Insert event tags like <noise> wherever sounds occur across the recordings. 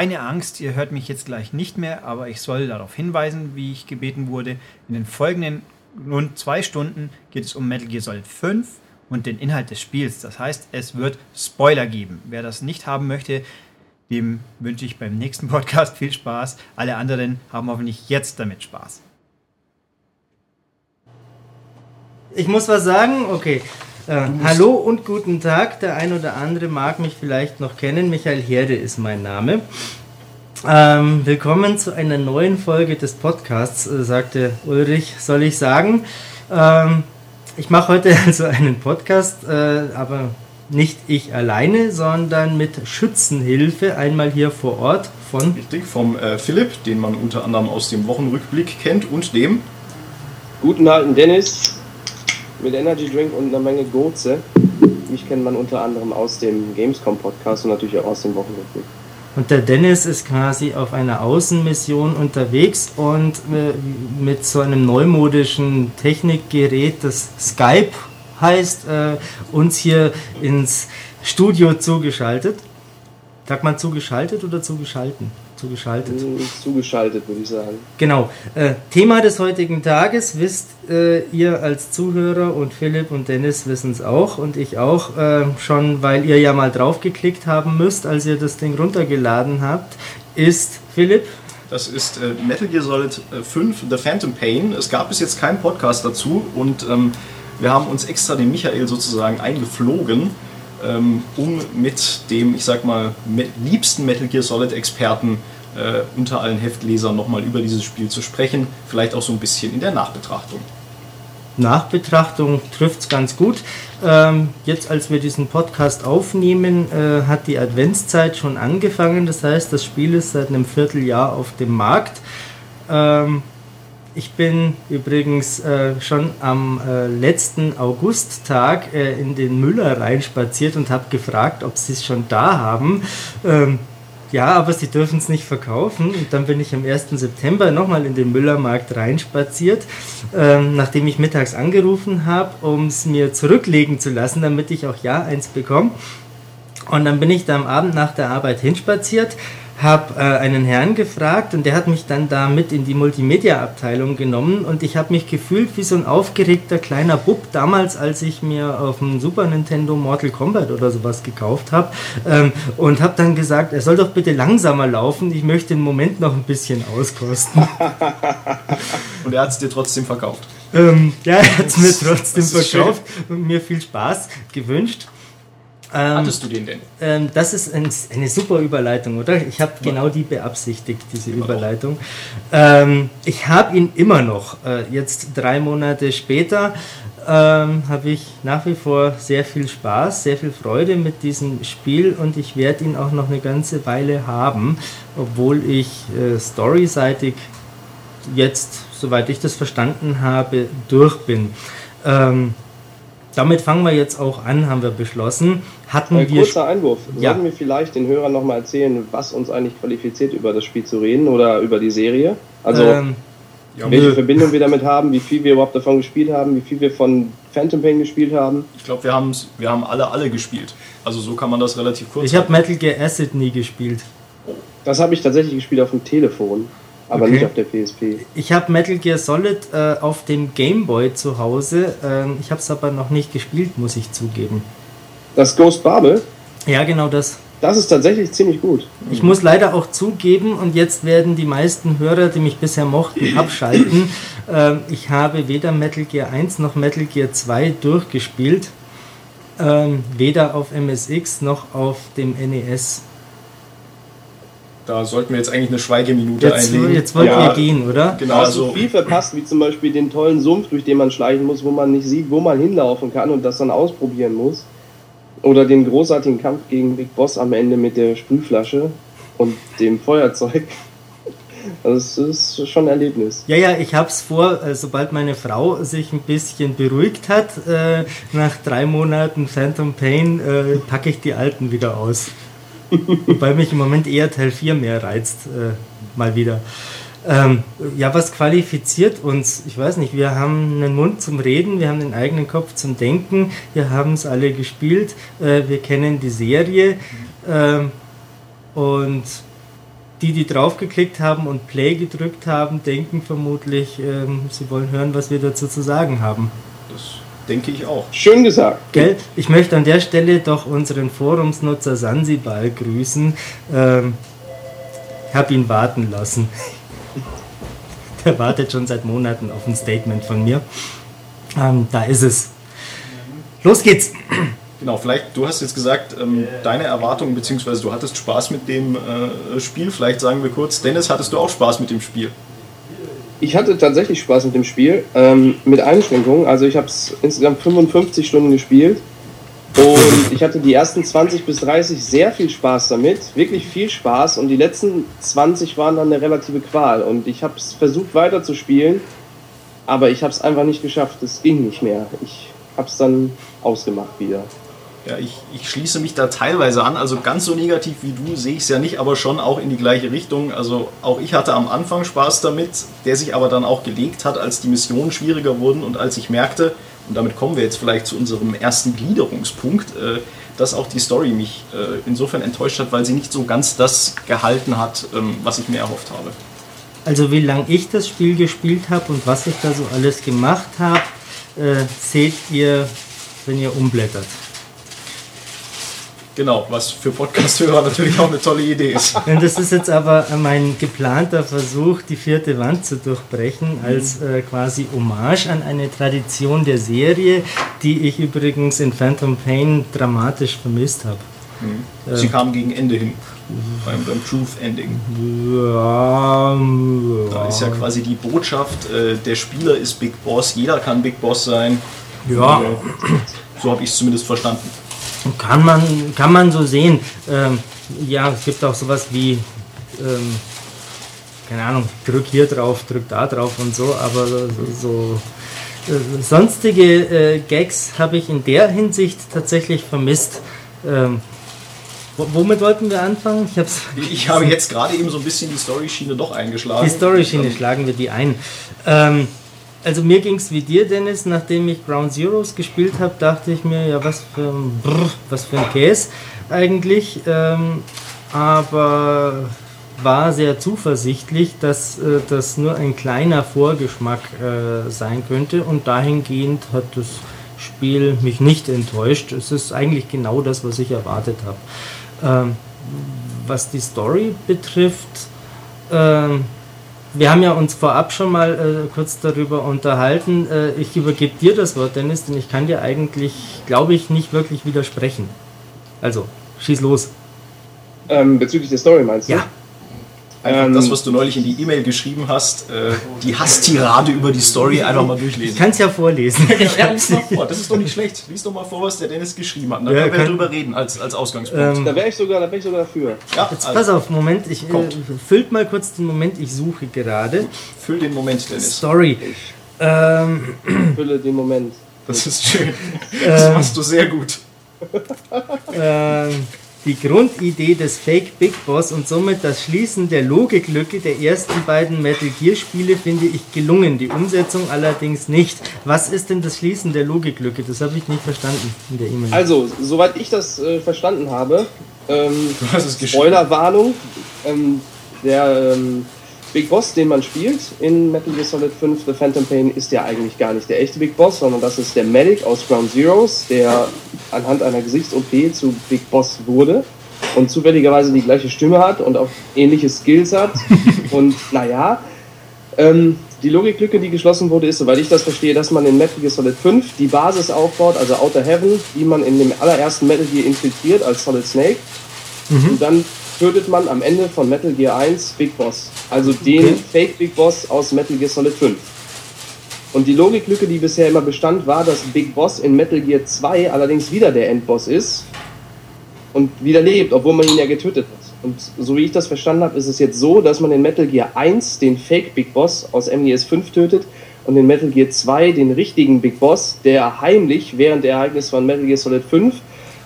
Keine Angst, ihr hört mich jetzt gleich nicht mehr, aber ich soll darauf hinweisen, wie ich gebeten wurde. In den folgenden rund zwei Stunden geht es um Metal Gear Solid 5 und den Inhalt des Spiels. Das heißt, es wird Spoiler geben. Wer das nicht haben möchte, dem wünsche ich beim nächsten Podcast viel Spaß. Alle anderen haben hoffentlich jetzt damit Spaß. Ich muss was sagen? Okay. Äh, hallo und guten Tag. Der ein oder andere mag mich vielleicht noch kennen. Michael Herde ist mein Name. Ähm, willkommen zu einer neuen Folge des Podcasts, äh, sagte Ulrich. Soll ich sagen? Ähm, ich mache heute <laughs> also einen Podcast, äh, aber nicht ich alleine, sondern mit Schützenhilfe. Einmal hier vor Ort von. Richtig, vom äh, Philipp, den man unter anderem aus dem Wochenrückblick kennt, und dem. Guten alten Dennis, mit Energy Drink und einer Menge Gurze. Mich kennt man unter anderem aus dem Gamescom Podcast und natürlich auch aus dem Wochenrückblick. Und der Dennis ist quasi auf einer Außenmission unterwegs und äh, mit so einem neumodischen Technikgerät, das Skype heißt, äh, uns hier ins Studio zugeschaltet. Sagt man zugeschaltet oder zugeschalten? Zugeschaltet. Zugeschaltet, würde ich sagen. Genau. Äh, Thema des heutigen Tages wisst äh, ihr als Zuhörer und Philipp und Dennis wissen es auch und ich auch äh, schon, weil ihr ja mal draufgeklickt haben müsst, als ihr das Ding runtergeladen habt, ist Philipp. Das ist äh, Metal Gear Solid 5, äh, The Phantom Pain. Es gab bis jetzt keinen Podcast dazu und ähm, wir haben uns extra den Michael sozusagen eingeflogen ähm, um mit dem, ich sag mal, liebsten Metal Gear Solid Experten äh, unter allen Heftlesern nochmal über dieses Spiel zu sprechen. Vielleicht auch so ein bisschen in der Nachbetrachtung. Nachbetrachtung trifft es ganz gut. Ähm, jetzt, als wir diesen Podcast aufnehmen, äh, hat die Adventszeit schon angefangen. Das heißt, das Spiel ist seit einem Vierteljahr auf dem Markt. Ähm, ich bin übrigens äh, schon am äh, letzten Augusttag äh, in den Müller reinspaziert und habe gefragt, ob sie es schon da haben. Ähm, ja, aber sie dürfen es nicht verkaufen. Und dann bin ich am 1. September nochmal in den Müllermarkt reinspaziert, ähm, nachdem ich mittags angerufen habe, um es mir zurücklegen zu lassen, damit ich auch ja eins bekomme. Und dann bin ich da am Abend nach der Arbeit hinspaziert, habe äh, einen Herrn gefragt und der hat mich dann da mit in die Multimedia-Abteilung genommen und ich habe mich gefühlt wie so ein aufgeregter kleiner Bub damals, als ich mir auf dem Super Nintendo Mortal Kombat oder sowas gekauft habe ähm, und habe dann gesagt, er soll doch bitte langsamer laufen, ich möchte den Moment noch ein bisschen auskosten. <laughs> und er hat es dir trotzdem verkauft. Ähm, ja, er hat es mir trotzdem verkauft schön. und mir viel Spaß gewünscht. Ähm, Hattest du den denn? Ähm, das ist ein, eine super Überleitung, oder? Ich habe genau die beabsichtigt, diese immer Überleitung. Ähm, ich habe ihn immer noch. Äh, jetzt drei Monate später ähm, habe ich nach wie vor sehr viel Spaß, sehr viel Freude mit diesem Spiel und ich werde ihn auch noch eine ganze Weile haben, obwohl ich äh, storyseitig jetzt, soweit ich das verstanden habe, durch bin. Ähm, damit fangen wir jetzt auch an, haben wir beschlossen. Hatten Ein wir kurzer Einwurf. Ja. Sollten wir vielleicht den Hörern nochmal erzählen, was uns eigentlich qualifiziert, über das Spiel zu reden oder über die Serie? Also, ähm, ja, welche Verbindung wir damit haben, wie viel wir überhaupt davon gespielt haben, wie viel wir von Phantom Pain gespielt haben? Ich glaube, wir, wir haben alle, alle gespielt. Also, so kann man das relativ kurz Ich habe Metal Gear Acid nie gespielt. Das habe ich tatsächlich gespielt auf dem Telefon aber okay. nicht auf der PSP. Ich habe Metal Gear Solid äh, auf dem Game Boy zu Hause. Ähm, ich habe es aber noch nicht gespielt, muss ich zugeben. Das Ghost Babel? Ja, genau das. Das ist tatsächlich ziemlich gut. Ich muss leider auch zugeben, und jetzt werden die meisten Hörer, die mich bisher mochten, <laughs> abschalten. äh, ich habe weder Metal Gear 1 noch Metal Gear 2 durchgespielt. Ähm, weder auf MSX noch auf dem NES. Da sollten wir jetzt eigentlich eine Schweigeminute jetzt, einlegen. Jetzt wollt ja, ihr gehen, oder? Genau. Also viel verpasst, wie zum Beispiel den tollen Sumpf, durch den man schleichen muss, wo man nicht sieht, wo man hinlaufen kann und das dann ausprobieren muss. Oder den großartigen Kampf gegen Big Boss am Ende mit der Sprühflasche und dem Feuerzeug. Also das ist schon ein Erlebnis. Ja, ja, ich habe es vor, äh, sobald meine Frau sich ein bisschen beruhigt hat, äh, nach drei Monaten Phantom Pain, äh, packe ich die alten wieder aus. Wobei mich im Moment eher Teil 4 mehr reizt, äh, mal wieder. Ähm, ja, was qualifiziert uns? Ich weiß nicht, wir haben einen Mund zum Reden, wir haben den eigenen Kopf zum Denken, wir haben es alle gespielt, äh, wir kennen die Serie äh, und die, die draufgeklickt haben und Play gedrückt haben, denken vermutlich, ähm, sie wollen hören, was wir dazu zu sagen haben. Das denke ich auch. Schön gesagt. Gell? Ich möchte an der Stelle doch unseren Forumsnutzer Sansibar grüßen. Ähm, hab ihn warten lassen. <laughs> Der wartet schon seit Monaten auf ein Statement von mir. Ähm, da ist es. Los geht's! Genau, vielleicht, du hast jetzt gesagt, ähm, deine Erwartungen, beziehungsweise du hattest Spaß mit dem äh, Spiel. Vielleicht sagen wir kurz, Dennis, hattest du auch Spaß mit dem Spiel? Ich hatte tatsächlich Spaß mit dem Spiel, ähm, mit Einschränkungen. Also ich habe es insgesamt 55 Stunden gespielt und <laughs> ich hatte die ersten 20 bis 30 sehr viel Spaß damit, wirklich viel Spaß und die letzten 20 waren dann eine relative Qual und ich habe es versucht weiter zu spielen, aber ich habe es einfach nicht geschafft. Es ging nicht mehr. Ich habe es dann ausgemacht wieder. Ja, ich, ich schließe mich da teilweise an. Also ganz so negativ wie du sehe ich es ja nicht, aber schon auch in die gleiche Richtung. Also auch ich hatte am Anfang Spaß damit, der sich aber dann auch gelegt hat, als die Missionen schwieriger wurden und als ich merkte, und damit kommen wir jetzt vielleicht zu unserem ersten Gliederungspunkt, äh, dass auch die Story mich äh, insofern enttäuscht hat, weil sie nicht so ganz das gehalten hat, ähm, was ich mir erhofft habe. Also wie lange ich das Spiel gespielt habe und was ich da so alles gemacht habe, äh, seht ihr, wenn ihr umblättert. Genau, was für Podcast-Hörer <laughs> natürlich auch eine tolle Idee ist. Das ist jetzt aber mein geplanter Versuch, die vierte Wand zu durchbrechen, als äh, quasi Hommage an eine Tradition der Serie, die ich übrigens in Phantom Pain dramatisch vermisst habe. Mhm. Sie äh, kam gegen Ende hin, beim, beim Truth Ending. Ja, Da ist ja quasi die Botschaft, äh, der Spieler ist Big Boss, jeder kann Big Boss sein. Ja. So habe ich es zumindest verstanden. Kann man, kann man so sehen. Ähm, ja, es gibt auch sowas wie, ähm, keine Ahnung, drück hier drauf, drück da drauf und so, aber so, so äh, sonstige äh, Gags habe ich in der Hinsicht tatsächlich vermisst. Ähm, womit wollten wir anfangen? Ich, hab's <laughs> ich habe jetzt gerade eben so ein bisschen die Story-Schiene doch eingeschlagen. Die Story-Schiene schlagen wir die ein. Ähm, also mir ging es wie dir, Dennis, nachdem ich Ground Zeroes gespielt habe, dachte ich mir, ja, was für ein, Brr, was für ein Käse eigentlich. Ähm, aber war sehr zuversichtlich, dass äh, das nur ein kleiner Vorgeschmack äh, sein könnte und dahingehend hat das Spiel mich nicht enttäuscht. Es ist eigentlich genau das, was ich erwartet habe. Ähm, was die Story betrifft, ähm, wir haben ja uns vorab schon mal äh, kurz darüber unterhalten. Äh, ich übergebe dir das Wort, Dennis, denn ich kann dir eigentlich, glaube ich, nicht wirklich widersprechen. Also, schieß los. Ähm, bezüglich der Story meinst du? Ja. Einfach ähm, das, was du neulich in die E-Mail geschrieben hast, äh, die Hasstirade über die Story einfach mal durchlesen. Ich kann es ja vorlesen. ja, lies mal vor, das ist doch nicht schlecht. Lies doch mal vor, was der Dennis geschrieben hat. Dann ja, können wir darüber reden als, als Ausgangspunkt. Ähm, da wäre ich, sogar, wär ich sogar dafür. Ja, Jetzt also, pass auf, Moment, ich äh, füllt mal kurz den Moment, ich suche gerade. Füll den Moment, Dennis. Story. Ähm, <clears throat> Fülle den Moment. Das ist schön. Das ähm, machst du sehr gut. ähm, die Grundidee des Fake Big Boss und somit das Schließen der Logiklücke der ersten beiden Metal Gear Spiele finde ich gelungen, die Umsetzung allerdings nicht. Was ist denn das Schließen der Logiklücke? Das habe ich nicht verstanden in der E-Mail. Also, soweit ich das äh, verstanden habe, ähm, Spoilerwarnung, ähm, der ähm, Big Boss, den man spielt in Metal Gear Solid 5 The Phantom Pain, ist ja eigentlich gar nicht der echte Big Boss, sondern das ist der Medic aus Ground Zeroes, der anhand einer Gesichts-OP zu Big Boss wurde und zufälligerweise die gleiche Stimme hat und auch ähnliche Skills hat. <laughs> und naja, ähm, die Logiklücke, die geschlossen wurde, ist, soweit ich das verstehe, dass man in Metal Gear Solid 5 die Basis aufbaut, also Outer Heaven, die man in dem allerersten Metal Gear infiltriert als Solid Snake. Mhm. Und dann tötet man am Ende von Metal Gear 1 Big Boss. Also den okay. Fake Big Boss aus Metal Gear Solid 5. Und die Logiklücke, die bisher immer bestand, war, dass Big Boss in Metal Gear 2 allerdings wieder der Endboss ist und wieder lebt, obwohl man ihn ja getötet hat. Und so wie ich das verstanden habe, ist es jetzt so, dass man in Metal Gear 1 den Fake Big Boss aus MGS 5 tötet und in Metal Gear 2 den richtigen Big Boss, der heimlich während der Ereignisse von Metal Gear Solid 5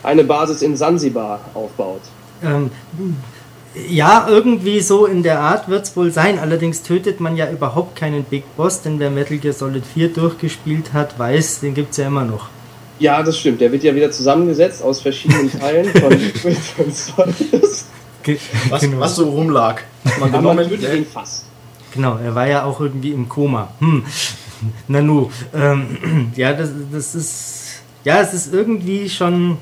eine Basis in Sansibar aufbaut. Ähm, ja, irgendwie so in der Art wird es wohl sein. Allerdings tötet man ja überhaupt keinen Big Boss, denn wer Metal Gear Solid 4 durchgespielt hat, weiß, den gibt es ja immer noch. Ja, das stimmt. Der wird ja wieder zusammengesetzt aus verschiedenen <laughs> Teilen von Solid. was, genau. was so rumlag. Man Aber man genommen, tötet ihn fast. Genau, er war ja auch irgendwie im Koma. Hm. Nanu, ähm, <clears throat> ja, das, das ist, ja, es ist irgendwie schon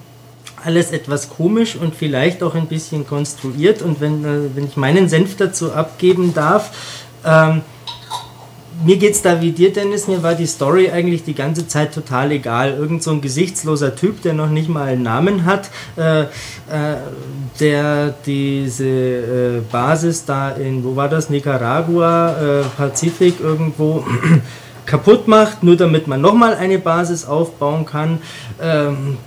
alles etwas komisch und vielleicht auch ein bisschen konstruiert. Und wenn, äh, wenn ich meinen Senf dazu abgeben darf, ähm, mir geht's da wie dir, Dennis. Mir war die Story eigentlich die ganze Zeit total egal. Irgend so ein gesichtsloser Typ, der noch nicht mal einen Namen hat, äh, äh, der diese äh, Basis da in, wo war das, Nicaragua, äh, Pazifik irgendwo <clears throat> kaputt macht, nur damit man nochmal eine Basis aufbauen kann. Ähm,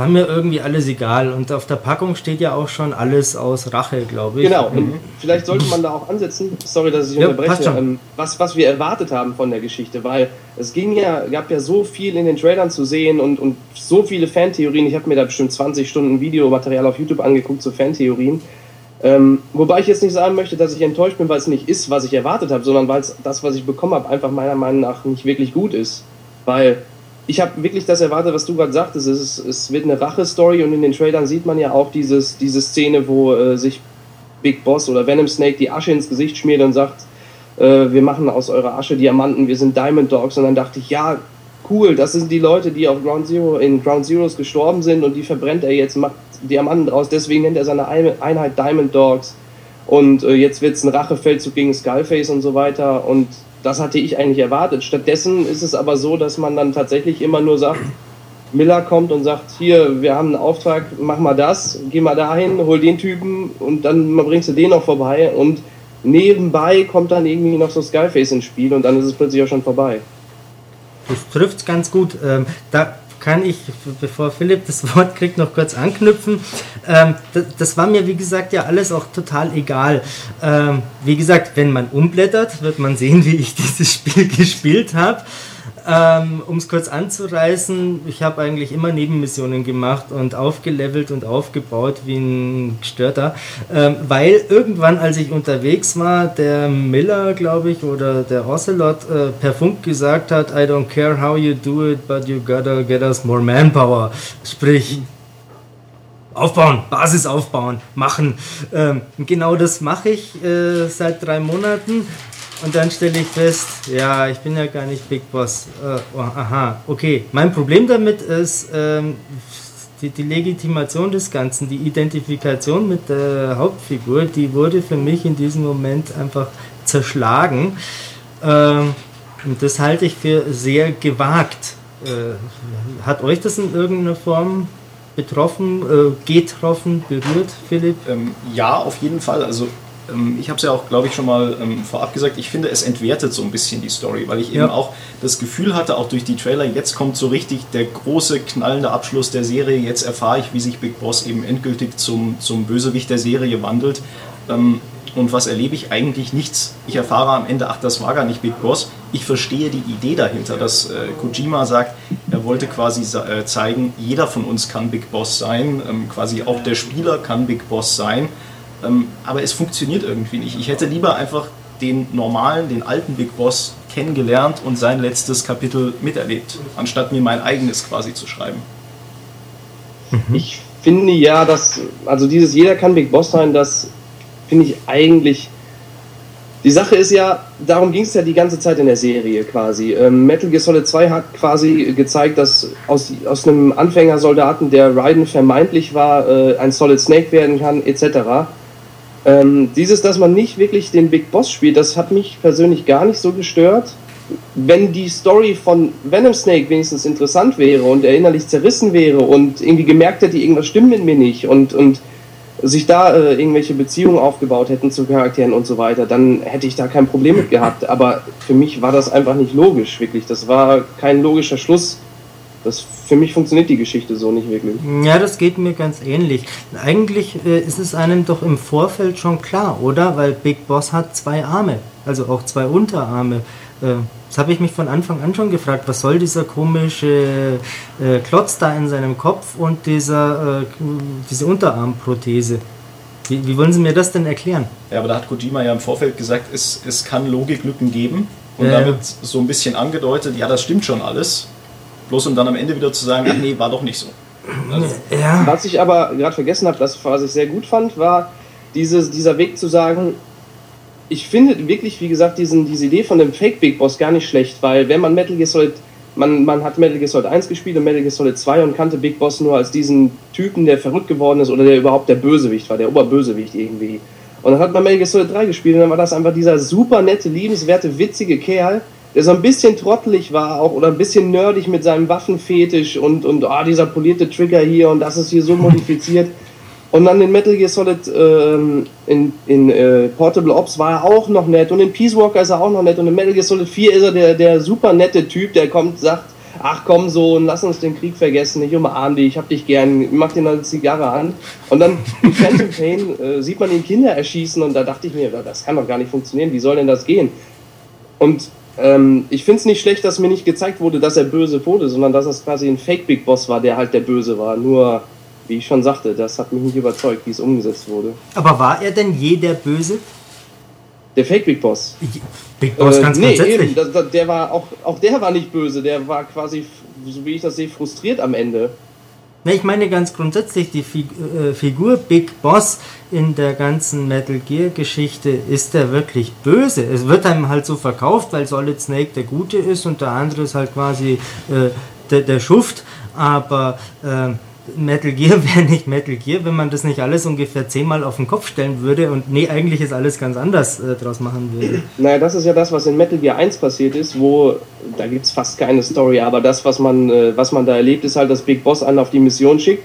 war mir irgendwie alles egal. Und auf der Packung steht ja auch schon alles aus Rache, glaube ich. Genau, und vielleicht sollte man da auch ansetzen, sorry, dass ich Ja, unterbreche, ähm, was, was wir erwartet haben von der Geschichte, weil es ging ja, gab ja so viel in den Trailern zu sehen und, und so viele Fantheorien. Ich habe mir da bestimmt 20 Stunden Videomaterial auf YouTube angeguckt zu Fantheorien. Ähm, wobei ich jetzt nicht sagen möchte, dass ich enttäuscht bin, weil es nicht ist, was ich erwartet habe, sondern weil es das, was ich bekommen habe, einfach meiner Meinung nach nicht wirklich gut ist. Weil ich habe wirklich das erwartet, was du gerade sagtest. Es, ist, es wird eine Rache-Story und in den Trailern sieht man ja auch dieses, diese Szene, wo äh, sich Big Boss oder Venom Snake die Asche ins Gesicht schmiert und sagt, äh, wir machen aus eurer Asche Diamanten, wir sind Diamond Dogs. Und dann dachte ich, ja, cool, das sind die Leute, die auf Ground Zero, in Ground Zeroes gestorben sind und die verbrennt er jetzt, macht Diamanten draus. Deswegen nennt er seine Ein- Einheit Diamond Dogs. Und äh, jetzt wird es ein Rachefeldzug gegen Skullface und so weiter. Und das hatte ich eigentlich erwartet. Stattdessen ist es aber so, dass man dann tatsächlich immer nur sagt, Miller kommt und sagt, hier, wir haben einen Auftrag, mach mal das, geh mal dahin, hol den Typen und dann bringst du den noch vorbei und nebenbei kommt dann irgendwie noch so Skullface ins Spiel und dann ist es plötzlich auch schon vorbei. Das trifft ganz gut. Ähm, da kann ich, bevor Philipp das Wort kriegt, noch kurz anknüpfen. Ähm, das, das war mir, wie gesagt, ja alles auch total egal. Ähm, wie gesagt, wenn man umblättert, wird man sehen, wie ich dieses Spiel <laughs> gespielt habe. Ähm, um es kurz anzureißen, ich habe eigentlich immer Nebenmissionen gemacht und aufgelevelt und aufgebaut wie ein Gestörter, ähm, weil irgendwann, als ich unterwegs war, der Miller, glaube ich, oder der Ocelot äh, per Funk gesagt hat, I don't care how you do it, but you gotta get us more manpower. Sprich, aufbauen, Basis aufbauen, machen. Ähm, genau das mache ich äh, seit drei Monaten. Und dann stelle ich fest, ja, ich bin ja gar nicht Big Boss. Äh, oh, aha, okay. Mein Problem damit ist ähm, die, die Legitimation des Ganzen, die Identifikation mit der Hauptfigur, die wurde für mich in diesem Moment einfach zerschlagen. Ähm, und das halte ich für sehr gewagt. Äh, hat euch das in irgendeiner Form betroffen, äh, getroffen, berührt, Philipp? Ähm, ja, auf jeden Fall. Also ich habe es ja auch, glaube ich, schon mal ähm, vorab gesagt, ich finde, es entwertet so ein bisschen die Story, weil ich Ja. eben auch das Gefühl hatte, auch durch die Trailer, jetzt kommt so richtig der große, knallende Abschluss der Serie, jetzt erfahre ich, wie sich Big Boss eben endgültig zum, zum Bösewicht der Serie wandelt. Ähm, und was erlebe ich? Eigentlich nichts. Ich erfahre am Ende, ach, das war gar nicht Big Boss. Ich verstehe die Idee dahinter, dass äh, Kojima sagt, er wollte quasi äh, zeigen, jeder von uns kann Big Boss sein, ähm, quasi auch der Spieler kann Big Boss sein. Ähm, aber es funktioniert irgendwie nicht. Ich hätte lieber einfach den normalen, den alten Big Boss kennengelernt und sein letztes Kapitel miterlebt, anstatt mir mein eigenes quasi zu schreiben. Ich finde ja, dass, also dieses jeder kann Big Boss sein, das finde ich eigentlich. Die Sache ist ja, darum ging es ja die ganze Zeit in der Serie quasi. Ähm, Metal Gear Solid 2 hat quasi gezeigt, dass aus, aus einem Anfängersoldaten, der Raiden vermeintlich war, äh, ein Solid Snake werden kann, etc. Ähm, dieses, dass man nicht wirklich den Big Boss spielt, das hat mich persönlich gar nicht so gestört. Wenn die Story von Venom Snake wenigstens interessant wäre und er innerlich zerrissen wäre und irgendwie gemerkt hätte, irgendwas stimmt mit mir nicht und, und sich da äh, irgendwelche Beziehungen aufgebaut hätten zu Charakteren und so weiter, dann hätte ich da kein Problem mit gehabt. Aber für mich war das einfach nicht logisch, wirklich. Das war kein logischer Schluss. Das, für mich funktioniert die Geschichte so nicht wirklich. Ja, das geht mir ganz ähnlich. Eigentlich äh, ist es einem doch im Vorfeld schon klar, oder? Weil Big Boss hat zwei Arme, also auch zwei Unterarme. Äh, das habe ich mich von Anfang an schon gefragt. Was soll dieser komische äh, Klotz da in seinem Kopf und dieser, äh, diese Unterarmprothese? Wie, wie wollen Sie mir das denn erklären? Ja, aber da hat Kojima ja im Vorfeld gesagt, es, es kann Logiklücken geben und damit so ein bisschen angedeutet, ja, das stimmt schon alles. Bloß um dann am Ende wieder zu sagen, ach nee, war doch nicht so. Also, ja. Was ich aber gerade vergessen habe, das, was ich sehr gut fand, war dieses, dieser Weg zu sagen, ich finde wirklich, wie gesagt, diesen, diese Idee von dem Fake Big Boss gar nicht schlecht, weil wenn man Metal Gear Solid, man, man hat Metal Gear Solid 1 gespielt und Metal Gear Solid 2 und kannte Big Boss nur als diesen Typen, der verrückt geworden ist oder der überhaupt der Bösewicht war, der Oberbösewicht irgendwie. Und dann hat man Metal Gear Solid 3 gespielt und dann war das einfach dieser super nette, liebenswerte, witzige Kerl, der so ein bisschen trottelig war auch oder ein bisschen nerdig mit seinem Waffenfetisch und, und oh, dieser polierte Trigger hier und das ist hier so modifiziert. <laughs> Und dann in Metal Gear Solid ähm, in, in äh, Portable Ops war er auch noch nett und in Peace Walker ist er auch noch nett und in Metal Gear Solid 4 ist er der, der super nette Typ, der kommt, sagt, ach komm Sohn, lass uns den Krieg vergessen, ich umarm dich, ich hab dich gern, mach dir eine Zigarre an. Und dann in Phantom <laughs> Pain äh, sieht man ihn Kinder erschießen und da dachte ich mir, das kann doch gar nicht funktionieren, wie soll denn das gehen? Und ähm, ich finde es nicht schlecht, dass mir nicht gezeigt wurde, dass er böse wurde, sondern dass es quasi ein Fake Big Boss war, der halt der Böse war. Nur wie ich schon sagte, das hat mich nicht überzeugt, wie es umgesetzt wurde. Aber war er denn je der Böse? Der Fake Big Boss. Big Boss äh, ganz nee, grundsätzlich. Eben, der war auch, auch der war nicht böse, der war quasi, so wie ich das sehe, frustriert am Ende. Ich meine ganz grundsätzlich, die äh, Figur Big Boss in der ganzen Metal Gear Geschichte, ist der wirklich böse? Es wird einem halt so verkauft, weil Solid Snake der Gute ist und der andere ist halt quasi äh, der, der Schuft, aber äh, Metal Gear <laughs> wäre nicht Metal Gear, wenn man das nicht alles ungefähr zehnmal auf den Kopf stellen würde und nee, eigentlich ist alles ganz anders äh, draus machen würde. <clears throat> Naja, das ist ja das, was in Metal Gear 1 passiert ist, wo, da gibt es fast keine Story, aber das, was man, äh, was man da erlebt, ist halt, dass Big Boss einen auf die Mission schickt,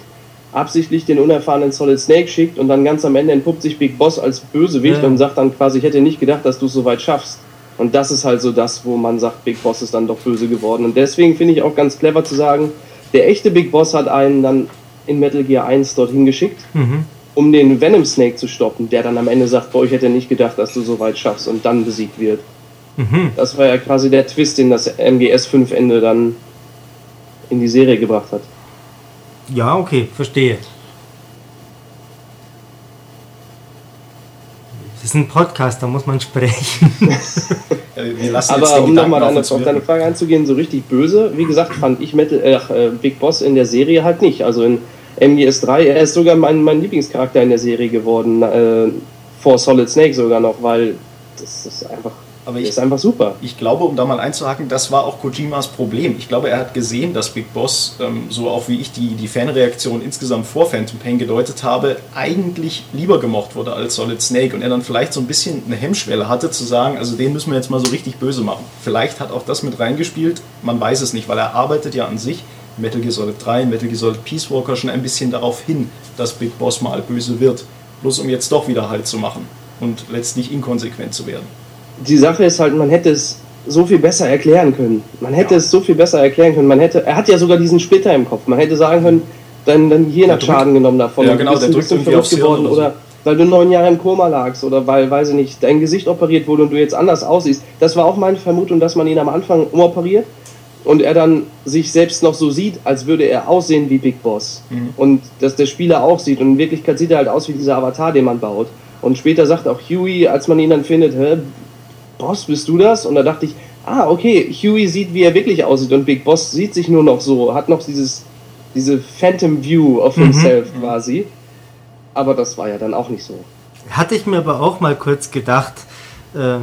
absichtlich den unerfahrenen Solid Snake schickt und dann ganz am Ende entpuppt sich Big Boss als Bösewicht ja. und sagt dann quasi, ich hätte nicht gedacht, dass du es so weit schaffst. Und das ist halt so das, wo man sagt, Big Boss ist dann doch böse geworden. Und deswegen finde ich auch ganz clever zu sagen, der echte Big Boss hat einen dann in Metal Gear 1 dorthin geschickt, mhm. um den Venom Snake zu stoppen, der dann am Ende sagt, boah, ich hätte nicht gedacht, dass du so weit schaffst und dann besiegt wird. Mhm. Das war ja quasi der Twist, den das MGS 5 Ende dann in die Serie gebracht hat. Ja, okay, verstehe. Das ist ein Podcast, da muss man sprechen. <laughs> Aber um nochmal auf, auf deine Frage einzugehen, so richtig böse, wie gesagt, fand ich Metal, äh, Big Boss in der Serie halt nicht. Also in MGS3, er ist sogar mein, mein Lieblingscharakter in der Serie geworden, äh, vor Solid Snake sogar noch, weil das ist einfach aber ich, ist einfach super. Ich glaube, um da mal einzuhaken, das war auch Kojimas Problem. Ich glaube, er hat gesehen, dass Big Boss, ähm, so auch wie ich die, die Fanreaktion insgesamt vor Phantom Pain gedeutet habe, eigentlich lieber gemocht wurde als Solid Snake und er dann vielleicht so ein bisschen eine Hemmschwelle hatte zu sagen, also den müssen wir jetzt mal so richtig böse machen. Vielleicht hat auch das mit reingespielt, man weiß es nicht, weil er arbeitet ja an sich Metal Gear Solid 3, Metal Gear Solid Peace Walker schon ein bisschen darauf hin, dass Big Boss mal böse wird. Bloß um jetzt doch wieder Halt zu machen und letztlich inkonsequent zu werden die Sache ist halt, man hätte es so viel besser erklären können. Man hätte ja. es so viel besser erklären können. Man hätte, er hat ja sogar diesen Splitter im Kopf. Man hätte sagen können, dann, dann hier nach Schaden genommen davon. Ja, genau, bist der drückt irgendwie verrückt geworden oder, so. weil du neun Jahre im Koma lagst oder weil, weiß ich nicht, dein Gesicht operiert wurde und du jetzt anders aussiehst. Das war auch meine Vermutung, dass man ihn am Anfang umoperiert und er dann sich selbst noch so sieht, als würde er aussehen wie Big Boss. Mhm. Und dass der Spieler auch sieht. Und in Wirklichkeit sieht er halt aus wie dieser Avatar, den man baut. Und später sagt auch Huey, als man ihn dann findet, Hä, Boss, bist du das? Und da dachte ich, ah, okay, Huey sieht, wie er wirklich aussieht und Big Boss sieht sich nur noch so, hat noch dieses, diese Phantom View of mhm. himself mhm. quasi. Aber das war ja dann auch nicht so. Hatte ich mir aber auch mal kurz gedacht, äh, äh,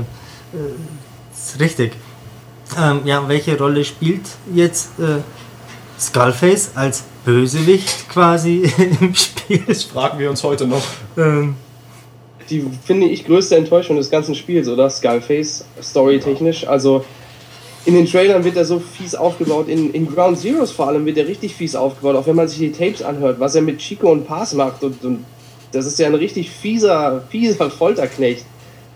ist richtig. Ähm, ja, welche Rolle spielt jetzt äh, Skullface als Bösewicht quasi <laughs> im Spiel? Das fragen wir uns heute noch. Ähm, die, finde ich, größte Enttäuschung des ganzen Spiels, oder? Skullface, storytechnisch. Also in den Trailern wird er so fies aufgebaut, in, in Ground Zeroes vor allem wird er richtig fies aufgebaut, auch wenn man sich die Tapes anhört, was er mit Chico und Pass macht. Und, und das ist ja ein richtig fieser, fieser Folterknecht.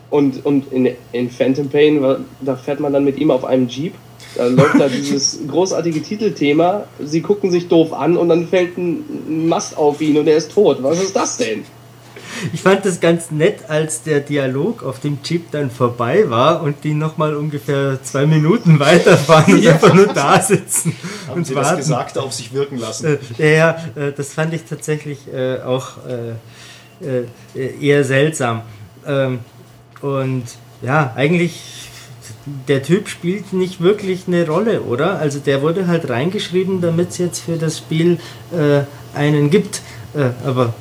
Und, und in, in Phantom Pain, da fährt man dann mit ihm auf einem Jeep. Da läuft da <laughs> dieses großartige Titelthema. Sie gucken sich doof an und dann fällt ein Mast auf ihn und er ist tot. Was ist das denn? Ich fand das ganz nett, als der Dialog auf dem Chip dann vorbei war und die nochmal ungefähr zwei Minuten weiterfahren und ja. einfach nur da sitzen. Haben und Sie warten. das Gesagte auf sich wirken lassen? Äh, ja, äh, das fand ich tatsächlich äh, auch äh, eher seltsam. Ähm, und ja, eigentlich der Typ spielt nicht wirklich eine Rolle, oder? Also der wurde halt reingeschrieben, damit es jetzt für das Spiel äh, einen gibt. Äh, aber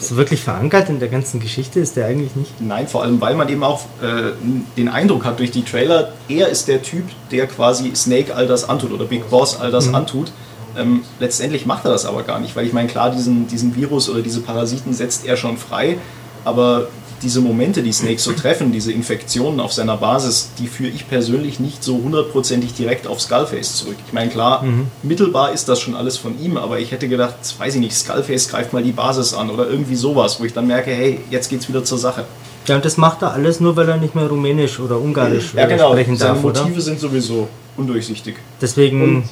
so wirklich verankert in der ganzen Geschichte ist der eigentlich nicht. Nein, vor allem, weil man eben auch äh, den Eindruck hat durch die Trailer, er ist der Typ, der quasi Snake all das antut oder Big Boss all das mhm. antut. Ähm, letztendlich macht er das aber gar nicht, weil ich meine, klar, diesen, diesen Virus oder diese Parasiten setzt er schon frei, aber diese Momente, die Snake so treffen, diese Infektionen auf seiner Basis, die führe ich persönlich nicht so hundertprozentig direkt auf Skullface zurück. Ich meine, klar, mhm. mittelbar ist das schon alles von ihm, aber ich hätte gedacht, weiß ich nicht, Skullface greift mal die Basis an oder irgendwie sowas, wo ich dann merke, hey, jetzt geht's wieder zur Sache. Ja, und das macht er alles nur, weil er nicht mehr Rumänisch oder Ungarisch ja, genau. sprechen Seine darf, Motive oder? sind sowieso undurchsichtig. Deswegen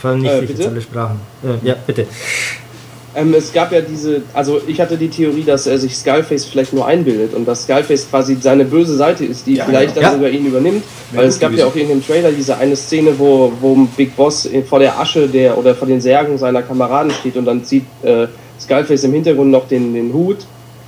vernichte äh, ich jetzt alle Sprachen. Äh, ja, bitte. Ähm, es gab ja diese, also ich hatte die Theorie, dass er sich Skullface vielleicht nur einbildet und dass Skullface quasi seine böse Seite ist, die ja, vielleicht genau. dann ja. sogar ihn übernimmt. Ja, Weil es gab ja auch in dem Trailer diese eine Szene, wo, wo Big Boss vor der Asche der oder vor den Särgen seiner Kameraden steht und dann zieht äh, Skullface im Hintergrund noch den, den Hut.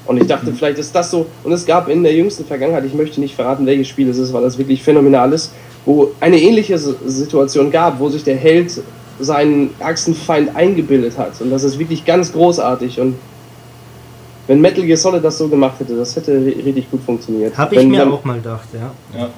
Und ich dachte, mhm. vielleicht ist das so. Und es gab in der jüngsten Vergangenheit, ich möchte nicht verraten, welches Spiel es ist, weil das wirklich phänomenal ist, wo eine ähnliche Situation gab, wo sich der Held seinen ärgsten Feind eingebildet hat. Und das ist wirklich ganz großartig. Und wenn Metal Gear Solid das so gemacht hätte, das hätte richtig gut funktioniert. Habe ich mir auch mal gedacht, ja. ja.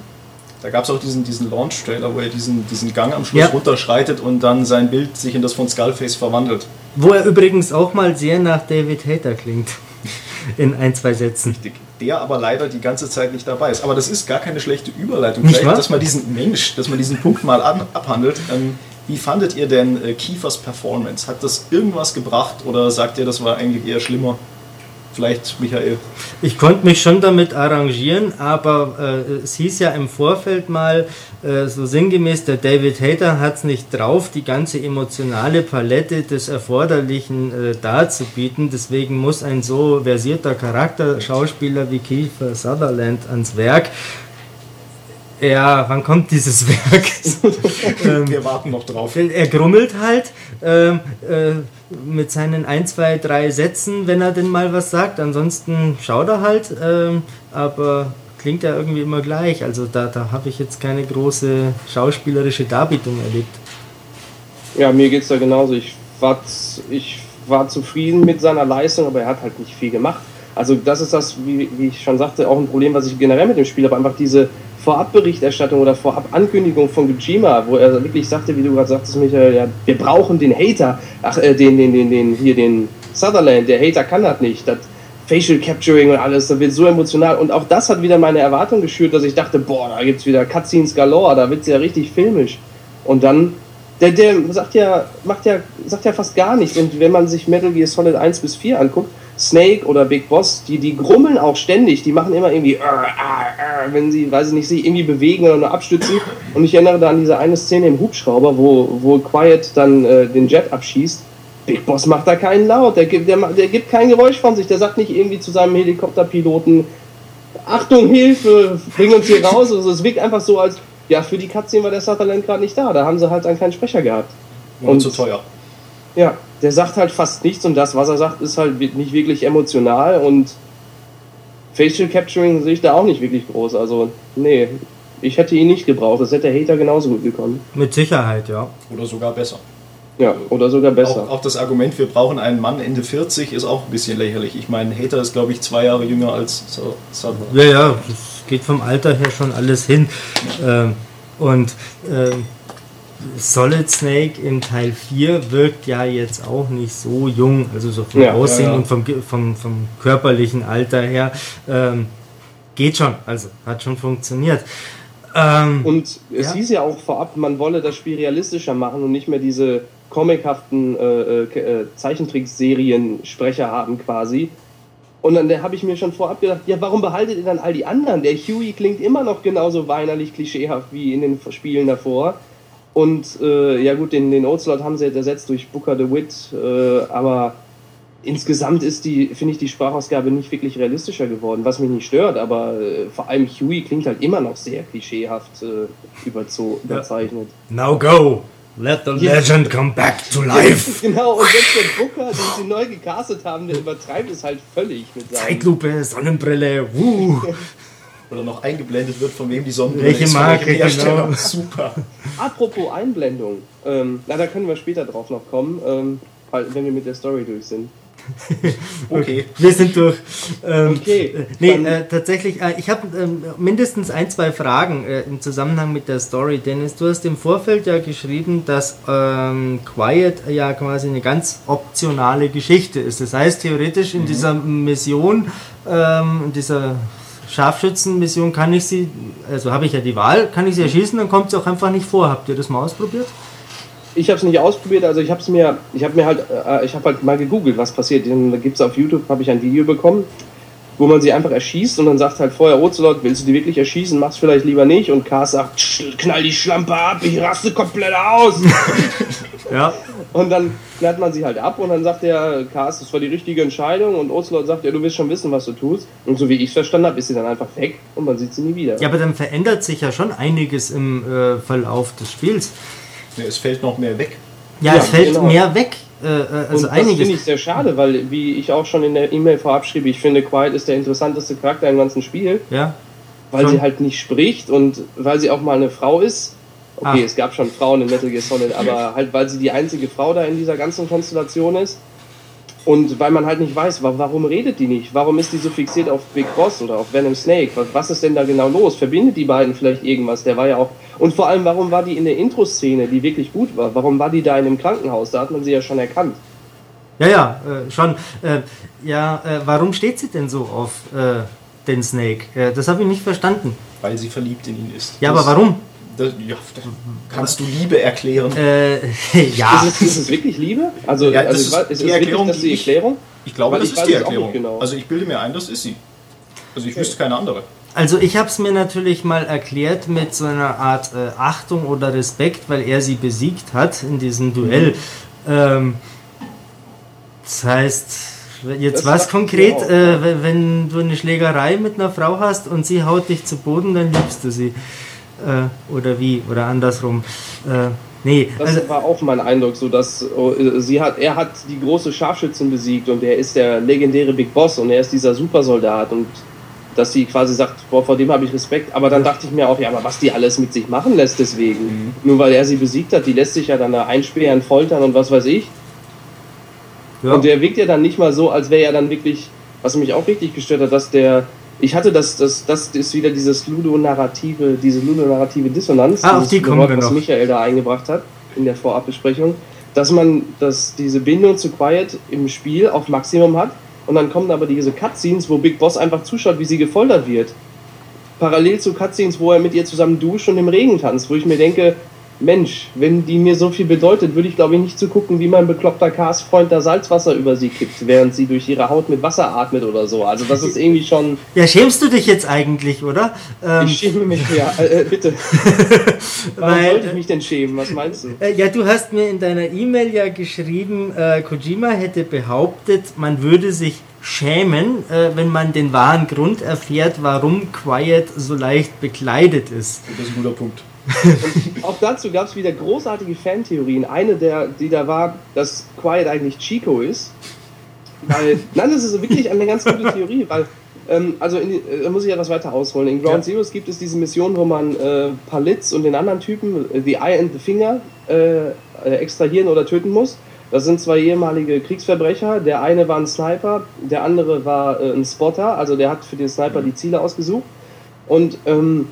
Da gab es auch diesen, diesen Launch-Trailer, wo er diesen, diesen Gang am Schluss ja. runterschreitet und dann sein Bild sich in das von Skullface verwandelt. Wo er übrigens auch mal sehr nach David Hater klingt. <laughs> In ein, zwei Sätzen. Richtig. Der aber leider die ganze Zeit nicht dabei ist. Aber das ist gar keine schlechte Überleitung. Nicht Vielleicht, dass man diesen Mensch, dass man diesen Punkt mal an, abhandelt. Ähm, wie fandet ihr denn äh, Kiefers Performance? Hat das irgendwas gebracht oder sagt ihr, das war eigentlich eher schlimmer? Vielleicht, Michael. Ich konnte mich schon damit arrangieren, aber äh, es hieß ja im Vorfeld mal, äh, so sinngemäß, der David Hater hat es nicht drauf, die ganze emotionale Palette des Erforderlichen äh, darzubieten. Deswegen muss ein so versierter Charakterschauspieler wie Kiefer Sutherland ans Werk. Ja, wann kommt dieses Werk? <laughs> Ähm, Wir warten noch drauf. Er grummelt halt ähm, äh, mit seinen 1, 2, 3 Sätzen, wenn er denn mal was sagt. Ansonsten schaut er halt, ähm, aber klingt ja irgendwie immer gleich. Also da, da habe ich jetzt keine große schauspielerische Darbietung erlebt. Ja, mir geht es da genauso. Ich war, ich war zufrieden mit seiner Leistung, aber er hat halt nicht viel gemacht. Also das ist das, wie, wie ich schon sagte, auch ein Problem, was ich generell mit dem Spiel habe. Einfach diese Vorabberichterstattung oder Vorabankündigung von Kojima, wo er wirklich sagte, wie du gerade sagtest, Michael, ja, wir brauchen den Hater, ach, äh, den, den, den, den, hier den Sutherland, der Hater kann das nicht, das Facial Capturing und alles, das wird so emotional. Und auch das hat wieder meine Erwartung geschürt, dass ich dachte, boah, da gibt's wieder Cutscenes galore, da wird's ja richtig filmisch. Und dann der, der sagt ja, macht ja, sagt ja fast gar nichts. Und wenn man sich Metal Gear Solid 1 bis 4 anguckt, Snake oder Big Boss, die, die grummeln auch ständig, die machen immer irgendwie, äh, äh, äh, wenn sie, weiß ich nicht, sich irgendwie bewegen oder nur abstützen. Und ich erinnere da an diese eine Szene im Hubschrauber, wo, wo Quiet dann äh, den Jet abschießt. Big Boss macht da keinen Laut, der gibt, der, der gibt kein Geräusch von sich, der sagt nicht irgendwie zu seinem Helikopterpiloten, Achtung, Hilfe, bring uns hier raus. Also es wirkt einfach so, als, ja, für die Cutscene war der Sutherland gerade nicht da, da haben sie halt einen keinen Sprecher gehabt. Und, und zu teuer. Ja, der sagt halt fast nichts und das, was er sagt, ist halt nicht wirklich emotional und Facial Capturing sehe ich da auch nicht wirklich groß. Also, nee, ich hätte ihn nicht gebraucht. Das hätte der Hater genauso gut gekommen. Mit Sicherheit, ja. Oder sogar besser. Ja, oder sogar besser. Auch, auch, das Argument, wir brauchen einen Mann Ende 40, ist auch ein bisschen lächerlich. Ich meine, Hater ist, glaube ich, zwei Jahre jünger als Sutherland. Ja, ja, das geht vom Alter her schon alles hin. Ja. Ähm, und ähm, Solid Snake in Teil 4 wirkt ja jetzt auch nicht so jung, also so vom ja, Aussehen ja, ja. und vom, vom, vom körperlichen Alter her. Ähm, geht schon, also hat schon funktioniert. Ähm, und es hieß ja auch vorab, man wolle das Spiel realistischer machen und nicht mehr diese comichaften äh, äh, Zeichentrickserien-Sprecher haben quasi. Und dann habe ich mir schon vorab gedacht, ja, warum behaltet ihr dann all die anderen? Der Huey klingt immer noch genauso weinerlich klischeehaft wie in den Spielen davor. Und äh, ja gut, den, den Oldslot haben sie jetzt ersetzt durch Booker the Wit, äh, aber insgesamt ist die, finde ich, die Sprachausgabe nicht wirklich realistischer geworden, was mich nicht stört, aber äh, vor allem Huey klingt halt immer noch sehr klischeehaft äh, überzo überzeichnet. Now go! Let the ja. legend come back to life! <laughs> genau, und jetzt der Booker, den sie neu gecastet haben, der übertreibt es halt völlig mit seinem... Zeitlupe, Sonnenbrille, wuh! <laughs> Oder noch eingeblendet wird, von wem die Sonnenbrille Welche ist, Marke, genau. <laughs> Super. Apropos Einblendung, ähm, na, da können wir später drauf noch kommen, ähm, weil- wenn wir mit der Story durch sind. <laughs> Okay. Wir sind durch. Ähm, Okay, äh, nee, äh, tatsächlich, äh, ich habe ähm, mindestens ein, zwei Fragen äh, im Zusammenhang mit der Story. Dennis, du hast im Vorfeld ja geschrieben, dass ähm, Quiet ja quasi eine ganz optionale Geschichte ist. Das heißt, theoretisch in dieser Mission, ähm, in dieser Scharfschützenmission kann ich sie, also habe ich ja die Wahl, kann ich sie erschießen, dann kommt sie auch einfach nicht vor. Habt ihr das mal ausprobiert? Ich habe es nicht ausprobiert, also ich habe es mir, ich habe mir halt, äh, ich habe halt mal gegoogelt, was passiert. Da gibt es auf YouTube, habe ich ein Video bekommen, wo man sie einfach erschießt und dann sagt halt vorher Ocelot, willst du die wirklich erschießen, mach's vielleicht lieber nicht und K sagt, "Sch- knall die Schlampe ab, ich raste komplett aus. <laughs> Ja. und dann knallt man sie halt ab und dann sagt der Cast, das war die richtige Entscheidung und Ocelot sagt, ja, du wirst schon wissen, was du tust. Und so wie ich es verstanden habe, ist sie dann einfach weg und man sieht sie nie wieder. Ja, aber dann verändert sich ja schon einiges im äh, Verlauf des Spiels. Nee, es fällt noch mehr weg. Ja, Ja, es fällt genau. mehr weg. Äh, äh, also und das einiges. finde ich sehr schade, weil, wie ich auch schon in der E-Mail vorab schrieb, ich finde, Quiet ist der interessanteste Charakter im ganzen Spiel, Ja. weil Schon. sie halt nicht spricht und weil sie auch mal eine Frau ist. Okay, Ah. es gab schon Frauen in Metal Gear Solid, aber halt, weil sie die einzige Frau da in dieser ganzen Konstellation ist. Und weil man halt nicht weiß, wa- warum redet die nicht? Warum ist die so fixiert auf Big Boss oder auf Venom Snake? Was, ist denn da genau los? Verbindet die beiden vielleicht irgendwas? Der war ja auch. Und vor allem, warum war die in der Intro-Szene, die wirklich gut war? Warum war die da in dem Krankenhaus? Da hat man sie ja schon erkannt. Ja, ja, äh, schon. Äh, ja, äh, warum steht sie denn so auf äh, den Snake? Äh, das habe ich nicht verstanden. Weil sie verliebt in ihn ist. Ja, das, aber warum? Das, ja, kannst du Liebe erklären. Äh, <laughs> ja. Ist, es, ist es wirklich Liebe? Also, Ja, das also ist die ist wirklich Erklärung, das die die ich- Erklärung? Ich glaube, Weil das ich ist die Erklärung. genau. Also ich bilde mir ein, das ist sie. Also ich wüsste keine andere. Also ich habe es mir natürlich mal erklärt mit so einer Art äh, Achtung oder Respekt, weil er sie besiegt hat in diesem Duell. Ähm, das heißt, jetzt Das was konkret, äh, wenn- wenn du eine Schlägerei mit einer Frau hast und sie haut dich zu Boden, dann liebst du sie. Äh, oder wie? Oder andersrum. Äh, nee, Das also, war auch mein Eindruck, so dass oh, sie hat, er hat die große Scharfschützin besiegt und er ist der legendäre Big Boss und er ist dieser Supersoldat und dass sie quasi sagt, boah, vor dem habe ich Respekt. Aber dann dachte ich mir auch, ja, aber was die alles mit sich machen lässt deswegen. Nur weil er sie besiegt hat, die lässt sich ja dann da einsperren, foltern und was weiß ich. ja. Und der wirkt ja dann nicht mal so, als wäre er dann wirklich, was mich auch richtig gestört hat, dass der, ich hatte das, das, das ist wieder dieses Ludo-narrative, diese Ludo-narrative Dissonanz, Ah, auf die kommen Wort, wir was noch. Michael da eingebracht hat in der Vorabbesprechung, dass man dass diese Bindung zu Quiet im Spiel auf Maximum hat und dann kommen aber diese Cutscenes, wo Big Boss einfach zuschaut, wie sie gefoltert wird. Parallel zu Cutscenes, wo er mit ihr zusammen duscht und im Regen tanzt, wo ich mir denke, Mensch, wenn die mir so viel bedeutet, würde ich glaube ich nicht zugucken, wie mein bekloppter Cast-Freund da Salzwasser über sie kippt, während sie durch ihre Haut mit Wasser atmet oder so. Also das ist irgendwie schon. ja, schämst du dich jetzt eigentlich, oder? Ähm, Ich schäme mich ja. Äh, <laughs> äh, bitte. <laughs> Warum Weil- sollte ich mich denn schämen? Was meinst du? Äh, Ja, du hast mir in deiner E-Mail ja geschrieben, äh, Kojima hätte behauptet, man würde sich schämen, äh, wenn man den wahren Grund erfährt, warum Quiet so leicht bekleidet ist. Das ist ein guter Punkt. Auch dazu gab es wieder großartige Fantheorien. Eine der, die da war, dass Quiet eigentlich Chico ist. Weil, <laughs> nein, das ist wirklich eine ganz gute Theorie, weil, ähm, also in, äh, da muss ich ja was weiter ausholen. In Ground Zeroes gibt es diese Mission, wo man äh, Palitz und den anderen Typen, äh, The Eye and the Finger, äh, äh, extrahieren oder töten muss. Das sind zwei ehemalige Kriegsverbrecher. Der eine war ein Sniper, der andere war äh, ein Spotter, also der hat für den Sniper die Ziele ausgesucht. Und ähm,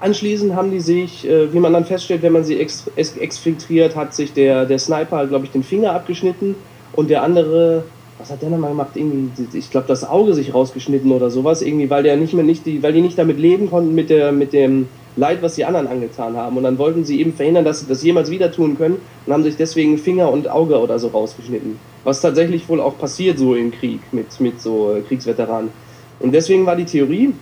Anschließend haben die sich, äh, wie man dann feststellt, wenn man sie ex ex exfiltriert, hat sich der, der Sniper, glaube ich, den Finger abgeschnitten und der andere, was hat der nochmal gemacht? Irgendwie, ich glaube, das Auge sich rausgeschnitten oder sowas, irgendwie, weil der nicht mehr nicht die, weil die nicht damit leben konnten mit der, mit dem Leid, was die anderen angetan haben. Und dann wollten sie eben verhindern, dass sie das jemals wieder tun können und haben sich deswegen Finger und Auge oder so rausgeschnitten. Was tatsächlich wohl auch passiert so im Krieg mit, mit so äh, Kriegsveteranen. Und deswegen war die Theorie,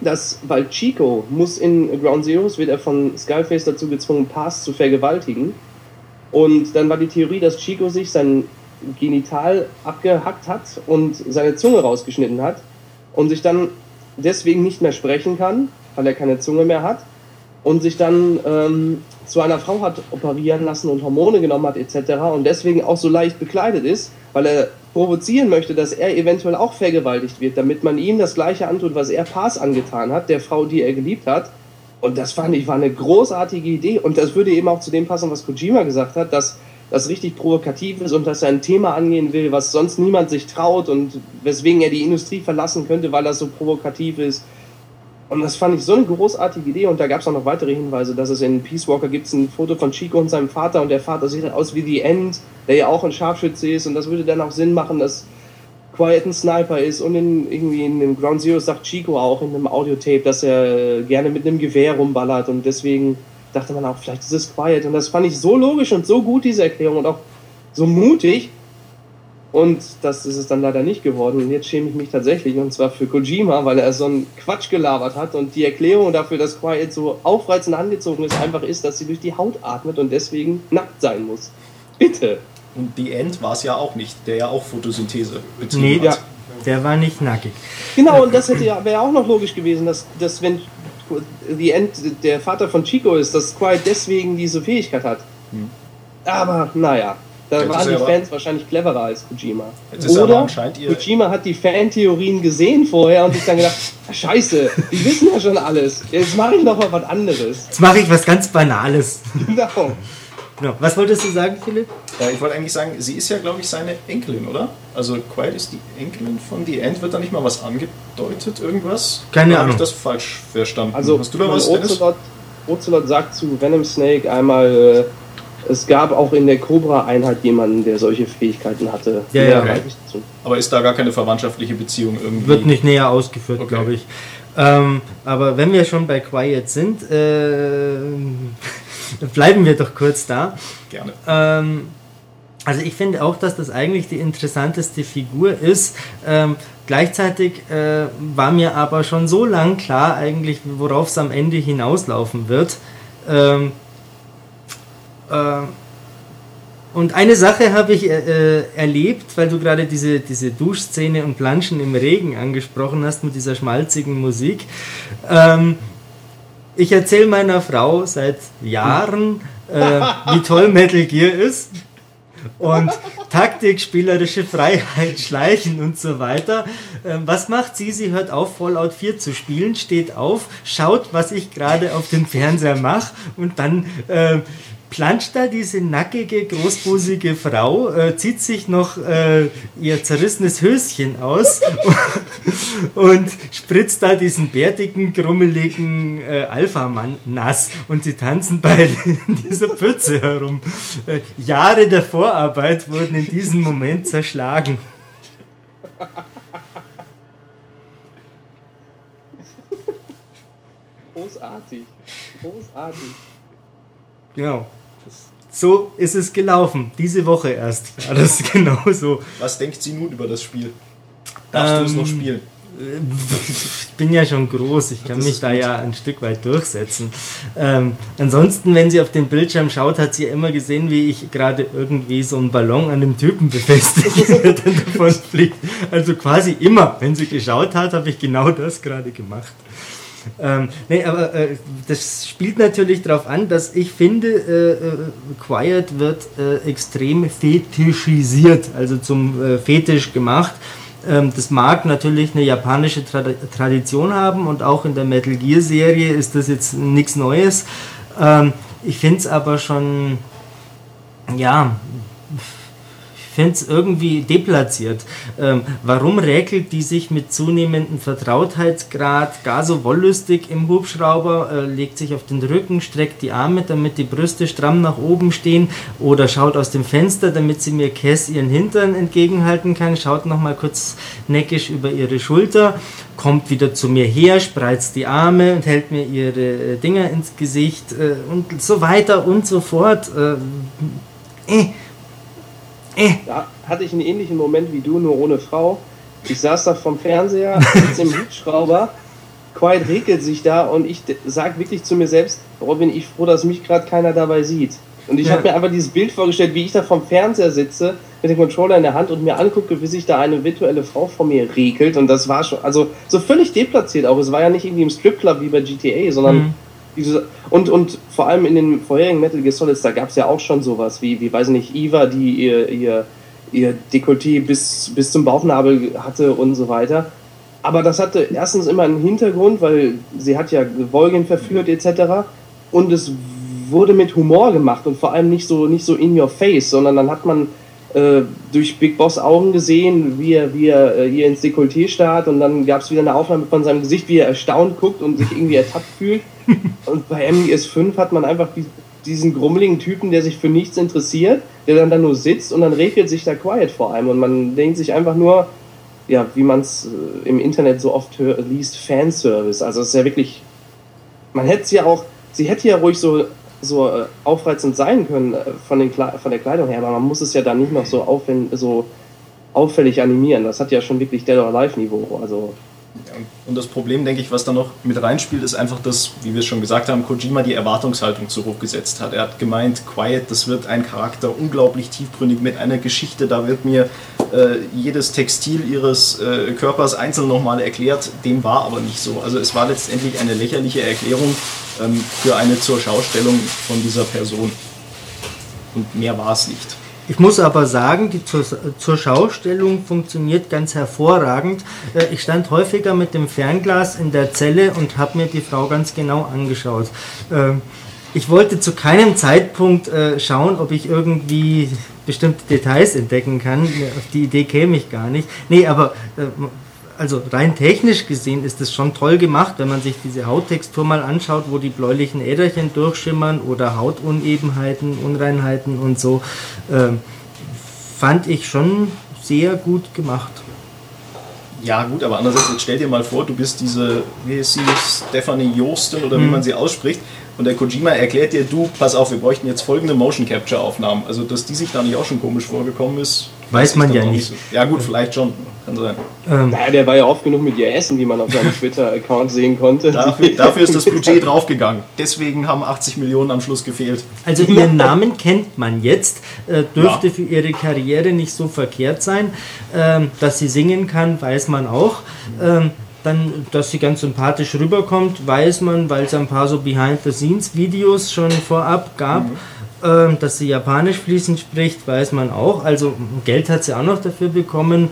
dass, weil Chico muss in Ground Zeroes, wird er von Skullface dazu gezwungen, Paz zu vergewaltigen. Und dann war die Theorie, dass Chico sich sein Genital abgehackt hat und seine Zunge rausgeschnitten hat und sich dann deswegen nicht mehr sprechen kann, weil er keine Zunge mehr hat. Und sich dann ähm, zu einer Frau hat operieren lassen und Hormone genommen hat etc. und deswegen auch so leicht bekleidet ist, weil er provozieren möchte, dass er eventuell auch vergewaltigt wird, damit man ihm das gleiche antut, was er Paz angetan hat, der Frau, die er geliebt hat. Und das fand ich war eine großartige Idee und das würde eben auch zu dem passen, was Kojima gesagt hat, dass das richtig provokativ ist und dass er ein Thema angehen will, was sonst niemand sich traut und weswegen er die Industrie verlassen könnte, weil das so provokativ ist. Und das fand ich so eine großartige Idee. Und da gab es auch noch weitere Hinweise, dass es in Peace Walker gibt ein Foto von Chico und seinem Vater. Und der Vater sieht halt aus wie The End, der ja auch ein Scharfschütze ist. Und das würde dann auch Sinn machen, dass Quiet ein Sniper ist. Und in, irgendwie in dem Ground Zero sagt Chico auch in einem Audiotape, dass er gerne mit einem Gewehr rumballert. Und deswegen dachte man auch, vielleicht ist es Quiet. Und das fand ich so logisch und so gut, diese Erklärung. Und auch so mutig. Und das ist es dann leider nicht geworden. Und jetzt schäme ich mich tatsächlich, und zwar für Kojima, weil er so einen Quatsch gelabert hat. Und die Erklärung dafür, dass Quiet so aufreizend angezogen ist, einfach ist, dass sie durch die Haut atmet und deswegen nackt sein muss. Bitte. Und The End war es ja auch nicht, der ja auch Photosynthese betrieben Nee, hat. der war nicht nackig. Genau, und das hätte ja, wäre auch noch logisch gewesen, dass, dass wenn The End der Vater von Chico ist, dass Quiet deswegen diese Fähigkeit hat. Aber naja, da waren die aber- Fans wahrscheinlich cleverer als Kojima. Er Oder anscheinend ihr- Kojima hat die Fan-Theorien gesehen vorher und sich dann gedacht, "Ah, scheiße, die wissen ja schon alles. Jetzt mache ich noch mal was anderes. Jetzt mache ich was ganz Banales. Genau. Genau. Was wolltest du sagen, Philipp? Ja, ich wollte eigentlich sagen, sie ist ja, glaube ich, seine Enkelin, oder? Also Quiet ist die Enkelin von The End. Wird da nicht mal was angedeutet, irgendwas? Keine Oder Ahnung. ich das falsch verstanden? Also Hast du da was? Ocelot, Ocelot sagt zu Venom Snake einmal, äh, es gab auch in der Cobra-Einheit jemanden, der solche Fähigkeiten hatte. Ja, ja. dazu. Aber ist da gar keine verwandtschaftliche Beziehung irgendwie? Wird nicht näher ausgeführt, Okay. glaube ich. Ähm, aber wenn wir schon bei Quiet sind, äh, <laughs> bleiben wir doch kurz da. Gerne. Ähm, also ich finde auch, dass das eigentlich die interessanteste Figur ist. Ähm, gleichzeitig äh, war mir aber schon so lang klar eigentlich, worauf es am Ende hinauslaufen wird. Äh, und eine Sache habe ich äh, äh, erlebt, weil du gerade diese, diese Duschszene und Planschen im Regen angesprochen hast mit dieser schmalzigen Musik. Ähm, ich erzähle meiner Frau seit Jahren, äh, wie toll Metal Gear ist. Und Taktik, spielerische Freiheit, Schleichen und so weiter. Ähm, was macht sie? Sie hört auf, Fallout 4 zu spielen, steht auf, schaut, was ich gerade auf dem Fernseher mache und dann äh, planscht da diese nackige, großbusige Frau, äh, zieht sich noch äh, ihr zerrissenes Höschen aus <laughs> und spritzt da diesen bärtigen, grummeligen äh, Alpha-Mann nass und sie tanzen beide <laughs> in dieser Pfütze herum. Äh, Jahre der Vorarbeit wurden in diesem Moment zerschlagen. Großartig. Großartig. Genau. So ist es gelaufen. Diese Woche erst war das <laughs> genau so. Was denkt sie nun über das Spiel? Darfst du es Ähm, noch spielen? <laughs> Ich bin ja schon groß, ich kann Das mich da gut. ja ein Stück weit durchsetzen. Ähm, ansonsten, wenn sie auf den Bildschirm schaut, hat sie ja immer gesehen, wie ich gerade irgendwie so einen Ballon an dem Typen befestige, <laughs> der dann davon fliegt. Also quasi immer, wenn sie geschaut hat, habe ich genau das gerade gemacht. Ähm, nee, aber äh, das spielt natürlich darauf an, dass ich finde, äh, äh, Quiet wird äh, extrem fetischisiert, also zum äh, Fetisch gemacht. Ähm, das mag natürlich eine japanische Tra Tradition haben und auch in der Metal Gear Serie ist das jetzt nichts Neues. Ähm, ich finde es aber schon, ja, finde es irgendwie deplatziert. Ähm, warum räkelt die sich mit zunehmendem Vertrautheitsgrad gar so wollüstig im Hubschrauber, äh, legt sich auf den Rücken, streckt die Arme, damit die Brüste stramm nach oben stehen oder schaut aus dem Fenster, damit sie mir Cass ihren Hintern entgegenhalten kann, schaut nochmal kurz neckisch über ihre Schulter, kommt wieder zu mir her, spreizt die Arme und hält mir ihre äh, Dinger ins Gesicht äh, und so weiter und so fort. Äh, äh. Da hatte ich einen ähnlichen Moment wie du, nur ohne Frau. Ich saß da vom Fernseher, sitze im <laughs> Hubschrauber, Quiet regelt sich da und ich sag wirklich zu mir selbst, oh, bin ich froh, dass mich gerade keiner dabei sieht. Und ich Ja. habe mir einfach dieses Bild vorgestellt, wie ich da vom Fernseher sitze, mit dem Controller in der Hand und mir angucke, wie sich da eine virtuelle Frau vor mir regelt. Und das war schon, also so völlig deplatziert auch. Es war ja nicht irgendwie im Stripclub wie bei GTA, sondern Mhm. Und, und vor allem in den vorherigen Metal Gear Solids, da gab es ja auch schon sowas wie, wie weiß ich nicht, Eva, die ihr, ihr, ihr Dekolleté bis, bis zum Bauchnabel hatte und so weiter. Aber das hatte erstens immer einen Hintergrund, weil sie hat ja Wolgen verführt etc. Und es wurde mit Humor gemacht und vor allem nicht so, nicht so in your face, sondern dann hat man äh, durch Big Boss Augen gesehen, wie er, wie er äh, ihr ins Dekolleté starrt und dann gab es wieder eine Aufnahme von seinem Gesicht, wie er erstaunt guckt und sich irgendwie ertappt fühlt. <laughs> Und bei MGS5 hat man einfach diesen grummeligen Typen, der sich für nichts interessiert, der dann da nur sitzt und dann regelt sich da Quiet vor einem und man denkt sich einfach nur, ja, wie man es äh, im Internet so oft liest, Fanservice. Also es ist ja wirklich, man hätte es ja auch, sie hätte ja ruhig so so äh, aufreizend sein können äh, von, den von der Kleidung her, aber man muss es ja dann nicht noch so, so auffällig animieren. Das hat ja schon wirklich Dead or Alive Niveau. Also und das Problem, denke ich, was da noch mit reinspielt, ist einfach, dass, wie wir es schon gesagt haben, Kojima die Erwartungshaltung zu hoch gesetzt hat. Er hat gemeint, Quiet, das wird ein Charakter unglaublich tiefgründig mit einer Geschichte, da wird mir äh, jedes Textil ihres äh, Körpers einzeln nochmal erklärt. Dem war aber nicht so. Also es war letztendlich eine lächerliche Erklärung ähm, für eine zur Schaustellung von dieser Person. Und mehr war es nicht. Ich muss aber sagen, die zur, zur Schaustellung funktioniert ganz hervorragend. Äh, ich stand häufiger mit dem Fernglas in der Zelle und habe mir die Frau ganz genau angeschaut. Ähm, ich wollte zu keinem Zeitpunkt äh, schauen, ob ich irgendwie bestimmte Details entdecken kann. Auf die Idee käme ich gar nicht. Nee, aber äh, also rein technisch gesehen ist es schon toll gemacht, wenn man sich diese Hauttextur mal anschaut, wo die bläulichen Äderchen durchschimmern oder Hautunebenheiten, Unreinheiten und so. Äh, fand ich schon sehr gut gemacht. Ja, gut, aber andererseits, jetzt stell dir mal vor, du bist diese, wie ist sie, Stephanie Josten oder wie hm. man sie ausspricht, und der Kojima erklärt dir, du, pass auf, wir bräuchten jetzt folgende Motion Capture Aufnahmen. Also, dass die sich da nicht auch schon komisch vorgekommen ist, weiß man ja nicht. So. Ja, gut, vielleicht schon. Kann sein. Ähm. Naja, der war ja oft genug mit ihr essen, wie man auf seinem <laughs> Twitter-Account sehen konnte. Dafür, dafür, ist das Budget <laughs> draufgegangen. Deswegen haben 80 Millionen am Schluss gefehlt. Also, ihren Namen kennt man jetzt. Äh, dürfte ja. für ihre Karriere nicht so verkehrt sein. Ähm, dass sie singen kann, weiß man auch. Ähm, dann, dass sie ganz sympathisch rüberkommt, weiß man, weil es ein paar so Behind-the-Scenes-Videos schon vorab gab. Mhm. Ähm, dass sie Japanisch fließend spricht, weiß man auch. Also Geld hat sie auch noch dafür bekommen.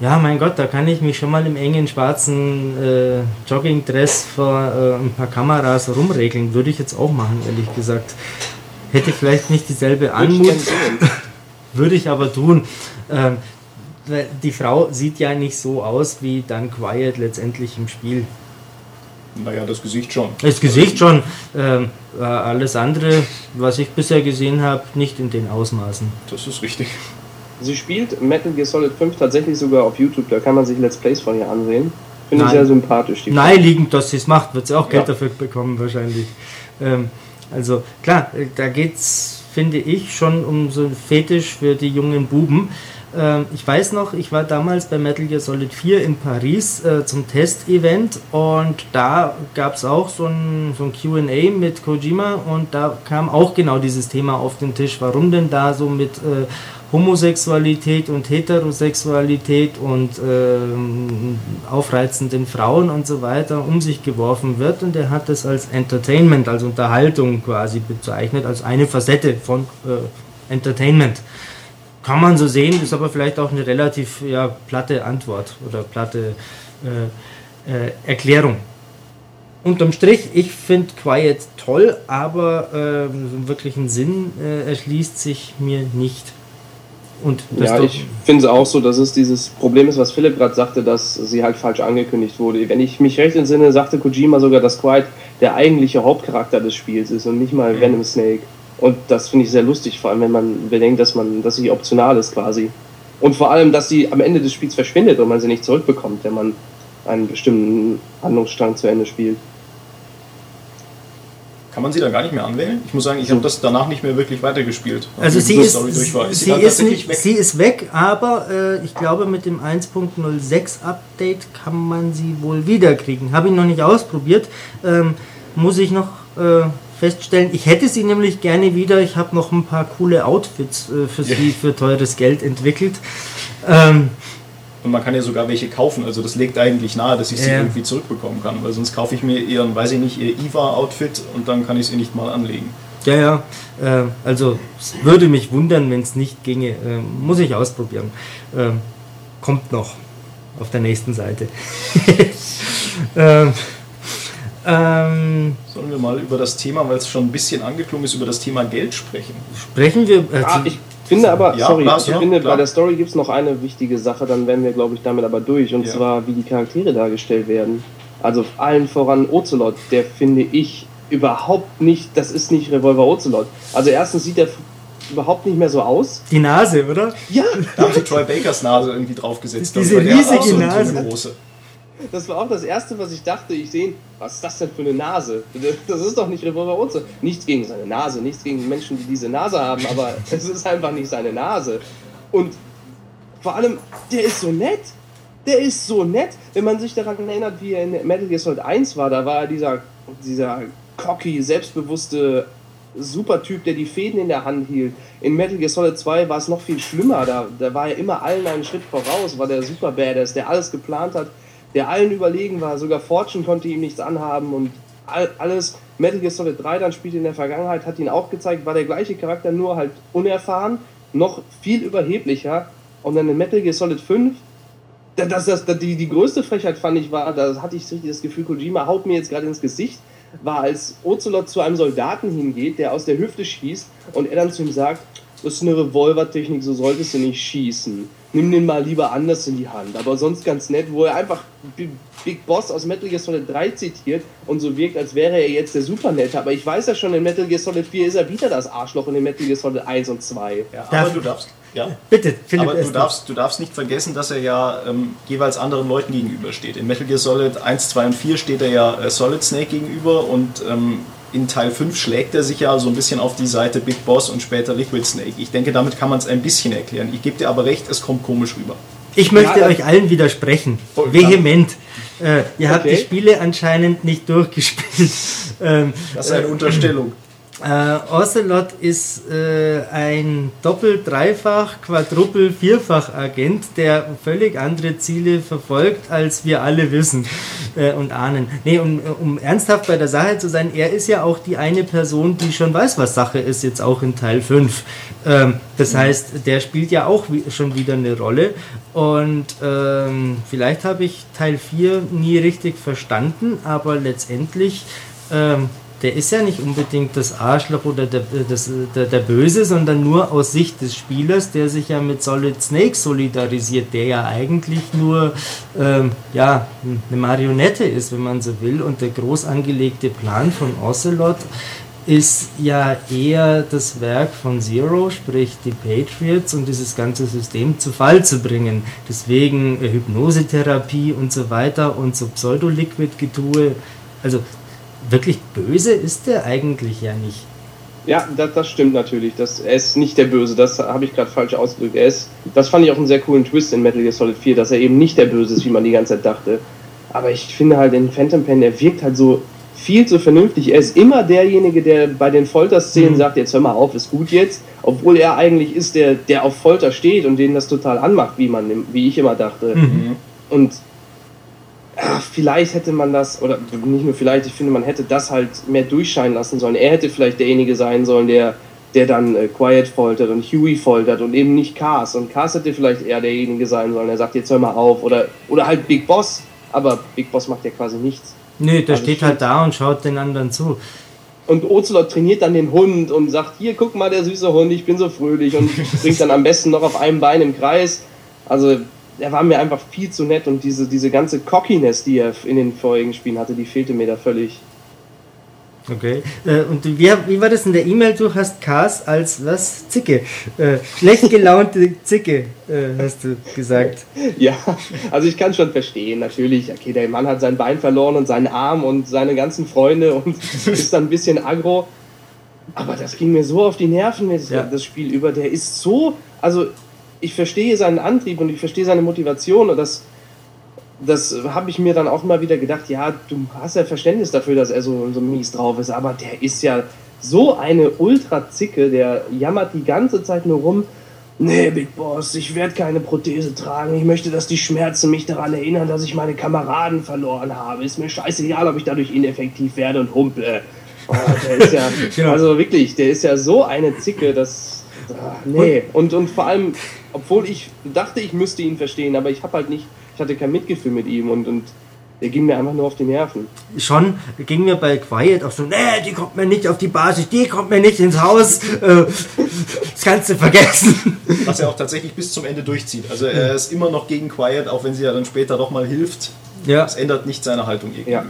Ja, mein Gott, da kann ich mich schon mal im engen schwarzen äh, Joggingdress vor äh, ein paar Kameras rumregeln. Würde ich jetzt auch machen, ehrlich gesagt. Hätte vielleicht nicht dieselbe Anmut. <laughs> Würde ich aber tun. Ähm, die Frau sieht ja nicht so aus wie dann Quiet letztendlich im Spiel. Naja, das Gesicht schon. Das Gesicht schon. Ähm, äh, alles andere, was ich bisher gesehen habe, nicht in den Ausmaßen. Das ist richtig. Sie spielt Metal Gear Solid 5 tatsächlich sogar auf YouTube, da kann man sich Let's Plays von ihr ansehen. Finde ich sehr sympathisch. Die Naheliegend, dass sie es macht, wird sie auch Geld ja. dafür bekommen wahrscheinlich. Ähm, also klar, äh, da geht es, finde ich, schon um so einen Fetisch für die jungen Buben. Ähm, ich weiß noch, ich war damals bei Metal Gear Solid 4 in Paris äh, zum Testevent und da gab es auch so ein, so ein QA mit Kojima und da kam auch genau dieses Thema auf den Tisch. Warum denn da so mit äh, Homosexualität und Heterosexualität und äh, aufreizenden Frauen und so weiter um sich geworfen wird und er hat es als Entertainment, als Unterhaltung quasi bezeichnet, als eine Facette von äh, Entertainment. Kann man so sehen, ist aber vielleicht auch eine relativ ja, platte Antwort oder platte äh, äh, Erklärung. Unterm Strich, ich finde Quiet toll, aber äh, wirklich einen Sinn äh, erschließt sich mir nicht. Und ja, ich finde es auch so, dass es dieses Problem ist, was Philipp gerade sagte, dass sie halt falsch angekündigt wurde. Wenn ich mich recht entsinne, sagte Kojima sogar, dass Quiet der eigentliche Hauptcharakter des Spiels ist und nicht mal. Venom Snake. Und das finde ich sehr lustig, vor allem wenn man bedenkt, dass man, dass sie optional ist quasi. Und vor allem, dass sie am Ende des Spiels verschwindet und man sie nicht zurückbekommt, wenn man einen bestimmten Handlungsstrang zu Ende spielt. Kann man sie dann gar nicht mehr anwählen? Ich muss sagen, ich habe das danach nicht mehr wirklich weitergespielt. Also sie ist, ist, ist, sie, ist nicht, weg? sie ist weg, aber äh, ich glaube mit dem 1.06 Update kann man sie wohl wiederkriegen. Habe ich noch nicht ausprobiert. Ähm, muss ich noch äh, feststellen. Ich hätte sie nämlich gerne wieder. Ich habe noch ein paar coole Outfits äh, für sie für teures Geld entwickelt. Ähm, Und man kann ja sogar welche kaufen. Also das legt eigentlich nahe, dass ich sie Ja. irgendwie zurückbekommen kann. Weil sonst kaufe ich mir ihren, weiß ich nicht, ihr IVA-Outfit und dann kann ich sie nicht mal anlegen. Ja, ja. Äh, also es würde mich wundern, wenn es nicht ginge. Äh, muss ich ausprobieren. Ähm, kommt noch auf der nächsten Seite. <laughs> ähm, ähm, Sollen wir mal über das Thema, weil es schon ein bisschen angeklungen ist, über das Thema Geld sprechen? sprechen wir. Äh, Ah, ich finde aber, Ja, sorry, Lars, ich ja, finde, klar. bei der Story gibt es noch eine wichtige Sache, dann wären wir, glaube ich, damit aber durch. Und Ja. zwar, wie die Charaktere dargestellt werden. Also allen voran Ocelot, der finde ich überhaupt nicht, das ist nicht Revolver Ocelot. Also erstens sieht er überhaupt nicht mehr so aus. die Nase, oder? Ja, Da haben sie Troy Bakers Nase irgendwie draufgesetzt. Diese riesige so, eine große. Das war auch das Erste, was ich dachte. Ich sehe, was ist das denn für eine Nase? Das ist doch nicht Revolver Ocelot. Nichts gegen seine Nase, nichts gegen Menschen, die diese Nase haben, aber <laughs> es ist einfach nicht seine Nase. Und vor allem, der ist so nett. Der ist so nett. Wenn man sich daran erinnert, wie er in Metal Gear Solid 1 war, da war er dieser, dieser cocky, selbstbewusste Supertyp, der die Fäden in der Hand hielt. In Metal Gear Solid 2 war es noch viel schlimmer. Da, da war er immer allen einen Schritt voraus, war der Super Badass, der alles geplant hat, der allen überlegen war. Sogar Fortune konnte ihm nichts anhaben und all, alles. Metal Gear Solid 3 dann spielte in der Vergangenheit, hat ihn auch gezeigt, war der gleiche Charakter, nur halt unerfahren, noch viel überheblicher. Und dann in Metal Gear Solid 5 da- das, das, das, die, die größte Frechheit fand ich war, da hatte ich richtig das Gefühl, Kojima haut mir jetzt gerade ins Gesicht, war als Ocelot zu einem Soldaten hingeht, der aus der Hüfte schießt und er dann zu ihm sagt, das ist eine Revolvertechnik, so solltest du nicht schießen. Nimm den mal lieber anders in die Hand. Aber sonst ganz nett, wo er einfach Big Boss aus Metal Gear Solid 3 zitiert und so wirkt, als wäre er jetzt der Supernette. Aber ich weiß ja schon, in Metal Gear Solid 4 ist er wieder das Arschloch und in Metal Gear Solid 1 und 2. Ja, Darf- aber du darfst. Ja. Bitte, Philipp. Aber du darfst, du darfst nicht vergessen, dass er ja ähm, jeweils anderen Leuten gegenübersteht. In Metal Gear Solid 1, 2 und 4 steht er ja äh, Solid Snake gegenüber und ähm, in Teil 5 schlägt er sich ja so ein bisschen auf die Seite Big Boss und später Liquid Snake. Ich denke, damit kann man es ein bisschen erklären. Ich gebe dir aber recht, es kommt komisch rüber. Ich möchte Ja, euch allen widersprechen. Oh, Vehement. Äh, ihr habt Okay. die Spiele anscheinend nicht durchgespielt. <laughs> ähm, Das ist eine Unterstellung. Äh, Ocelot ist äh, ein Doppel-, Dreifach-, Quadruppel-, Vierfach-Agent, der völlig andere Ziele verfolgt, als wir alle wissen äh, und ahnen. Nee, um, um ernsthaft bei der Sache zu sein, er ist ja auch die eine Person, die schon weiß, was Sache ist, jetzt auch in Teil 5. Ähm, das heißt, der spielt ja auch wie, schon wieder eine Rolle. Und ähm, vielleicht habe ich Teil 4 nie richtig verstanden, aber letztendlich ähm, der ist ja nicht unbedingt das Arschloch oder der, das, der, der Böse, sondern nur aus Sicht des Spielers, der sich ja mit Solid Snake solidarisiert, der ja eigentlich nur ähm, ja, eine Marionette ist, wenn man so will. Und der groß angelegte Plan von Ocelot ist ja eher das Werk von Zero, sprich die Patriots und dieses ganze System zu Fall zu bringen. Deswegen äh, Hypnosetherapie und so weiter und so Pseudo-Liquid-Getue. Also wirklich böse ist der eigentlich ja nicht. Ja, das, das stimmt natürlich. Das, er ist nicht der Böse, das habe ich gerade falsch ausgedrückt. Er ist, das fand ich auch einen sehr coolen Twist in Metal Gear Solid 4, dass er eben nicht der Böse ist, wie man die ganze Zeit dachte. Aber ich finde halt in Phantom Pen, er wirkt halt so viel zu vernünftig. Er ist immer derjenige, der bei den Folterszenen Mhm. sagt, jetzt hör mal auf, ist gut jetzt. Obwohl er eigentlich ist der, der auf Folter steht und den das total anmacht, wie man, wie ich immer dachte. Mhm. Und ach, vielleicht hätte man das, oder nicht nur vielleicht, ich finde, man hätte das halt mehr durchscheinen lassen sollen. Er hätte vielleicht derjenige sein sollen, der, der dann äh, Quiet foltert und Huey foltert und eben nicht Cars. Und Cars hätte vielleicht eher derjenige sein sollen, der sagt, jetzt hör mal auf. Oder, oder halt Big Boss. Aber Big Boss macht ja quasi nichts. Nö, der Also steht halt da und schaut den anderen zu. Und Ocelot trainiert dann den Hund und sagt, hier, guck mal, der süße Hund, ich bin so fröhlich und <laughs> springt dann am besten noch auf einem Bein im Kreis. Also, er war mir einfach viel zu nett und diese, diese ganze Cockiness, die er in den vorigen Spielen hatte, die fehlte mir da völlig. Okay. Äh, und wie, wie war das in der E-Mail? Du hast Cars als was? Zicke. Äh, schlecht gelaunte Zicke, äh, hast du gesagt. <laughs> Ja, also ich kann schon verstehen, natürlich. Okay, der Mann hat sein Bein verloren und seinen Arm und seine ganzen Freunde und <laughs> ist dann ein bisschen aggro. Aber das ging mir so auf die Nerven mit Ja. das Spiel über. Der ist so, also ich verstehe seinen Antrieb und ich verstehe seine Motivation und das, das habe ich mir dann auch mal wieder gedacht, ja, du hast ja Verständnis dafür, dass er so, so mies drauf ist, aber der ist ja so eine Ultra-Zicke, der jammert die ganze Zeit nur rum Nee, Big Boss, ich werde keine Prothese tragen. Ich möchte, dass die Schmerzen mich daran erinnern, dass ich meine Kameraden verloren habe. Ist mir scheißegal, ob ich dadurch ineffektiv werde und humple. Oh, der ist ja, <laughs> Genau. also wirklich, der ist ja so eine Zicke, dass. ach, nee. Und, und vor allem, obwohl ich dachte, ich müsste ihn verstehen, aber ich habe halt nicht, ich hatte kein Mitgefühl mit ihm und, und der ging mir einfach nur auf die Nerven. Schon ging mir bei Quiet auch so, nee, die kommt mir nicht auf die Basis, die kommt mir nicht ins Haus. Äh, das kannst du vergessen. Was er auch tatsächlich bis zum Ende durchzieht. Also er ist immer noch gegen Quiet, auch wenn sie ja dann später doch mal hilft. Ja. Das ändert nicht seine Haltung ihr Ja.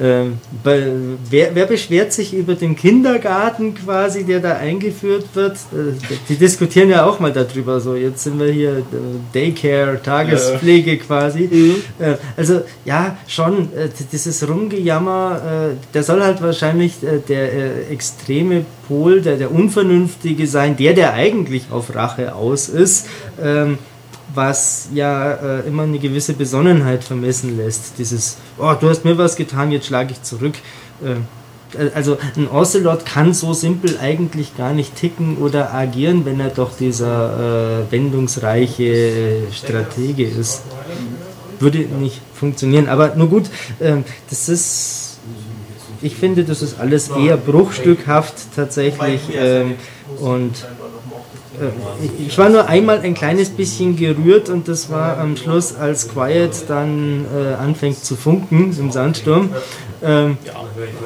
Ähm, bei, wer, wer beschwert sich über den Kindergarten quasi, der da eingeführt wird? Äh, die diskutieren ja auch mal darüber. So, jetzt sind wir hier äh, Daycare, Tagespflege quasi. Äh, also ja, schon äh, dieses Rumgejammer, äh, der soll halt wahrscheinlich äh, der extreme Pol, der, der Unvernünftige sein, der, der eigentlich auf Rache aus ist. Ähm, was ja äh, immer eine gewisse Besonnenheit vermessen lässt. Dieses, oh, du hast mir was getan, jetzt schlage ich zurück. Äh, also ein Ocelot kann so simpel eigentlich gar nicht ticken oder agieren, wenn er doch dieser äh, wendungsreiche Stratege ist. Würde nicht funktionieren. Aber nur gut, ähm, das ist, ich finde, das ist alles eher bruchstückhaft tatsächlich. Ähm, und ich war nur einmal ein kleines bisschen gerührt und das war am Schluss, als Quiet dann äh, anfängt zu funken im Sandsturm. Ähm,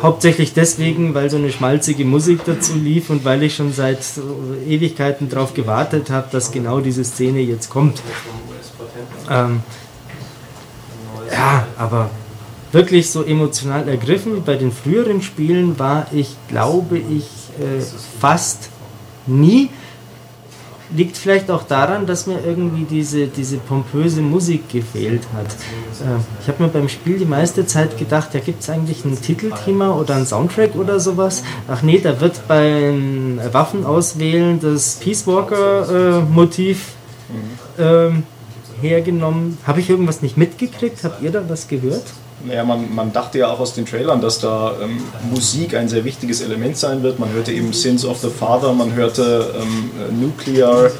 Hauptsächlich deswegen, weil so eine schmalzige Musik dazu lief und weil ich schon seit äh, Ewigkeiten darauf gewartet habe, dass genau diese Szene jetzt kommt. Ähm, ja, aber wirklich so emotional ergriffen wie bei den früheren Spielen war ich, glaube ich, äh, fast nie. Liegt vielleicht auch daran, dass mir irgendwie diese, diese pompöse Musik gefehlt hat. Äh, ich habe mir beim Spiel die meiste Zeit gedacht, ja, gibt es eigentlich ein Titelthema oder ein Soundtrack oder sowas? Ach nee, da wird beim Waffen auswählen das Peace Walker-Motiv ähm, hergenommen. Habe ich irgendwas nicht mitgekriegt? Habt ihr da was gehört? Naja, man, man dachte ja auch aus den Trailern, dass da ähm, Musik ein sehr wichtiges Element sein wird. Man hörte eben Sins of the Father, man hörte ähm, äh, Nuclear,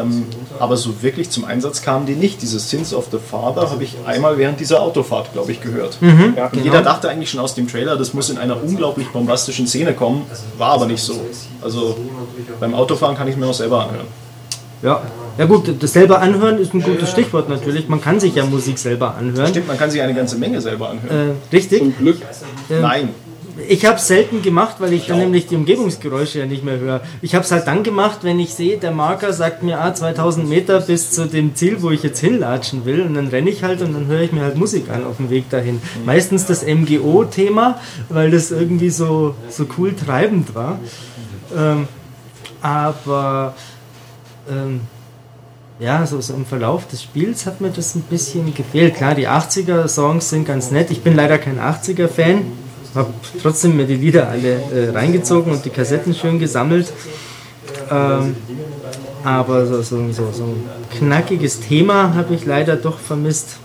ähm, aber so wirklich zum Einsatz kamen die nicht. Diese Sins of the Father habe ich einmal während dieser Autofahrt, glaube ich, gehört. Ja, Und jeder dachte eigentlich schon aus dem Trailer, das muss in einer unglaublich bombastischen Szene kommen. War aber nicht so. Also beim Autofahren kann ich mir noch selber anhören. Ja. Ja gut, das selber anhören ist ein gutes Stichwort natürlich. Man kann sich ja Musik selber anhören. Stimmt, man kann sich eine ganze Menge selber anhören. Äh, richtig. Zum Glück. Nein. Ich habe es selten gemacht, weil ich dann nämlich die Umgebungsgeräusche ja nicht mehr höre. Ich habe es halt dann gemacht, wenn ich sehe, der Marker sagt mir, ah, 2000 Meter bis zu dem Ziel, wo ich jetzt hinlatschen will. Und dann renne ich halt und dann höre ich mir halt Musik an auf dem Weg dahin. Meistens das MGO-Thema, weil das irgendwie so, so cool treibend war. Ähm, aber ähm, ja, so, so im Verlauf des Spiels hat mir das ein bisschen gefehlt. Klar, die 80er-Songs sind ganz nett. Ich bin leider kein 80er-Fan. Habe trotzdem mir die Lieder alle äh, reingezogen und die Kassetten schön gesammelt. Ähm, aber so, so, so, so ein knackiges Thema habe ich leider doch vermisst.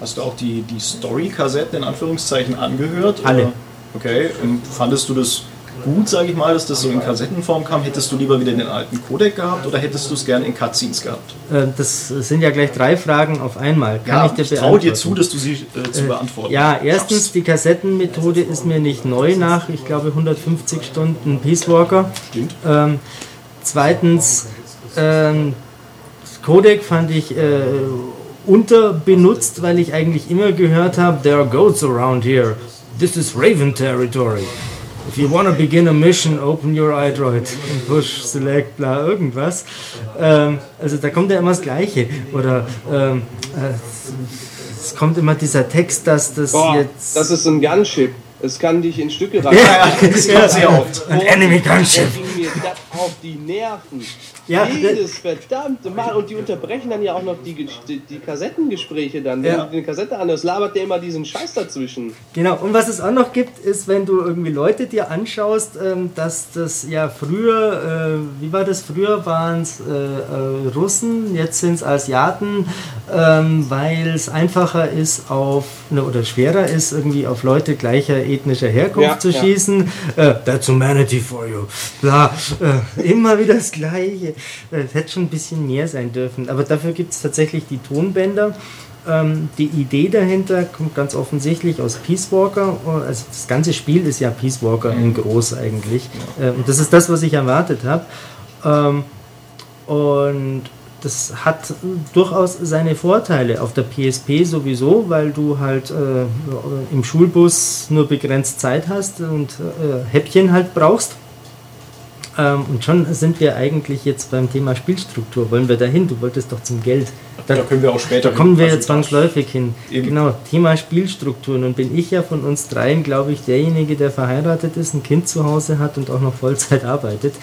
Hast du auch die, die Story-Kassetten in Anführungszeichen angehört? Alle. Oder? Okay, und fandest du das gut, sage ich mal, dass das so in Kassettenform kam? Hättest du lieber wieder den alten Codec gehabt oder hättest du es gern in Cutscenes gehabt? Äh, das sind ja gleich drei Fragen auf einmal. Kann Ja, ich dir ich traue dir zu, dass du sie äh, zu beantworten Ja, erstens, schaffst. die Kassettenmethode ist mir nicht neu nach, ich glaube, 150 Stunden Peace Walker. Stimmt. Ähm, zweitens, ähm, das Codec fand ich äh, unterbenutzt, weil ich eigentlich immer gehört habe, there are goats around here. This is Raven territory. If you want to begin a mission, open your iDroid and push select bla irgendwas. Ähm, also da kommt ja immer das Gleiche. Oder ähm, äh, es kommt immer dieser Text, dass das Boah, jetzt... das ist ein Gunship. Es kann dich in Stücke <laughs> reißen. Ja, das kommt sehr oft. An enemy gunship. Das ging mir das auf die Nerven. Ja, Jedes verdammte Mal. Und die unterbrechen dann ja auch noch die, die, die Kassettengespräche dann. Wenn Ja. du eine Kassette anhörst, labert der immer diesen Scheiß dazwischen. Genau, und was es auch noch gibt, ist, wenn du irgendwie Leute dir anschaust, ähm, dass das ja früher, äh, wie war das, früher waren es äh, äh, Russen, jetzt sind es Asiaten, ähm, weil es einfacher ist auf, ne, oder schwerer ist, irgendwie auf Leute gleicher ethnischer Herkunft Ja, zu ja. schießen. Äh, that's humanity for you. Bla, äh, immer wieder das Gleiche. Es hätte schon ein bisschen mehr sein dürfen. Aber dafür gibt es tatsächlich die Tonbänder. Ähm, die Idee dahinter kommt ganz offensichtlich aus Peace Walker. Also das ganze Spiel ist ja Peace Walker in groß eigentlich. Ähm, und das ist das, was ich erwartet habe. Ähm, und das hat durchaus seine Vorteile auf der PSP sowieso, weil du halt äh, im Schulbus nur begrenzt Zeit hast und äh, Häppchen halt brauchst. Ähm, und schon sind wir eigentlich jetzt beim Thema Spielstruktur. Wollen wir dahin? Du wolltest doch zum Geld. Da, da können wir auch später. Da kommen wir jetzt zwangsläufig hin. Eben. Genau, Thema Spielstruktur. Nun bin ich ja von uns dreien, glaube ich, derjenige, der verheiratet ist, ein Kind zu Hause hat und auch noch Vollzeit arbeitet.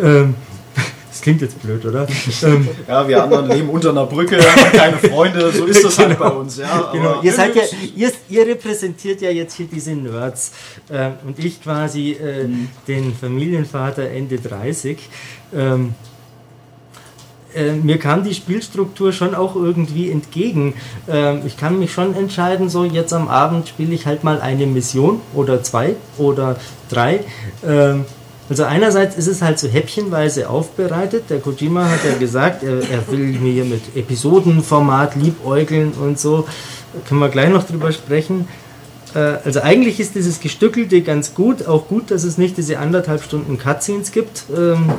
Ähm, <laughs> das klingt jetzt blöd, oder? <laughs> Ähm, ja, wir anderen leben unter einer Brücke, haben keine Freunde, so ist das halt <laughs> genau. halt bei uns. Ja, genau. ihr, seid ja, ihr, ihr, repräsentiert ja jetzt hier diese Nerds äh, und ich quasi äh, mhm. den Familienvater Ende 30. Ähm, äh, mir kam die Spielstruktur schon auch irgendwie entgegen. Ähm, ich kann mich schon entscheiden, so jetzt am Abend spiele ich halt mal eine Mission oder zwei oder drei. Ähm, also einerseits ist es halt so häppchenweise aufbereitet. Der Kojima hat ja gesagt, er, er will mir mit Episodenformat liebäugeln und so. Können wir gleich noch drüber sprechen. Äh, also eigentlich ist dieses Gestückelte ganz gut. Auch gut, dass es nicht diese anderthalb Stunden Cutscenes gibt. Ähm,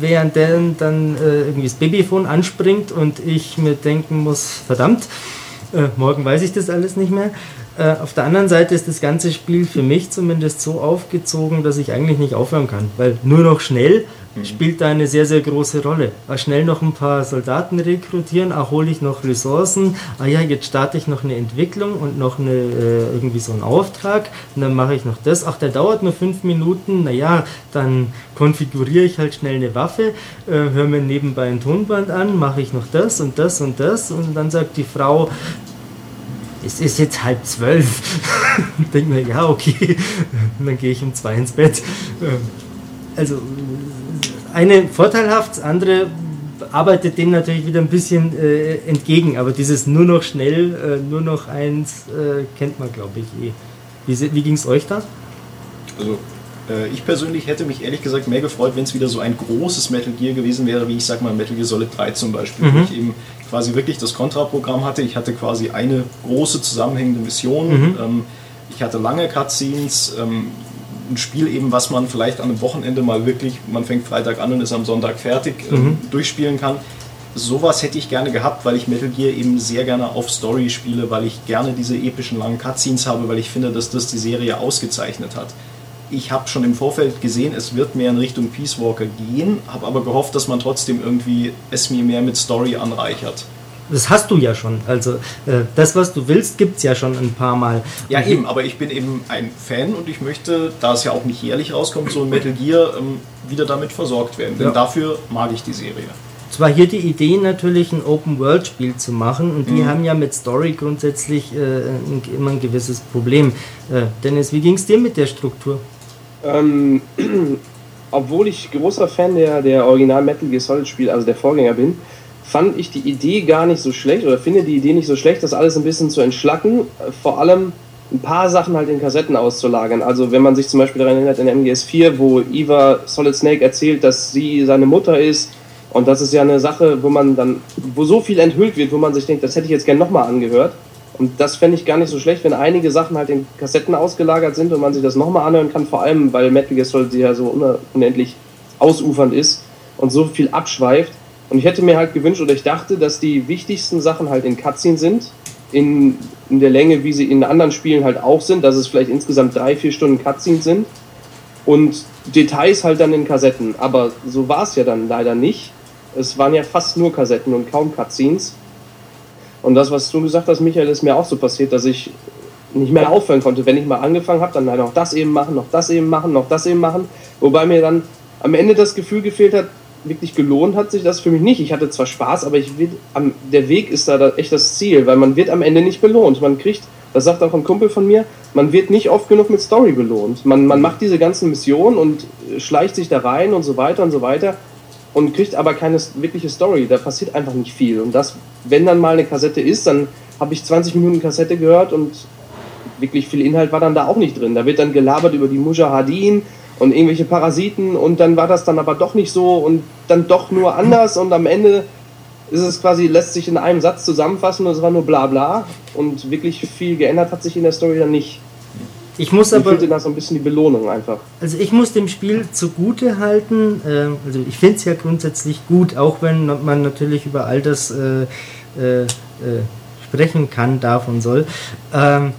während dann äh, irgendwie das Babyphone anspringt und ich mir denken muss, verdammt, äh, morgen weiß ich das alles nicht mehr. Auf der anderen Seite ist das ganze Spiel für mich zumindest so aufgezogen, dass ich eigentlich nicht aufhören kann, weil nur noch schnell mhm. spielt da eine sehr, sehr große Rolle. Ah, schnell noch ein paar Soldaten rekrutieren, ah, hole ich noch Ressourcen, ah ja, jetzt starte ich noch eine Entwicklung und noch eine, äh, irgendwie so einen Auftrag und dann mache ich noch das. Ach, der dauert nur fünf Minuten, naja, dann konfiguriere ich halt schnell eine Waffe, äh, höre mir nebenbei ein Tonband an, mache ich noch das und das und das und dann sagt die Frau, es ist jetzt halb zwölf. <laughs> Denke mir, ja, okay. Und <laughs> dann gehe ich um zwei ins Bett. Ähm, also, eine vorteilhaft, andere arbeitet dem natürlich wieder ein bisschen äh, entgegen. Aber dieses nur noch schnell, äh, nur noch eins, äh, kennt man, glaube ich, eh. Wie, wie ging es euch da? Also, äh, ich persönlich hätte mich ehrlich gesagt mehr gefreut, wenn es wieder so ein großes Metal Gear gewesen wäre, wie ich sag mal Metal Gear Solid 3 zum Beispiel, mhm. wo ich eben quasi wirklich das Kontraprogramm hatte. Ich hatte quasi eine große zusammenhängende Mission. Mhm. Ähm, ich hatte lange Cutscenes. Ähm, ein Spiel eben, was man vielleicht an einem Wochenende mal wirklich, man fängt Freitag an und ist am Sonntag fertig, ähm, mhm. durchspielen kann. Sowas hätte ich gerne gehabt, weil ich Metal Gear eben sehr gerne auf Story spiele, weil ich gerne diese epischen langen Cutscenes habe, weil ich finde, dass das die Serie ausgezeichnet hat ich habe schon im Vorfeld gesehen, es wird mehr in Richtung Peace Walker gehen, habe aber gehofft, dass man trotzdem irgendwie es mir mehr mit Story anreichert. Das hast du ja schon. Also äh, das, was du willst, gibt es ja schon ein paar Mal. Ja, und eben, aber ich bin eben ein Fan und ich möchte, da es ja auch nicht jährlich rauskommt, so ein Metal Gear, ähm, wieder damit versorgt werden. Denn ja. dafür mag ich die Serie. Zwar hier die Idee natürlich ein Open-World-Spiel zu machen und die mhm. haben ja mit Story grundsätzlich äh, immer ein gewisses Problem. Äh, Dennis, wie ging es dir mit der Struktur? Ähm, <clears throat> obwohl ich großer Fan der, der Original Metal Gear Solid Spiele, also der Vorgänger bin, fand ich die Idee gar nicht so schlecht oder finde die Idee nicht so schlecht, das alles ein bisschen zu entschlacken. Vor allem ein paar Sachen halt in Kassetten auszulagern. Also wenn man sich zum Beispiel daran erinnert in MGS4, wo Eva Solid Snake erzählt, dass sie seine Mutter ist und das ist ja eine Sache, wo man dann, wo so viel enthüllt wird, wo man sich denkt, das hätte ich jetzt gerne nochmal angehört. Und das fände ich gar nicht so schlecht, wenn einige Sachen halt in Kassetten ausgelagert sind und man sich das nochmal anhören kann, vor allem weil Metal Gear Solid ja so unendlich ausufernd ist und so viel abschweift. Und ich hätte mir halt gewünscht oder ich dachte, dass die wichtigsten Sachen halt in Cutscene sind, in, in der Länge, wie sie in anderen Spielen halt auch sind, dass es vielleicht insgesamt drei, vier Stunden Cutscene sind und Details halt dann in Kassetten. Aber so war es ja dann leider nicht. Es waren ja fast nur Kassetten und kaum Cutscenes. Und das, was du gesagt hast, Michael, ist mir auch so passiert, dass ich nicht mehr aufhören konnte. Wenn ich mal angefangen habe, dann noch das eben machen, noch das eben machen, noch das eben machen. Wobei mir dann am Ende das Gefühl gefehlt hat, wirklich gelohnt hat sich das für mich nicht. Ich hatte zwar Spaß, aber ich will, am, der Weg ist da echt das Ziel, weil man wird am Ende nicht belohnt. Man kriegt, das sagt auch ein Kumpel von mir, man wird nicht oft genug mit Story belohnt. Man, man macht diese ganzen Missionen und schleicht sich da rein und so weiter und so weiter und kriegt aber keine wirkliche Story. Da passiert einfach nicht viel. Und das, wenn dann mal eine Kassette ist, dann habe ich 20 Minuten Kassette gehört und wirklich viel Inhalt war dann da auch nicht drin. Da wird dann gelabert über die Mujahideen und irgendwelche Parasiten und dann war das dann aber doch nicht so und dann doch nur anders und am Ende ist es quasi, lässt sich in einem Satz zusammenfassen und es war nur bla bla und wirklich viel geändert hat sich in der Story dann nicht. Ich muss Ich aber, finde das so ein bisschen die Belohnung einfach. also ich muss dem Spiel zugute halten, äh, also ich finde es ja grundsätzlich gut, auch wenn man natürlich über all das äh, äh, äh, sprechen kann, darf und soll. Ähm,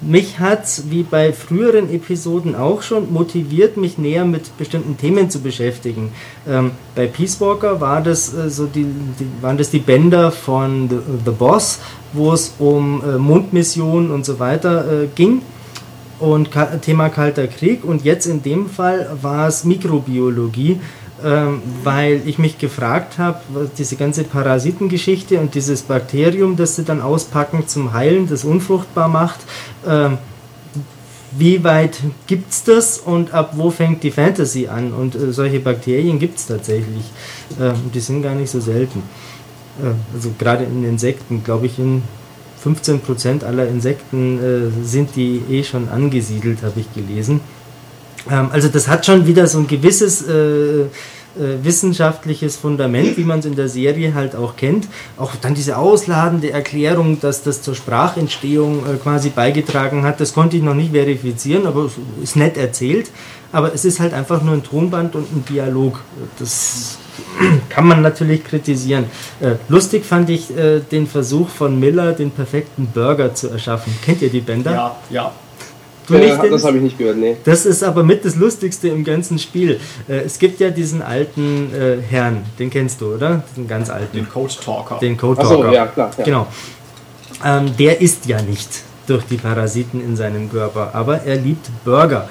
mich hat wie bei früheren Episoden auch schon motiviert, mich näher mit bestimmten Themen zu beschäftigen. Ähm, bei Peace Walker war das, äh, so die, die, waren das die Bänder von The, The Boss, wo es um äh, Mondmissionen und so weiter äh, ging. Und Thema Kalter Krieg. Und jetzt in dem Fall war es Mikrobiologie, ähm, weil ich mich gefragt habe, diese ganze Parasitengeschichte und dieses Bakterium, das sie dann auspacken zum Heilen, das unfruchtbar macht, ähm, wie weit gibt es das und ab wo fängt die Fantasy an? Und äh, solche Bakterien gibt es tatsächlich. Ähm, die sind gar nicht so selten. Äh, also gerade in Insekten, glaube ich, in 15% aller Insekten äh, sind die eh schon angesiedelt, habe ich gelesen. Ähm, also das hat schon wieder so ein gewisses äh, äh, wissenschaftliches Fundament, wie man es in der Serie halt auch kennt. Auch dann diese ausladende Erklärung, dass das zur Sprachentstehung äh, quasi beigetragen hat, das konnte ich noch nicht verifizieren, aber es ist nett erzählt. Aber es ist halt einfach nur ein Tonband und ein Dialog. Das <clears throat> kann man natürlich kritisieren. Äh, lustig fand ich den Versuch von Miller, den perfekten Burger zu erschaffen. Kennt ihr die Bänder? Ja, ja. Du nicht, Äh, Dennis? das habe ich nicht gehört, nee. Das ist aber mit das Lustigste im ganzen Spiel. Äh, es gibt ja diesen alten äh, Herrn, den kennst du, oder? Den ganz alten. Den Code Talker. Den Code Achso, Talker. ja, klar. Ja. Genau. Ähm, der isst ja nicht durch die Parasiten in seinem Körper, aber er liebt Burger.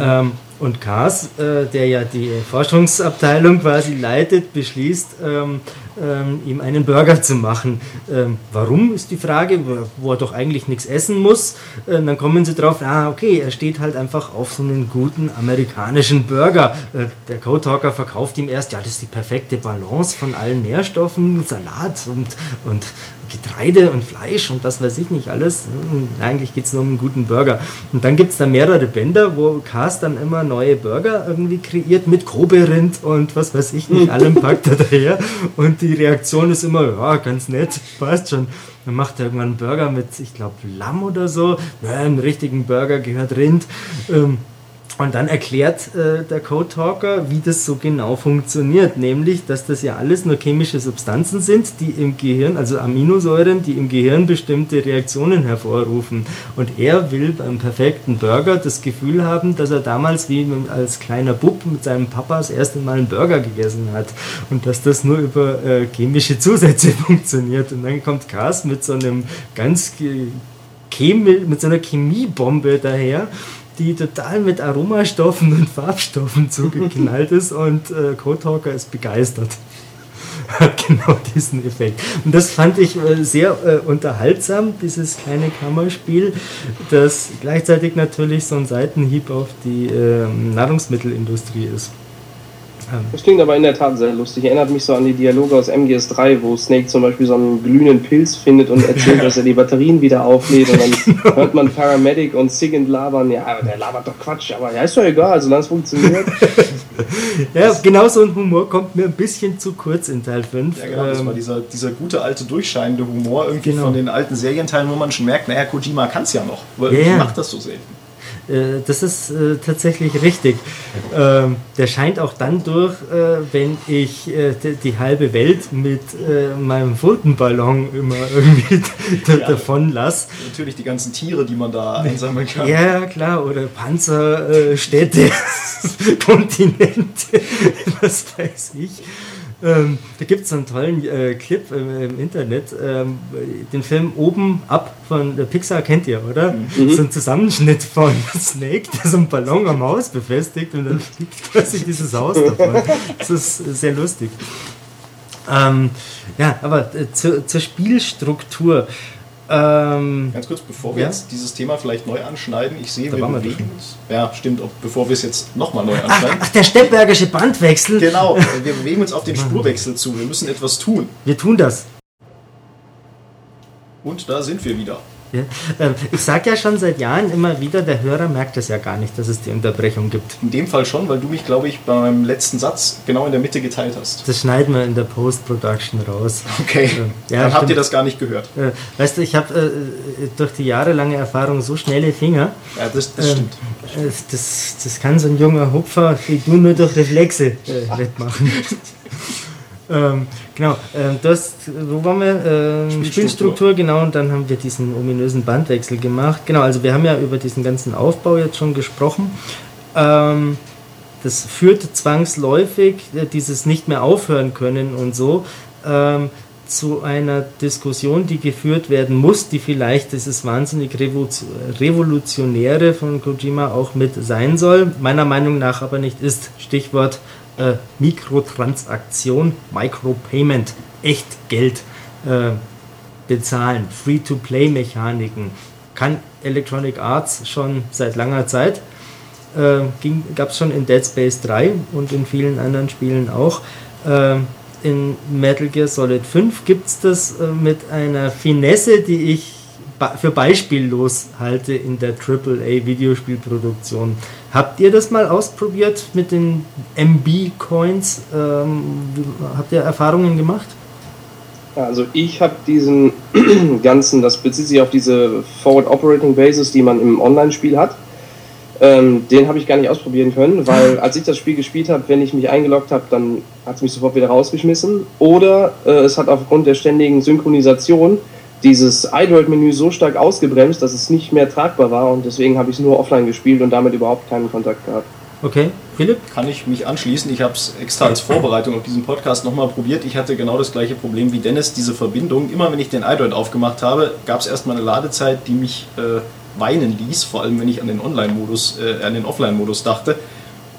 Ähm, und Kars, äh, der ja die Forschungsabteilung quasi leitet, beschließt, ähm, ähm, ihm einen Burger zu machen. Ähm, warum ist die Frage, wo- er doch eigentlich nichts essen muss. Äh, dann kommen sie drauf, ah, okay, er steht halt einfach auf so einen guten amerikanischen Burger. Äh, der Code Talker verkauft ihm erst, ja, das ist die perfekte Balance von allen Nährstoffen, Salat und, und Getreide und Fleisch und das weiß ich nicht alles. Hm, Eigentlich geht es nur um einen guten Burger. Und dann gibt es da mehrere Bänder, wo Cars dann immer neue Burger irgendwie kreiert mit Kobe-Rind und was weiß ich nicht, allem packt er daher. Und die Reaktion ist immer, ja, ganz nett, passt schon. Dann macht er irgendwann einen Burger mit, ich glaube, Lamm oder so. Ja, einen richtigen Burger gehört Rind. Ähm, und dann erklärt äh, der Code Talker, wie das so genau funktioniert. Nämlich, dass das ja alles nur chemische Substanzen sind, die im Gehirn, also Aminosäuren, die im Gehirn bestimmte Reaktionen hervorrufen. Und er will beim perfekten Burger das Gefühl haben, dass er damals wie als kleiner Bub mit seinem Papa das erste Mal einen Burger gegessen hat. Und dass das nur über äh, chemische Zusätze <laughs> funktioniert. Und dann kommt Cars mit so einem ganz ge- Chemi mit so einer Chemiebombe daher, die total mit Aromastoffen und Farbstoffen <laughs> zugeknallt ist und äh, Code Talker ist begeistert. <laughs> Hat genau diesen Effekt. Und das fand ich äh, sehr äh, unterhaltsam, dieses kleine Kammerspiel, das gleichzeitig natürlich so ein Seitenhieb auf die ähm, Nahrungsmittelindustrie ist. Das klingt aber in der Tat sehr lustig. Erinnert mich so an die Dialoge aus MGS3, wo Snake zum Beispiel so einen glühenden Pilz findet und erzählt, <laughs> dass er die Batterien wieder auflädt. Und dann <laughs> hört man Paramedic und Sigint labern. Ja, aber der labert doch Quatsch. Aber ja, ist doch egal, solange es funktioniert. <laughs> Ja, genau so ein Humor kommt mir ein bisschen zu kurz in Teil 5. Ja, genau, das Ähm, war dieser, dieser gute alte durchscheinende Humor irgendwie Genau. von den alten Serienteilen, wo man schon merkt, naja, Kojima kann es ja noch, weil ja. macht das so selten. Äh, Das ist äh, tatsächlich richtig. Ähm, der scheint auch dann durch, äh, wenn ich die, halbe Welt mit meinem Fultonballon immer <laughs> irgendwie Ja. davon lasse. Natürlich die ganzen Tiere, die man da einsammeln kann. Ja, klar, oder Panzer, äh, Städte, <laughs> Kontinente, <laughs> was weiß ich. Ähm, da gibt es einen tollen äh, Clip im, im Internet. Ähm, den Film Oben ab von der Pixar kennt ihr, oder? So ein Zusammenschnitt von <laughs> Snake, der so einen Ballon am Haus befestigt und dann fliegt quasi dieses Haus davon. Das ist sehr lustig. Ähm, ja, aber äh, zur, zur Spielstruktur. Ähm, Ganz kurz, bevor wir Ja? jetzt dieses Thema vielleicht neu anschneiden, ich sehe, Da wir bewegen uns. Ja, stimmt, ob, bevor wir es jetzt nochmal neu ach, anschneiden. ach, der Steppbergische Bandwechsel. Genau, wir bewegen uns auf den Spurwechsel zu. Wir müssen etwas tun. Wir tun das. Und da sind wir wieder. Ja. Ähm, ich sage ja schon seit Jahren immer wieder, der Hörer merkt es ja gar nicht, dass es die Unterbrechung gibt. In dem Fall schon, weil du mich, glaube ich, beim letzten Satz genau in der Mitte geteilt hast. Das schneiden wir in der Post-Production raus. Okay, ja, dann habt ihr das gar nicht gehört. Äh, weißt du, ich habe äh, durch die jahrelange Erfahrung so schnelle Finger. Ja, das, das stimmt. Äh, das, das kann so ein junger Hupfer wie du nur durch Reflexe äh, <laughs> wettmachen. Ähm, genau, ähm, das, wo waren wir? Ähm, Spielstruktur. Spielstruktur, genau, und dann haben wir diesen ominösen Bandwechsel gemacht. Genau, also wir haben ja über diesen ganzen Aufbau jetzt schon gesprochen. Ähm, das führt zwangsläufig, äh, dieses nicht mehr aufhören können und so, ähm, zu einer Diskussion, die geführt werden muss, die vielleicht dieses wahnsinnig Revolutionäre von Kojima auch mit sein soll, meiner Meinung nach aber nicht ist. Stichwort äh, Mikrotransaktion, Micropayment, echt Geld äh, bezahlen, Free-to-Play-Mechaniken, kann Electronic Arts schon seit langer Zeit. Äh, Gab es schon in Dead Space 3 und in vielen anderen Spielen auch. Äh, in Metal Gear Solid 5 gibt es das äh, mit einer Finesse, die ich für beispiellos halte in der AAA-Videospielproduktion. Habt ihr das mal ausprobiert mit den MB-Coins? Ähm, habt ihr Erfahrungen gemacht? Also ich habe diesen <clears throat> ganzen, das bezieht sich auf diese Forward Operating Bases, die man im Online-Spiel hat. Ähm, den habe ich gar nicht ausprobieren können, weil <laughs> als ich das Spiel gespielt habe, wenn ich mich eingeloggt habe, dann hat es mich sofort wieder rausgeschmissen. Oder äh, es hat aufgrund der ständigen Synchronisation dieses iDroid-Menü so stark ausgebremst, dass es nicht mehr tragbar war und deswegen habe ich es nur offline gespielt und damit überhaupt keinen Kontakt gehabt. Okay, Philipp? Kann ich mich anschließen. Ich habe es extra als Vorbereitung auf diesen Podcast nochmal probiert. Ich hatte genau das gleiche Problem wie Dennis, diese Verbindung. Immer wenn ich den iDroid aufgemacht habe, gab es erstmal eine Ladezeit, die mich äh, weinen ließ, vor allem wenn ich an den Online-Modus, äh, an den Offline-Modus dachte.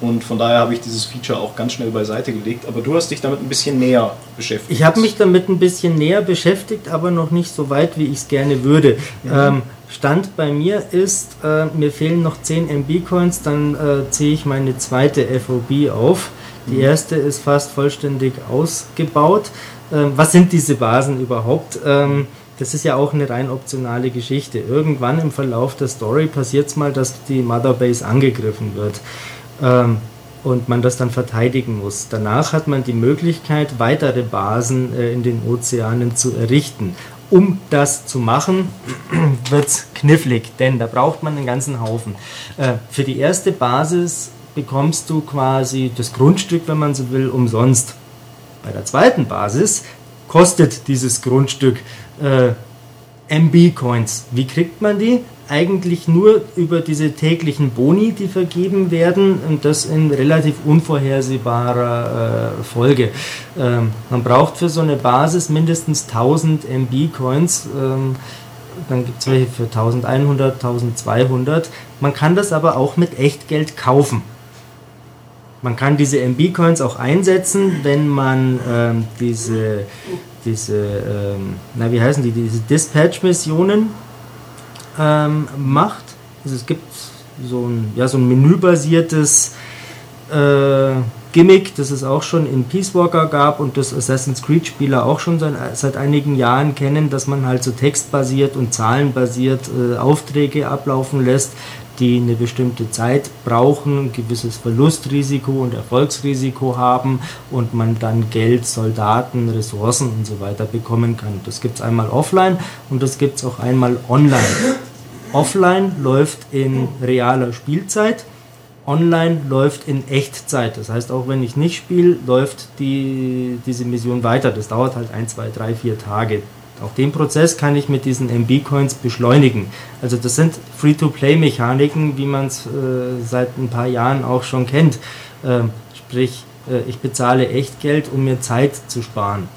Und von daher habe ich dieses Feature auch ganz schnell beiseite gelegt. Aber du hast dich damit ein bisschen näher beschäftigt. Ich habe mich damit ein bisschen näher beschäftigt, aber noch nicht so weit, wie ich es gerne würde. Mhm. Ähm, Stand bei mir ist, äh, mir fehlen noch 10 MB-Coins, dann äh, ziehe ich meine zweite FOB auf. Die mhm. erste ist fast vollständig ausgebaut. Ähm, was sind diese Basen überhaupt? Ähm, das ist ja auch eine rein optionale Geschichte. Irgendwann im Verlauf der Story passiert es mal, dass die Motherbase angegriffen wird ähm, und man das dann verteidigen muss. Danach hat man die Möglichkeit, weitere Basen äh, in den Ozeanen zu errichten. Um das zu machen, <clears throat> wird es knifflig, denn da braucht man einen ganzen Haufen. Äh, für die erste Basis bekommst du quasi das Grundstück, wenn man so will, umsonst. Bei der zweiten Basis kostet dieses Grundstück äh, MB-Coins. Wie kriegt man die? Eigentlich nur über diese täglichen Boni, die vergeben werden und das in relativ unvorhersehbarer äh, Folge. Ähm, man braucht für so eine Basis mindestens 1000 MB-Coins. Ähm, dann gibt es welche für 1100, 1200. Man kann das aber auch mit Echtgeld kaufen. Man kann diese MB-Coins auch einsetzen, wenn man ähm, diese diese, ähm, na wie heißen die, diese Dispatch-Missionen ähm, macht. Also es gibt so ein, ja, so ein menübasiertes äh, Gimmick, das es auch schon in Peace Walker gab und das Assassin's Creed-Spieler auch schon seit, seit, einigen Jahren kennen, dass man halt so textbasiert und zahlenbasiert äh, Aufträge ablaufen lässt die eine bestimmte Zeit brauchen, ein gewisses Verlustrisiko und Erfolgsrisiko haben und man dann Geld, Soldaten, Ressourcen und so weiter bekommen kann. Das gibt es einmal offline und das gibt es auch einmal online. Offline läuft in realer Spielzeit, online läuft in Echtzeit. Das heißt, auch wenn ich nicht spiele, läuft die, diese Mission weiter. Das dauert halt ein, zwei, drei, vier Tage. Auch den Prozess kann ich mit diesen MB-Coins beschleunigen. Also das sind Free-to-Play-Mechaniken, wie man es äh, seit ein paar Jahren auch schon kennt. Ähm, sprich, äh, ich bezahle echt Geld, um mir Zeit zu sparen.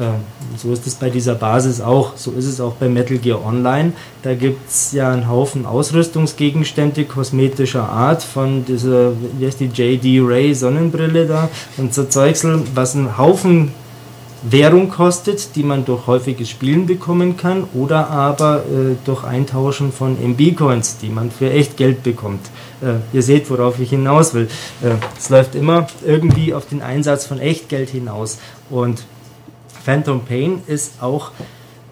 Ähm, so ist es bei dieser Basis auch. So ist es auch bei Metal Gear Online. Da gibt es ja einen Haufen Ausrüstungsgegenstände kosmetischer Art von dieser, wie heißt die, JD Ray Sonnenbrille da und so Zeugsel, was einen Haufen Währung kostet, die man durch häufiges Spielen bekommen kann, oder aber äh, durch Eintauschen von MB-Coins, die man für echt Geld bekommt. Äh, ihr seht, worauf ich hinaus will. Äh, es läuft immer irgendwie auf den Einsatz von Echtgeld hinaus. Und Phantom Pain ist auch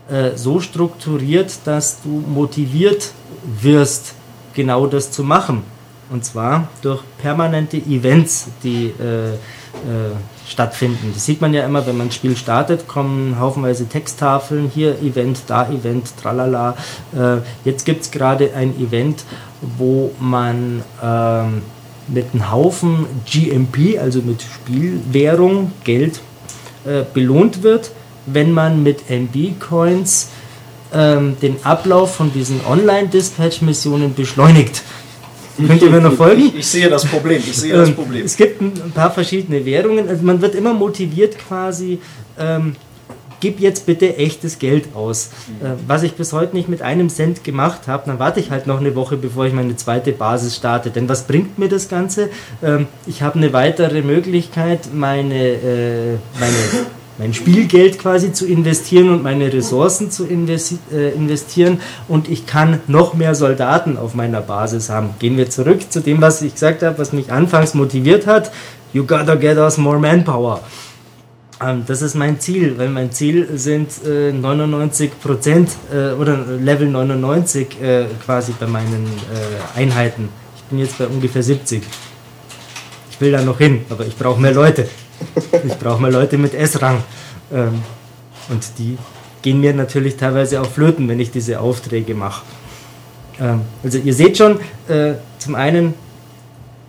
äh, so strukturiert, dass du motiviert wirst, genau das zu machen. Und zwar durch permanente Events, die äh, äh, stattfinden. Das sieht man ja immer, wenn man ein Spiel startet, kommen haufenweise Texttafeln, hier Event, da Event, tralala. Äh, jetzt gibt es gerade ein Event, wo man ähm, mit einem Haufen GMP, also mit Spielwährung, Geld, äh, belohnt wird, wenn man mit MB-Coins ähm, den Ablauf von diesen Online-Dispatch-Missionen beschleunigt. Könnt ihr mir noch folgen? Ich, ich, sehe das Problem. Ich sehe das ähm, Problem. Es gibt ein paar verschiedene Währungen. Also man wird immer motiviert quasi. Ähm, gib jetzt bitte echtes Geld aus. Äh, was ich bis heute nicht mit einem Cent gemacht habe, dann warte ich halt noch eine Woche, bevor ich meine zweite Basis starte. Denn was bringt mir das Ganze? Ähm, ich habe eine weitere Möglichkeit, meine, äh, meine mein Spielgeld quasi zu investieren und meine Ressourcen zu äh, investieren und ich kann noch mehr Soldaten auf meiner Basis haben. Gehen wir zurück zu dem, was ich gesagt habe, was mich anfangs motiviert hat. You gotta get us more manpower. Ähm, das ist mein Ziel, weil mein Ziel sind äh, 99 Prozent äh, oder Level 99 äh, quasi bei meinen äh, Einheiten. Ich bin jetzt bei ungefähr 70. Ich will da noch hin, aber ich brauche mehr Leute. Ich brauche mal Leute mit S-Rang. Ähm, und die gehen mir natürlich teilweise auch flöten, wenn ich diese Aufträge mache. Ähm, also ihr seht schon, äh, zum einen,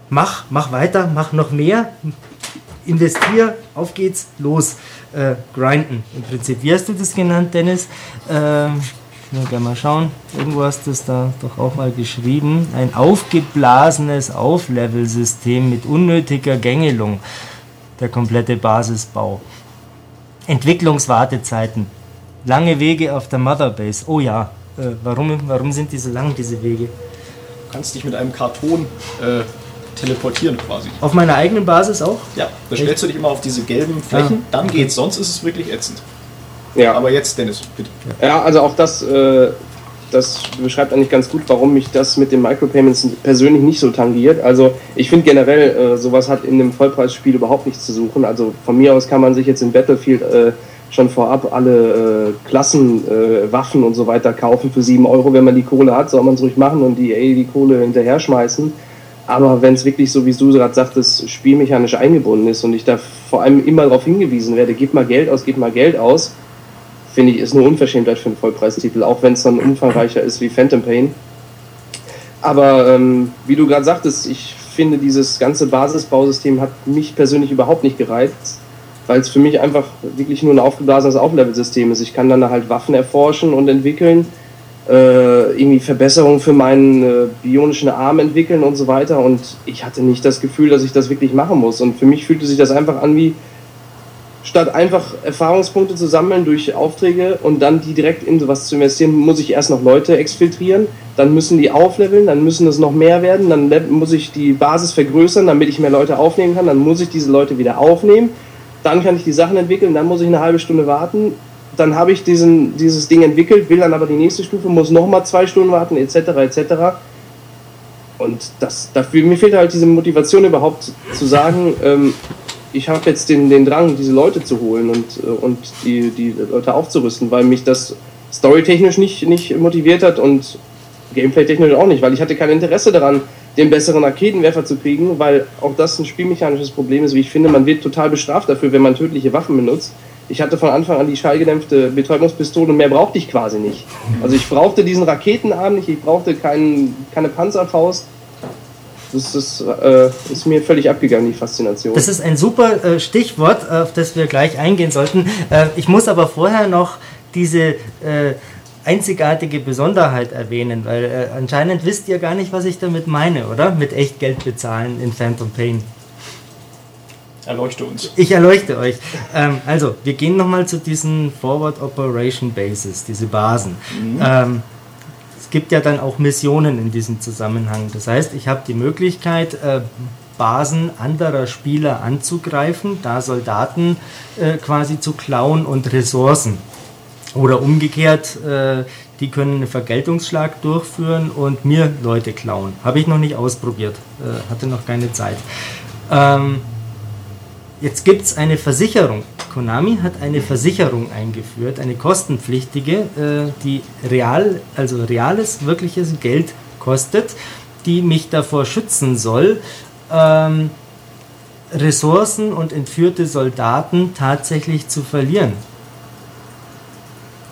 mach, mach weiter, mach noch mehr, investier, auf geht's, los, äh, grinden. Im Prinzip, wie hast du das genannt, Dennis? Ähm, ich will gerne mal schauen. Irgendwo hast du es da doch auch mal geschrieben. Ein aufgeblasenes Auflevel-System mit unnötiger Gängelung der komplette Basisbau. Entwicklungswartezeiten, lange Wege auf der Motherbase. Oh ja, äh, warum, warum sind die so lang, diese Wege? Du kannst dich mit einem Karton äh, teleportieren quasi. Auf meiner eigenen Basis auch? Ja, da stellst du dich immer auf diese gelben Flächen, ja. dann geht's, sonst ist es wirklich ätzend. Ja. Aber jetzt, Dennis, bitte. Ja, also auch das äh, das beschreibt eigentlich ganz gut, warum mich das mit den Micropayments persönlich nicht so tangiert. Also ich finde generell, äh, sowas hat in einem Vollpreisspiel überhaupt nichts zu suchen. Also von mir aus kann man sich jetzt in Battlefield äh, schon vorab alle äh, Klassen, äh, Waffen und so weiter kaufen für 7 Euro. Wenn man die Kohle hat, soll man es ruhig machen und die, ey, die Kohle hinterher schmeißen. Aber wenn es wirklich, so wie du gerade sagtest, spielmechanisch eingebunden ist und ich da vor allem immer darauf hingewiesen werde, gib mal Geld aus, gib mal Geld aus, finde ich, ist eine Unverschämtheit für einen Vollpreistitel, auch wenn es dann umfangreicher ist wie Phantom Pain. Aber ähm, wie du gerade sagtest, ich finde, dieses ganze Basisbausystem hat mich persönlich überhaupt nicht gereizt, weil es für mich einfach wirklich nur ein aufgeblasenes Auflevel-System ist. Ich kann dann halt Waffen erforschen und entwickeln, äh, irgendwie Verbesserungen für meinen äh, bionischen Arm entwickeln und so weiter. Und ich hatte nicht das Gefühl, dass ich das wirklich machen muss. Und für mich fühlte sich das einfach an wie, statt einfach Erfahrungspunkte zu sammeln durch Aufträge und dann die direkt in sowas zu investieren, muss ich erst noch Leute exfiltrieren, dann müssen die aufleveln, dann müssen es noch mehr werden, dann muss ich die Basis vergrößern, damit ich mehr Leute aufnehmen kann, dann muss ich diese Leute wieder aufnehmen, dann kann ich die Sachen entwickeln, dann muss ich eine halbe Stunde warten, dann habe ich diesen, dieses Ding entwickelt, will dann aber die nächste Stufe, muss nochmal zwei Stunden warten, etc., etc., und das, dafür, mir fehlt halt diese Motivation überhaupt zu sagen, ähm, ich habe jetzt den, den Drang, diese Leute zu holen und, äh, und die, die Leute aufzurüsten, weil mich das storytechnisch nicht, nicht motiviert hat und gameplay-technisch auch nicht, weil ich hatte kein Interesse daran, den besseren Arkedenwerfer zu kriegen, weil auch das ein spielmechanisches Problem ist, wie ich finde. Man wird total bestraft dafür, wenn man tödliche Waffen benutzt. Ich hatte von Anfang an die schallgedämpfte Betäubungspistole und mehr brauchte ich quasi nicht. Also ich brauchte diesen Raketenarm nicht, ich brauchte kein, keine Panzerfaust das ist, äh, ist, mir völlig abgegangen, die Faszination. Das ist ein super äh, Stichwort, auf das wir gleich eingehen sollten. Äh, ich muss aber vorher noch diese äh, einzigartige Besonderheit erwähnen, weil äh, anscheinend wisst ihr gar nicht, was ich damit meine, oder? Mit echt Geld bezahlen in Phantom Pain. Erleuchte uns. Ich erleuchte euch. Ähm, also, wir gehen nochmal zu diesen Forward Operation Bases, diese Basen. Mhm. Ähm, gibt ja dann auch Missionen in diesem Zusammenhang. Das heißt, ich habe die Möglichkeit, äh, Basen anderer Spieler anzugreifen, da Soldaten äh, quasi zu klauen und Ressourcen. Oder umgekehrt, äh, die können einen Vergeltungsschlag durchführen und mir Leute klauen. Habe ich noch nicht ausprobiert, hatte noch keine Zeit. Ähm, Jetzt gibt es eine Versicherung. Konami hat eine Versicherung eingeführt, eine kostenpflichtige, äh, die real, also reales, wirkliches Geld kostet, die mich davor schützen soll, ähm, Ressourcen und entführte Soldaten tatsächlich zu verlieren.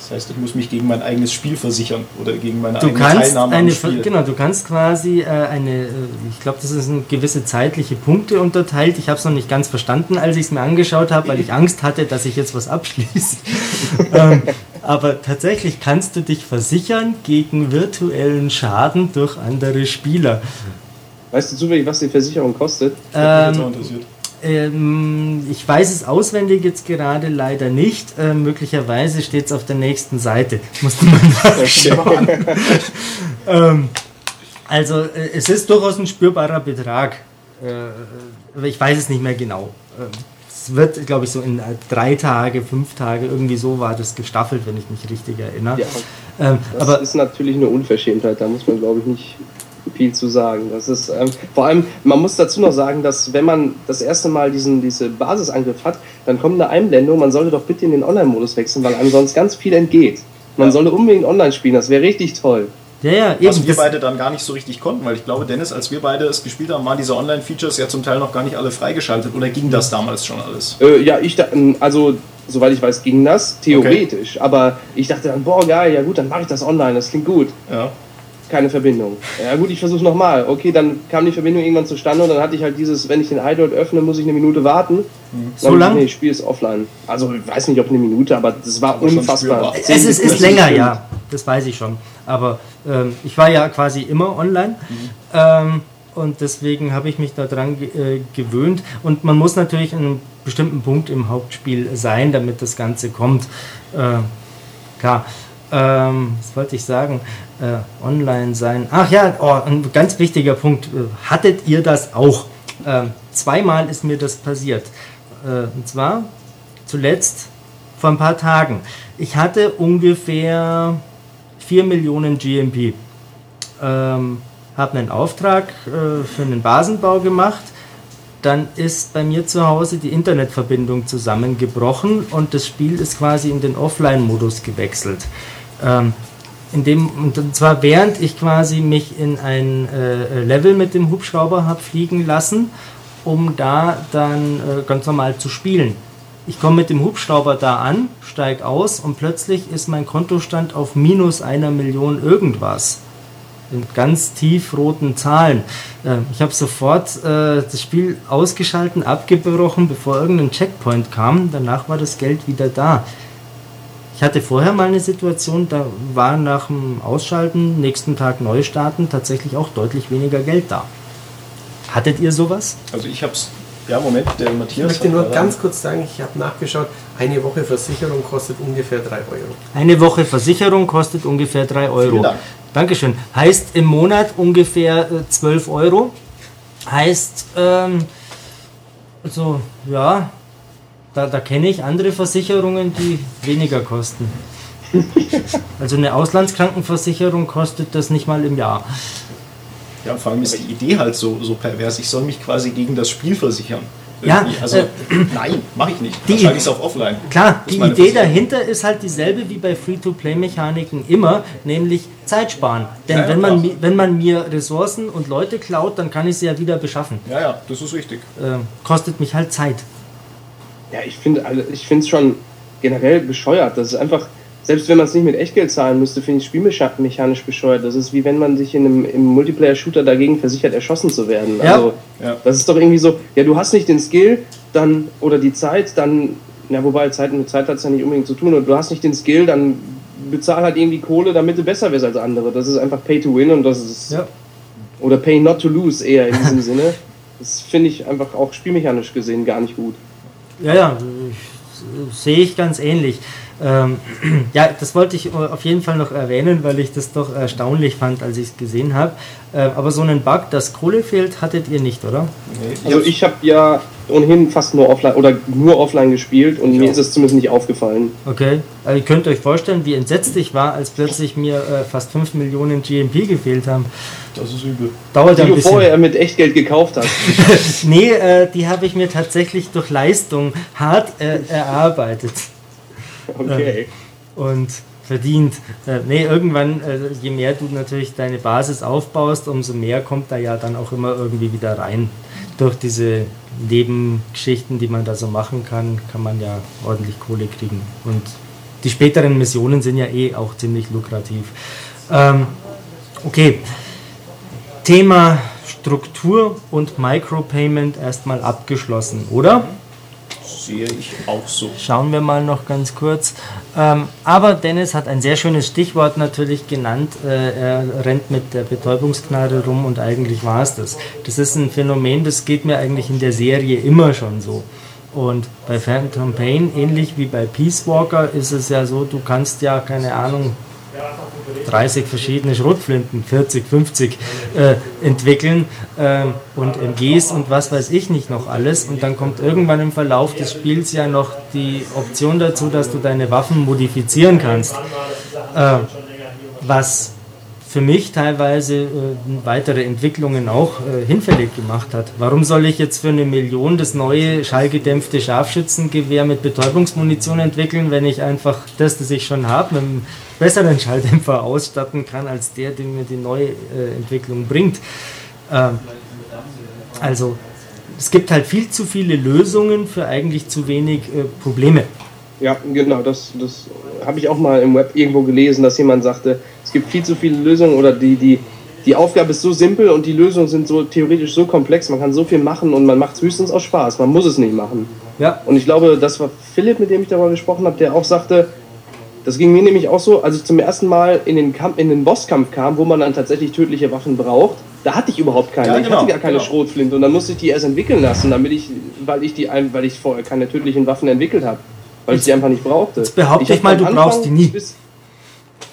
Das heißt, ich muss mich gegen mein eigenes Spiel versichern oder gegen meine Du eigene kannst Teilnahme eine, am Spiel. genau, du kannst quasi äh, eine, äh, ich glaube, das sind gewisse zeitliche Punkte unterteilt. Ich habe es noch nicht ganz verstanden, als ich es mir angeschaut habe, weil ich Angst hatte, dass ich jetzt was abschließe. <laughs> ähm, aber tatsächlich kannst du dich versichern gegen virtuellen Schaden durch andere Spieler. Weißt du zufällig, was die Versicherung kostet? Das mich jetzt auch Ähm, interessiert. Ähm, ich weiß es auswendig jetzt gerade leider nicht. Äh, möglicherweise steht es auf der nächsten Seite. <laughs> Musste man nachschauen. ähm, also äh, es ist durchaus ein spürbarer Betrag. Äh, aber ich weiß es nicht mehr genau. Ähm, es wird, glaube ich, so in äh, drei Tage, fünf Tage, irgendwie so war das gestaffelt, wenn ich mich richtig erinnere. Ja, Ähm, das aber ist natürlich eine Unverschämtheit, da muss man, glaube ich, nicht viel zu sagen. Das ist ähm, vor allem, man muss dazu noch sagen, dass wenn man das erste Mal diesen diese Basisangriff hat, dann kommt eine Einblendung, man sollte doch bitte in den Online-Modus wechseln, weil einem sonst ganz viel entgeht. Man Ja. sollte unbedingt online spielen, das wäre richtig toll. ja, ja, Was eben. wir Das, beide dann gar nicht so richtig konnten, weil ich glaube, Dennis, als wir beide es gespielt haben, waren diese Online-Features ja zum Teil noch gar nicht alle freigeschaltet. Oder ging das damals schon alles? Äh, ja, ich da, also soweit ich weiß, ging das theoretisch, aber ich dachte dann, boah geil, ja gut, dann mache ich das online, das klingt gut. Ja. Keine Verbindung. Ja gut, ich versuche nochmal. Okay, dann kam die Verbindung irgendwann zustande und dann hatte ich halt dieses, wenn ich den iDot öffne, muss ich eine Minute warten. So Dann, lang? Nee, Spiel ist offline. Also ich weiß nicht, ob eine Minute, aber das war Aber unfassbar. Es ist, ist länger, ja. Das weiß ich schon. Aber ähm, ich war ja quasi immer online. Ähm, und deswegen habe ich mich daran äh, gewöhnt. Und man muss natürlich an einem bestimmten Punkt im Hauptspiel sein, damit das Ganze kommt. Äh, klar. Ähm, was wollte ich sagen? Äh, online sein. Ach ja, oh, ein ganz wichtiger Punkt. Äh, Hattet ihr das auch? Ähm, zweimal ist mir das passiert. Äh, und zwar zuletzt vor ein paar Tagen. Ich hatte ungefähr 4 Millionen GMP. Ähm, habe einen Auftrag äh, für einen Basenbau gemacht. Dann ist bei mir zu Hause die Internetverbindung zusammengebrochen und das Spiel ist quasi in den Offline-Modus gewechselt. Ähm, in dem, und zwar während ich quasi mich in ein äh, Level mit dem Hubschrauber habe fliegen lassen, um da dann äh, ganz normal zu spielen. Ich komme mit dem Hubschrauber da an, steige aus und plötzlich ist mein Kontostand auf minus einer Million irgendwas. In ganz tiefroten Zahlen. Äh, Ich habe sofort äh, das Spiel ausgeschalten, abgebrochen, bevor irgendein Checkpoint kam. Danach war das Geld wieder da. Ich hatte vorher mal eine Situation, da war nach dem Ausschalten, nächsten Tag neu starten, tatsächlich auch deutlich weniger Geld da. Hattet ihr sowas? Also ich hab's. Ja, Moment, der Ich Matthias. möchte nur ganz kurz sagen, ich habe nachgeschaut, eine Woche Versicherung kostet ungefähr 3 Euro. Eine Woche Versicherung kostet ungefähr 3 Euro. Vielen Dank. Dankeschön. Heißt im Monat ungefähr äh, 12 Euro. Heißt, ähm, also ja, da, da kenne ich andere Versicherungen, die weniger kosten. Also eine Auslandskrankenversicherung kostet das nicht mal im Jahr. Ja, vor allem ist die Idee halt so, so pervers. Ich soll mich quasi gegen das Spiel versichern. Ja, Irgendwie. also äh, nein, mache ich nicht. die- ich es auf offline. Klar, die Idee dahinter ist halt dieselbe wie bei Free-to-Play-Mechaniken immer, nämlich Zeit sparen. Denn Ja, ja, wenn, man, klar. wenn man mir Ressourcen und Leute klaut, dann kann ich sie ja wieder beschaffen. Ja, ja, das ist richtig. Ähm, kostet mich halt Zeit. Ja, ich finde ich finde es schon generell bescheuert. Das ist einfach, selbst wenn man es nicht mit Echtgeld zahlen müsste, finde ich spielmechanisch bescheuert. Das ist wie wenn man sich in einem im Multiplayer-Shooter dagegen versichert, erschossen zu werden. Ja. Also, Ja. das ist doch irgendwie so, ja, du hast nicht den Skill, dann, oder die Zeit, dann, ja, wobei Zeit mit Zeit hat es ja nicht unbedingt zu tun, und du hast nicht den Skill, dann bezahl halt irgendwie Kohle, damit du besser wirst als andere. Das ist einfach Pay to Win und das ist, Ja. oder Pay not to lose eher in diesem <laughs> Sinne. Das finde ich einfach auch spielmechanisch gesehen gar nicht gut. Ja, ja, ich- sehe ich ganz ähnlich. Ähm, <clears throat> ja, das wollte ich auf jeden Fall noch erwähnen, weil ich das doch erstaunlich fand, als ich es gesehen habe. Äh, aber so einen Bug, dass Kohle fehlt, hattet ihr nicht, oder? Nee, also ich habe ja ohnehin fast nur offline oder nur offline gespielt und mir ist es zumindest nicht aufgefallen. Okay, also ihr könnt euch vorstellen, wie entsetzt ich war, als plötzlich mir äh, fast 5 Millionen GMP gefehlt haben. Das ist übel. Dauert Die ein du bisschen. vorher mit Echtgeld gekauft hast. <laughs> nee, äh, die habe ich mir tatsächlich durch Leistung hart äh, erarbeitet <laughs> Okay. und verdient. Äh, nee, irgendwann, äh, je mehr du natürlich deine Basis aufbaust, umso mehr kommt da ja dann auch immer irgendwie wieder rein. Durch diese Nebengeschichten, die man da so machen kann, kann man ja ordentlich Kohle kriegen. Und die späteren Missionen sind ja eh auch ziemlich lukrativ. Ähm, okay, Thema Struktur und Micropayment erstmal abgeschlossen, oder? Sehe ich auch so. Schauen wir mal noch ganz kurz. Ähm, aber Dennis hat ein sehr schönes Stichwort natürlich genannt. Äh, er rennt mit der Betäubungsknarre rum und eigentlich war es das. Das ist ein Phänomen, das geht mir eigentlich in der Serie immer schon so. Und bei Phantom Pain, ähnlich wie bei Peace Walker, ist es ja so, du kannst ja, keine Ahnung, 30 verschiedene Schrotflinten, 40, 50 äh, entwickeln ähm, und MGs und was weiß ich nicht noch alles. Und dann kommt irgendwann im Verlauf des Spiels ja noch die Option dazu, dass du deine Waffen modifizieren kannst. Äh, was für mich teilweise äh, weitere Entwicklungen auch äh, hinfällig gemacht hat. Warum soll ich jetzt für eine Million das neue schallgedämpfte Scharfschützengewehr mit Betäubungsmunition entwickeln, wenn ich einfach das, das ich schon habe, mit einem besseren Schalldämpfer ausstatten kann, als der, den mir die neue äh, Entwicklung bringt? Ähm, also es gibt halt viel zu viele Lösungen für eigentlich zu wenig äh, Probleme. Ja, genau, das, das habe ich auch mal im Web irgendwo gelesen, dass jemand sagte, es gibt viel zu viele Lösungen oder die, die, die Aufgabe ist so simpel und die Lösungen sind so theoretisch so komplex, man kann so viel machen und man macht es höchstens aus Spaß, man muss es nicht machen. Ja, Und ich glaube, das war Philipp, mit dem ich darüber gesprochen habe, der auch sagte, das ging mir nämlich auch so, als ich zum ersten Mal in den, Kampf, in den Bosskampf kam, wo man dann tatsächlich tödliche Waffen braucht, da hatte ich überhaupt keine. Ja, Ich genau, hatte gar keine genau. Schrotflinte und dann musste ich die erst entwickeln lassen, damit ich, weil ich die, weil ich vorher keine tödlichen Waffen entwickelt habe, weil ich die einfach nicht brauchte. jetzt behaupte ich hab mal, du Anfang brauchst die nie. bis-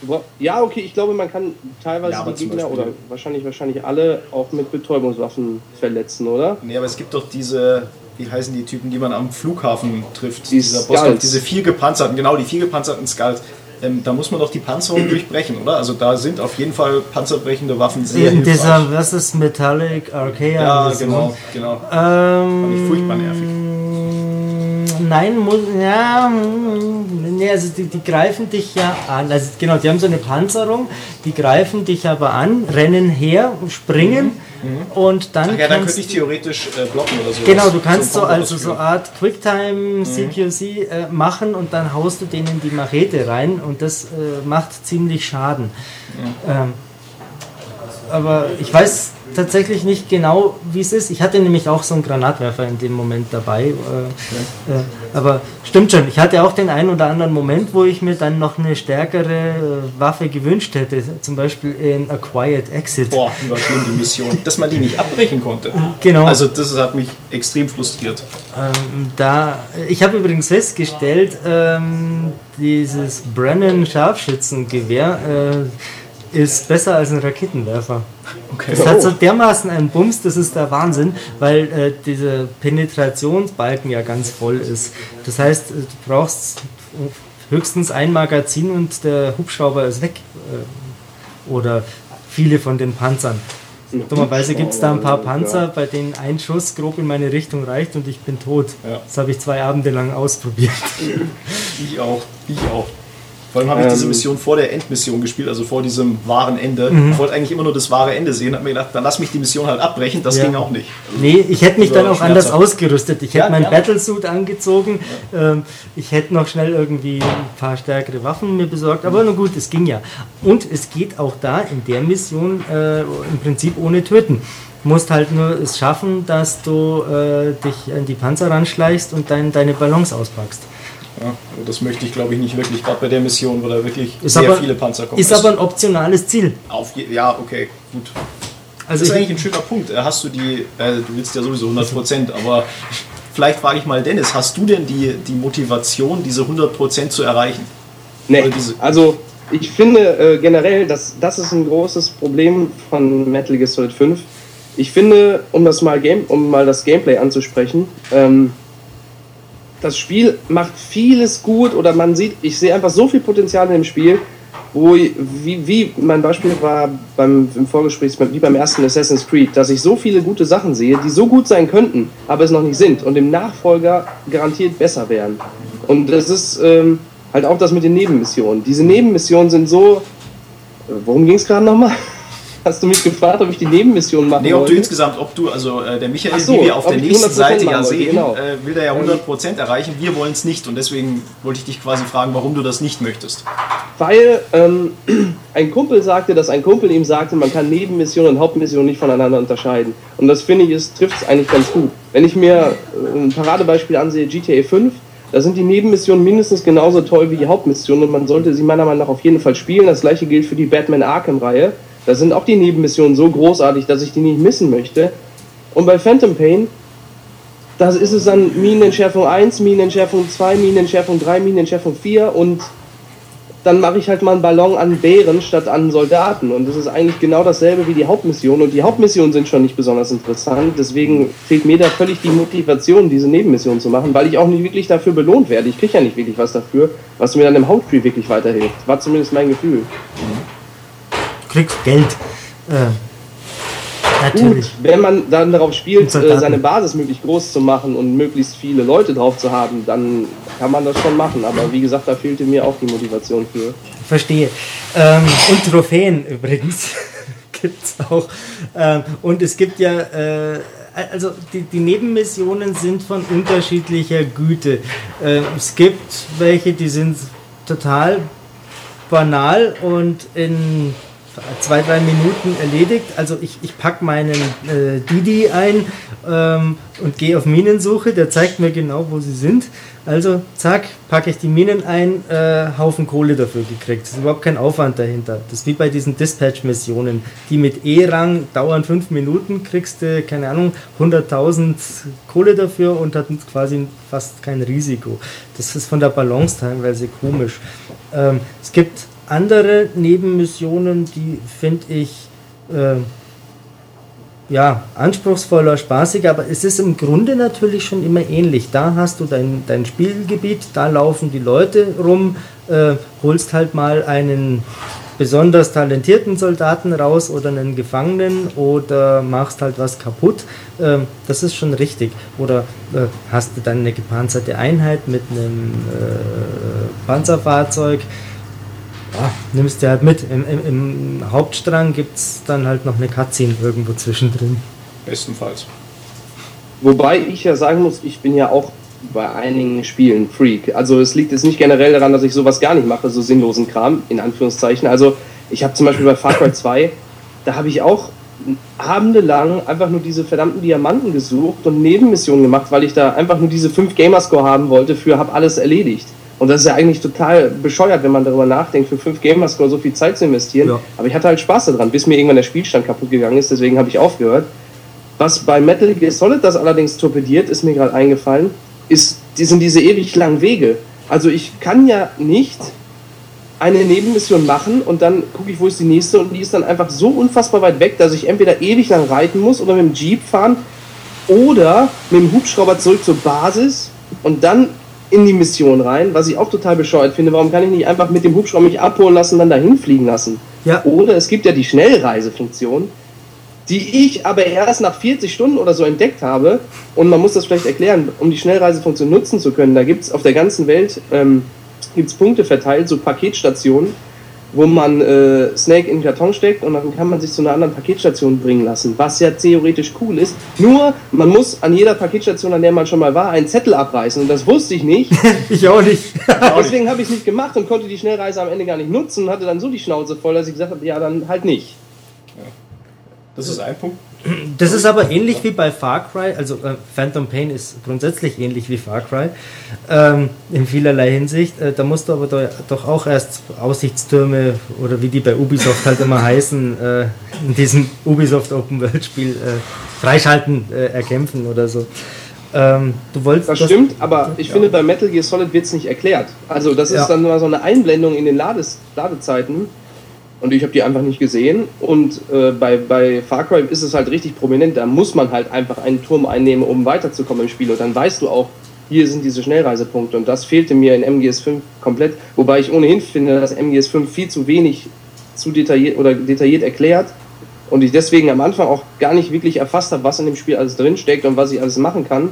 Du brauch- Ja, okay, ich glaube, man kann teilweise Ja, die Gegner Beispiel- oder wahrscheinlich wahrscheinlich alle auch mit Betäubungswaffen verletzen, oder? Nee, aber es gibt doch diese, wie heißen die Typen, die man am Flughafen trifft? Die Dieser Skulls. Bosskampf, diese vier gepanzerten, genau, die vier gepanzerten Skulls. Ähm, da muss man doch die Panzerung <clears throat> durchbrechen, oder? Also da sind auf jeden Fall panzerbrechende Waffen sehr in hilfreich. dieser, was ist Metallic Archaea? ja, genau, genau. Ähm, Fand ich furchtbar nervig. Nein, muss, ja, mm, nee, also die, die greifen dich ja an. Also genau, die haben so eine Panzerung, die greifen dich aber an, rennen her, springen und dann Mhm. Ach ja, dann kannst könnte ich theoretisch äh, blocken oder so. Genau, du kannst so, Combo also so. Art Quicktime CPC äh, machen und dann haust du denen die Machete rein und das äh, macht ziemlich Schaden. Ähm, aber ich weiß tatsächlich nicht genau, wie es ist. Ich hatte nämlich auch so einen Granatwerfer in dem Moment dabei. Äh, äh, aber stimmt schon, ich hatte auch den einen oder anderen Moment, wo ich mir dann noch eine stärkere äh, Waffe gewünscht hätte. Zum Beispiel in A Quiet Exit. Boah, die war schlimm, die Mission. Dass man die nicht abbrechen konnte. Genau. Also das hat mich extrem frustriert. Ähm, da, ich habe übrigens festgestellt, ähm, dieses Brennan Scharfschützengewehr äh, ist besser als ein Raketenwerfer. Okay. Es hat so dermaßen einen Bums, das ist der Wahnsinn, weil äh, dieser Penetrationsbalken ja ganz voll ist. Das heißt, äh, du brauchst höchstens ein Magazin und der Hubschrauber ist weg. Äh, oder viele von den Panzern. Dummerweise gibt es da ein paar Panzer, bei denen ein Schuss grob in meine Richtung reicht und ich bin tot. Ja. Das habe ich zwei Abende lang ausprobiert. Ich auch, ich auch. Vor allem habe ich diese Ähm. Mission vor der Endmission gespielt, also vor diesem wahren Ende. Mhm. Ich wollte eigentlich immer nur das wahre Ende sehen, habe mir gedacht, dann lass mich die Mission halt abbrechen, das Ja. ging auch nicht. Nee, ich hätte mich Ja, dann auch anders ausgerüstet. Ich hätte Ja, mein gerne. Battlesuit angezogen. Ähm, ich hätte noch schnell irgendwie ein paar stärkere Waffen mir besorgt. Aber na gut, es ging ja. Und es geht auch da in der Mission äh, im Prinzip ohne Töten. Du musst halt nur es schaffen, dass du äh, dich an die Panzer ranschleichst und dein, deine Ballons auspackst. Ja, aber das möchte ich glaube ich nicht wirklich, gerade bei der Mission, wo da wirklich Ist sehr aber- viele Panzer kommen. Ist aber ein optionales Ziel. auf ja, okay, gut. Also das ist ich, eigentlich ein schöner Punkt. Äh, Hast du die, äh, du willst ja sowieso 100%, aber vielleicht frage ich mal Dennis, hast du denn die, die Motivation, diese 100% zu erreichen? Nee, also ich finde äh, generell, dass das ist ein großes Problem von Metal Gear Solid 5. Ich finde, um das mal Game, um mal das Gameplay anzusprechen, ähm, das Spiel macht vieles gut oder man sieht, ich sehe einfach so viel Potenzial in dem Spiel, wo ich- wie, wie mein Beispiel war beim im Vorgespräch wie beim ersten Assassin's Creed, dass ich so viele gute Sachen sehe, die so gut sein könnten, aber es noch nicht sind und im Nachfolger garantiert besser wären. Und das ist ähm, halt auch das mit den Nebenmissionen. Diese Nebenmissionen sind so. Äh, Worum ging es gerade nochmal? <laughs> Hast du mich gefragt, ob ich die Nebenmissionen machen Nee, ob du wollte? insgesamt, ob du, also äh, der Michael, so, wie wir auf der nächsten 100% Seite ja sehen, genau. äh, will der ja 100% erreichen, wir wollen es nicht und deswegen wollte ich dich quasi fragen, warum du das nicht möchtest. Weil ähm, <clears throat> ein Kumpel sagte, dass ein Kumpel ihm sagte, man kann Nebenmissionen und Hauptmissionen nicht voneinander unterscheiden. Und das finde ich, es trifft es eigentlich ganz gut. Wenn ich mir äh, ein Paradebeispiel ansehe, GTA 5, da sind die Nebenmissionen mindestens genauso toll wie die Hauptmissionen und man sollte sie meiner Meinung nach auf jeden Fall spielen. Das gleiche gilt für die Batman Arkham-Reihe. Da sind auch die Nebenmissionen so großartig, dass ich die nicht missen möchte. Und bei Phantom Pain, da ist es dann Minenentschärfung 1, Minenentschärfung 2, Minenentschärfung 3, Minenentschärfung 4 und dann mache ich halt mal einen Ballon an Bären statt an Soldaten. Und das ist eigentlich genau dasselbe wie die Hauptmission. Und die Hauptmissionen sind schon nicht besonders interessant. Deswegen fehlt mir da völlig die Motivation, diese Nebenmissionen zu machen, weil ich auch nicht wirklich dafür belohnt werde. Ich kriege ja nicht wirklich was dafür, was mir dann im Hauptspiel wirklich weiterhilft. War zumindest mein Gefühl. Kriegst Geld. Äh, Gut, natürlich. wenn man dann darauf spielt, äh, seine Basis möglichst groß zu machen und möglichst viele Leute drauf zu haben, dann kann man das schon machen. Aber wie gesagt, da fehlte mir auch die Motivation für. Verstehe. Ähm, und Trophäen übrigens <laughs> gibt's auch. Ähm, und es gibt ja, äh, also die, die Nebenmissionen sind von unterschiedlicher Güte. Ähm, es gibt welche, die sind total banal und in zwei, drei Minuten erledigt. Also ich, ich packe meinen äh, Didi ein ähm, und gehe auf Minensuche. Der zeigt mir genau, wo sie sind. Also zack, packe ich die Minen ein, äh, Haufen Kohle dafür gekriegt. Es ist überhaupt kein Aufwand dahinter. Das ist wie bei diesen Dispatch-Missionen, die mit E-Rang dauern fünf Minuten, kriegst du, keine Ahnung, 100.000 Kohle dafür und hat quasi fast kein Risiko. Das ist von der Balance teilweise komisch. Ähm, es gibt andere Nebenmissionen, die finde ich äh, ja, anspruchsvoller, spaßiger, aber es ist im Grunde natürlich schon immer ähnlich. Da hast du dein, dein Spielgebiet, da laufen die Leute rum, äh, holst halt mal einen besonders talentierten Soldaten raus oder einen Gefangenen oder machst halt was kaputt. Ähm, das ist schon richtig. Oder äh, hast du dann eine gepanzerte Einheit mit einem äh, Panzerfahrzeug, ja, nimmst du halt mit. Im, im, im Hauptstrang gibt es dann halt noch eine Cutscene irgendwo zwischendrin. Bestenfalls. Wobei ich ja sagen muss, ich bin ja auch bei einigen Spielen Freak. Also es liegt jetzt nicht generell daran, dass ich sowas gar nicht mache, so sinnlosen Kram, in Anführungszeichen. Also ich habe zum Beispiel bei Far Cry 2, da habe ich auch abendelang einfach nur diese verdammten Diamanten gesucht und Nebenmissionen gemacht, weil ich da einfach nur diese 5 Gamerscore haben wollte für hab alles erledigt. Und das ist ja eigentlich total bescheuert, wenn man darüber nachdenkt, für 5 Gamerscore so viel Zeit zu investieren. Ja. Aber ich hatte halt Spaß daran, bis mir irgendwann der Spielstand kaputt gegangen ist, deswegen habe ich aufgehört. Was bei Metal Gear Solid das allerdings torpediert, ist mir gerade eingefallen, ist, die sind diese ewig langen Wege. Also ich kann ja nicht eine Nebenmission machen und dann gucke ich, wo ist die nächste und die ist dann einfach so unfassbar weit weg, dass ich entweder ewig lang reiten muss oder mit dem Jeep fahren oder mit dem Hubschrauber zurück zur Basis und dann in die Mission rein, was ich auch total bescheuert finde. Warum kann ich nicht einfach mit dem Hubschrauber mich abholen lassen und dann dahin fliegen lassen? Ja. Oder es gibt ja die Schnellreisefunktion, die ich aber erst nach 40 Stunden oder so entdeckt habe. Und man muss das vielleicht erklären, um die Schnellreisefunktion nutzen zu können. Da gibt es auf der ganzen Welt ähm, gibt's Punkte verteilt, so Paketstationen, wo man äh, Snake in den Karton steckt und dann kann man sich zu einer anderen Paketstation bringen lassen, was ja theoretisch cool ist. Nur, man muss an jeder Paketstation, an der man schon mal war, einen Zettel abreißen und das wusste ich nicht. <laughs> Ich auch nicht. <laughs> Deswegen habe ich es nicht gemacht und konnte die Schnellreise am Ende gar nicht nutzen und hatte dann so die Schnauze voll, dass ich gesagt habe, ja, dann halt nicht. Das ist ein Punkt. Das ist aber ähnlich wie bei Far Cry, also äh, Phantom Pain ist grundsätzlich ähnlich wie Far Cry ähm, in vielerlei Hinsicht. Äh, da musst du aber da, doch auch erst Aussichtstürme oder wie die bei Ubisoft halt immer heißen, äh, in diesem Ubisoft Open World Spiel äh, freischalten, äh, erkämpfen oder so. Ähm, du wolltest Das stimmt, aber ich finde, bei Metal Gear Solid wird es nicht erklärt. Also das ist Ja. dann mal so eine Einblendung in den Lades Ladezeiten und ich habe die einfach nicht gesehen. Und äh, bei, bei Far Cry ist es halt richtig prominent. Da muss man halt einfach einen Turm einnehmen, um weiterzukommen im Spiel. Und dann weißt du auch, hier sind diese Schnellreisepunkte. Und das fehlte mir in MGS 5 komplett. Wobei ich ohnehin finde, dass MGS 5 viel zu wenig zu detailliert oder detailliert erklärt. Und ich deswegen am Anfang auch gar nicht wirklich erfasst habe, was in dem Spiel alles drinsteckt und was ich alles machen kann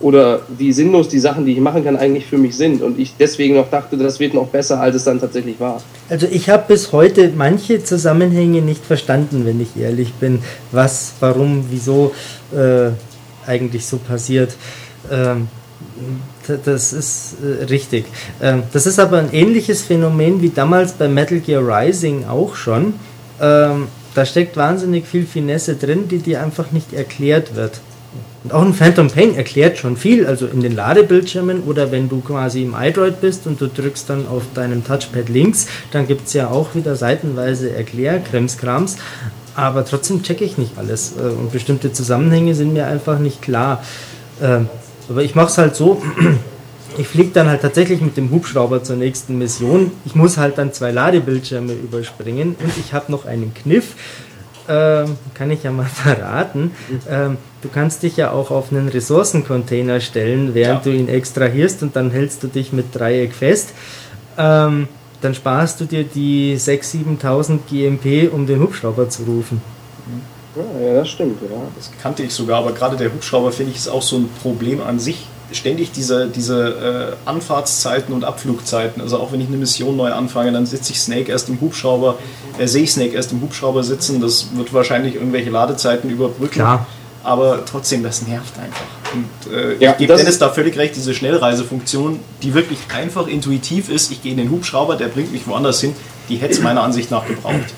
oder wie sinnlos die Sachen, die ich machen kann, eigentlich für mich sind. Und ich deswegen noch dachte, das wird noch besser, als es dann tatsächlich war. Also ich habe bis heute manche Zusammenhänge nicht verstanden, wenn ich ehrlich bin, was, warum, wieso äh, eigentlich so passiert. Ähm, das ist äh, richtig. Ähm, das ist aber ein ähnliches Phänomen wie damals bei Metal Gear Rising auch schon. Ähm, da steckt wahnsinnig viel Finesse drin, die dir einfach nicht erklärt wird. Und auch ein Phantom Pain erklärt schon viel, also in den Ladebildschirmen oder wenn du quasi im iDroid bist und du drückst dann auf deinem Touchpad links, dann gibt es ja auch wieder seitenweise Erklärkrimskrams, aber trotzdem checke ich nicht alles äh, und bestimmte Zusammenhänge sind mir einfach nicht klar. Ähm, aber ich mache es halt so, <clears throat> ich fliege dann halt tatsächlich mit dem Hubschrauber zur nächsten Mission. Ich muss halt dann zwei Ladebildschirme überspringen und ich habe noch einen Kniff. Ähm, kann ich ja mal <laughs> verraten. Ähm, du kannst dich ja auch auf einen Ressourcencontainer stellen, während Ja. du ihn extrahierst und dann hältst du dich mit Dreieck fest. Ähm, dann sparst du dir die 6.000, 7.000 GMP, um den Hubschrauber zu rufen. Ja, ja das stimmt, ja. Das kannte ich sogar, aber gerade der Hubschrauber finde ich ist auch so ein Problem an sich. Ständig diese, diese äh, Anfahrtszeiten und Abflugzeiten. Also auch wenn ich eine Mission neu anfange, dann sitze ich Snake erst im Hubschrauber, äh, sehe ich Snake erst im Hubschrauber sitzen. Das wird wahrscheinlich irgendwelche Ladezeiten überbrücken. Klar. Aber trotzdem, das nervt einfach. Und äh, Ja, ich gebe Dennis da völlig recht, diese Schnellreisefunktion, die wirklich einfach intuitiv ist. Ich gehe in den Hubschrauber, der bringt mich woanders hin. Die hätte es meiner Ansicht nach gebraucht.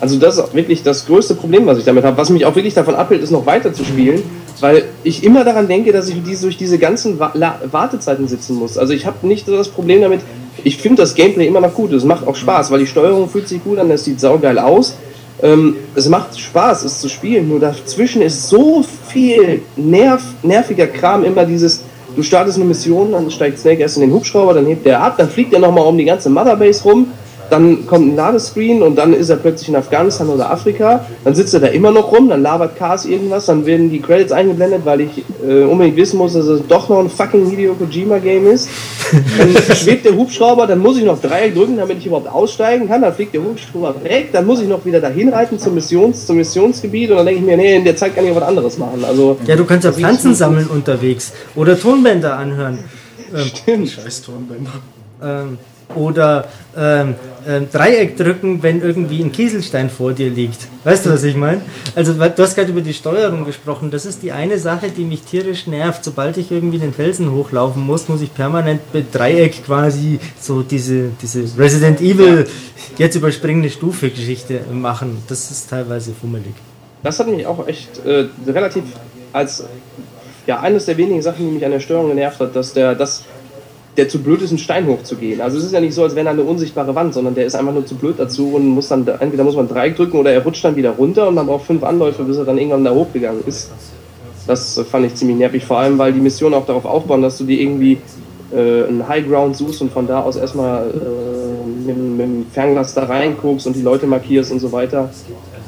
Also das ist auch wirklich das größte Problem, was ich damit habe. Was mich auch wirklich davon abhält, ist noch weiter zu spielen, weil ich immer daran denke, dass ich durch diese ganzen Wartezeiten sitzen muss. Also ich habe nicht so das Problem damit, ich finde das Gameplay immer noch gut, es macht auch Spaß, weil die Steuerung fühlt sich gut an, es sieht saugeil aus. Ähm, es macht Spaß, es zu spielen, nur dazwischen ist so viel nerv nerviger Kram, immer dieses, du startest eine Mission, dann steigt Snake erst in den Hubschrauber, dann hebt er ab, dann fliegt er nochmal um die ganze Motherbase rum, dann kommt ein Ladescreen und dann ist er plötzlich in Afghanistan oder Afrika. Dann sitzt er da immer noch rum, dann labert Cars irgendwas, dann werden die Credits eingeblendet, weil ich äh, unbedingt wissen muss, dass es doch noch ein fucking Hideo Kojima Game ist. Dann <laughs> schwebt der Hubschrauber, dann muss ich noch Dreieck drücken, damit ich überhaupt aussteigen kann. Dann fliegt der Hubschrauber weg, dann muss ich noch wieder dahin reiten zum, Missions, zum Missionsgebiet und dann denke ich mir, nee, in der Zeit kann ich was anderes machen. Also, Ja, du kannst ja Pflanzen sammeln unterwegs oder Tonbänder anhören. stimmt. Scheiß Tonbänder. ähm, oder ähm, ähm, Dreieck drücken, wenn irgendwie ein Kieselstein vor dir liegt. Weißt du, was ich meine? Also, du hast gerade über die Steuerung gesprochen. Das ist die eine Sache, die mich tierisch nervt. Sobald ich irgendwie den Felsen hochlaufen muss, muss ich permanent mit Dreieck quasi so diese, diese Resident Evil jetzt überspringende Stufe Geschichte machen. Das ist teilweise fummelig. Das hat mich auch echt äh, relativ als ja eines der wenigen Sachen, die mich an der Steuerung genervt hat, dass der das der zu blöd ist, einen Stein hochzugehen. Also es ist ja nicht so, als wäre da eine unsichtbare Wand, sondern der ist einfach nur zu blöd dazu und muss dann entweder muss man Dreieck drücken oder er rutscht dann wieder runter und man braucht fünf Anläufe, bis er dann irgendwann da hochgegangen ist. Das fand ich ziemlich nervig, vor allem weil die Missionen auch darauf aufbauen, dass du dir irgendwie äh, einen High Ground suchst und von da aus erstmal äh, mit, mit dem Fernglas da reinguckst und die Leute markierst und so weiter.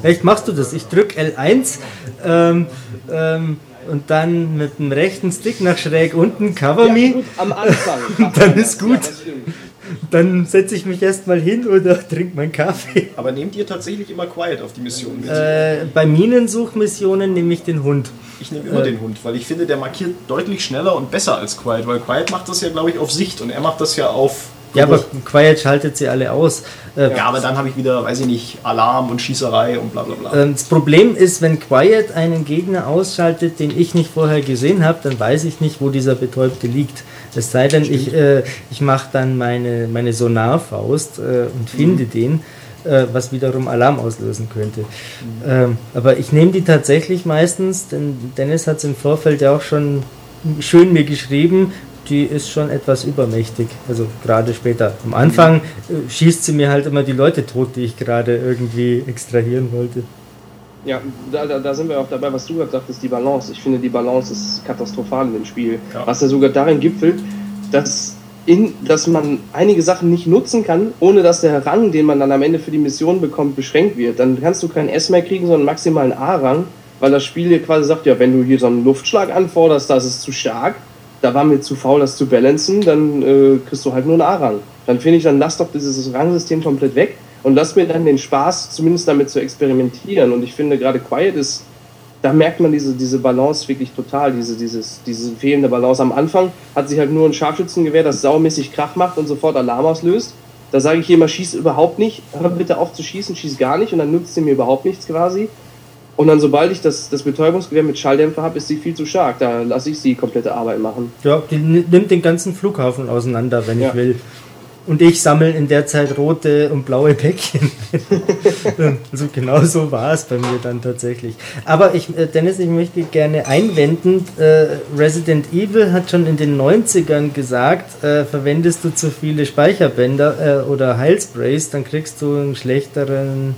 Echt, machst du das? Ich drück L1 ähm, ähm, und dann mit dem rechten Stick nach schräg unten, cover Ja, me. gut, am Anfang. <laughs> Dann ist gut. Ja. Dann setze ich mich erstmal hin oder trinke meinen Kaffee. Aber nehmt ihr tatsächlich immer Quiet auf die Mission mit? Äh, bei Minensuchmissionen nehme ich den Hund. Ich nehme immer den Hund, weil ich finde, der markiert deutlich schneller und besser als Quiet, weil Quiet macht das ja, glaube ich, auf Sicht und er macht das ja auf. Ja, aber Quiet schaltet sie alle aus. Äh, Ja, aber dann habe ich wieder, weiß ich nicht, Alarm und Schießerei und bla bla bla. ähm, das Problem ist, wenn Quiet einen Gegner ausschaltet, den ich nicht vorher gesehen habe, dann weiß ich nicht, wo dieser Betäubte liegt. Es sei denn, ich, äh, ich mache dann meine, meine Sonarfaust äh, und finde den, äh, was wiederum Alarm auslösen könnte. Ähm, aber ich nehme die tatsächlich meistens, denn Dennis hat es im Vorfeld ja auch schon schön mir geschrieben, die ist schon etwas übermächtig. Also gerade später. Am Anfang äh, schießt sie mir halt immer die Leute tot, die ich gerade irgendwie extrahieren wollte. Ja, da, da, da sind wir auch dabei, was du gerade sagtest, die Balance. Ich finde, die Balance ist katastrophal in dem Spiel. Ja. Was ja sogar darin gipfelt, dass, in, dass man einige Sachen nicht nutzen kann, ohne dass der Rang, den man dann am Ende für die Mission bekommt, beschränkt wird. Dann kannst du kein S mehr kriegen, sondern maximal einen A-Rang, weil das Spiel dir quasi sagt, ja, wenn du hier so einen Luftschlag anforderst, das ist zu stark, da war mir zu faul, das zu balancen, dann äh, kriegst du halt nur einen A-Rang. Dann finde ich, dann lass doch dieses Rangsystem komplett weg und lass mir dann den Spaß, zumindest damit zu experimentieren. Und ich finde, gerade Quiet ist, da merkt man diese, diese Balance wirklich total, diese, dieses, diese fehlende Balance. Am Anfang hat sich halt nur ein Scharfschützengewehr, das saumäßig Krach macht und sofort Alarm auslöst. Da sage ich immer, schieß überhaupt nicht, hör bitte auf zu schießen, schieß gar nicht und dann nutzt sie mir überhaupt nichts quasi. Und dann, sobald ich das, das Betäubungsgewehr mit Schalldämpfer habe, ist sie viel zu stark. Da lasse ich sie komplette Arbeit machen. Ja, die nimmt den ganzen Flughafen auseinander, wenn Ja. ich will. Und ich sammle in der Zeit rote und blaue Päckchen. <laughs> also genau so war es bei mir dann tatsächlich. Aber ich, äh, Dennis, ich möchte gerne einwenden, äh, Resident Evil hat schon in den 90ern gesagt, äh, verwendest du zu viele Speicherbänder äh, oder Heilsprays, dann kriegst du einen schlechteren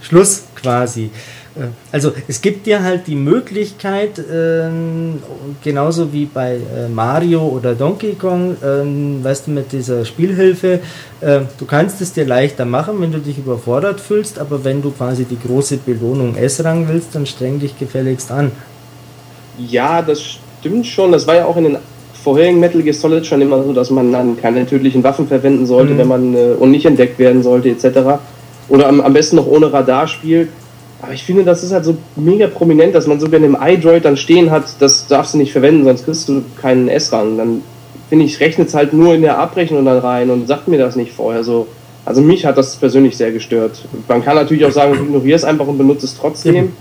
Schluss quasi. Äh, Also es gibt dir halt die Möglichkeit, ähm, genauso wie bei äh, Mario oder Donkey Kong, ähm, weißt du, mit dieser Spielhilfe, äh, du kannst es dir leichter machen, wenn du dich überfordert fühlst, aber wenn du quasi die große Belohnung S-Rang willst, dann streng dich gefälligst an. Ja, das stimmt schon. Das war ja auch in den vorherigen Metal Gear Solid schon immer so, dass man dann keine tödlichen Waffen verwenden sollte, Mhm. wenn man äh, und nicht entdeckt werden sollte, etc. Oder am, am besten noch ohne Radar spielt. Aber ich finde, das ist halt so mega prominent, dass man sogar in dem iDroid dann stehen hat, das darfst du nicht verwenden, sonst kriegst du keinen S-Rang. Dann finde ich, rechnet es halt nur in der Abrechnung dann rein und sagt mir das nicht vorher so. Also mich hat das persönlich sehr gestört. Man kann natürlich auch sagen, ignoriere es einfach und benutze es trotzdem.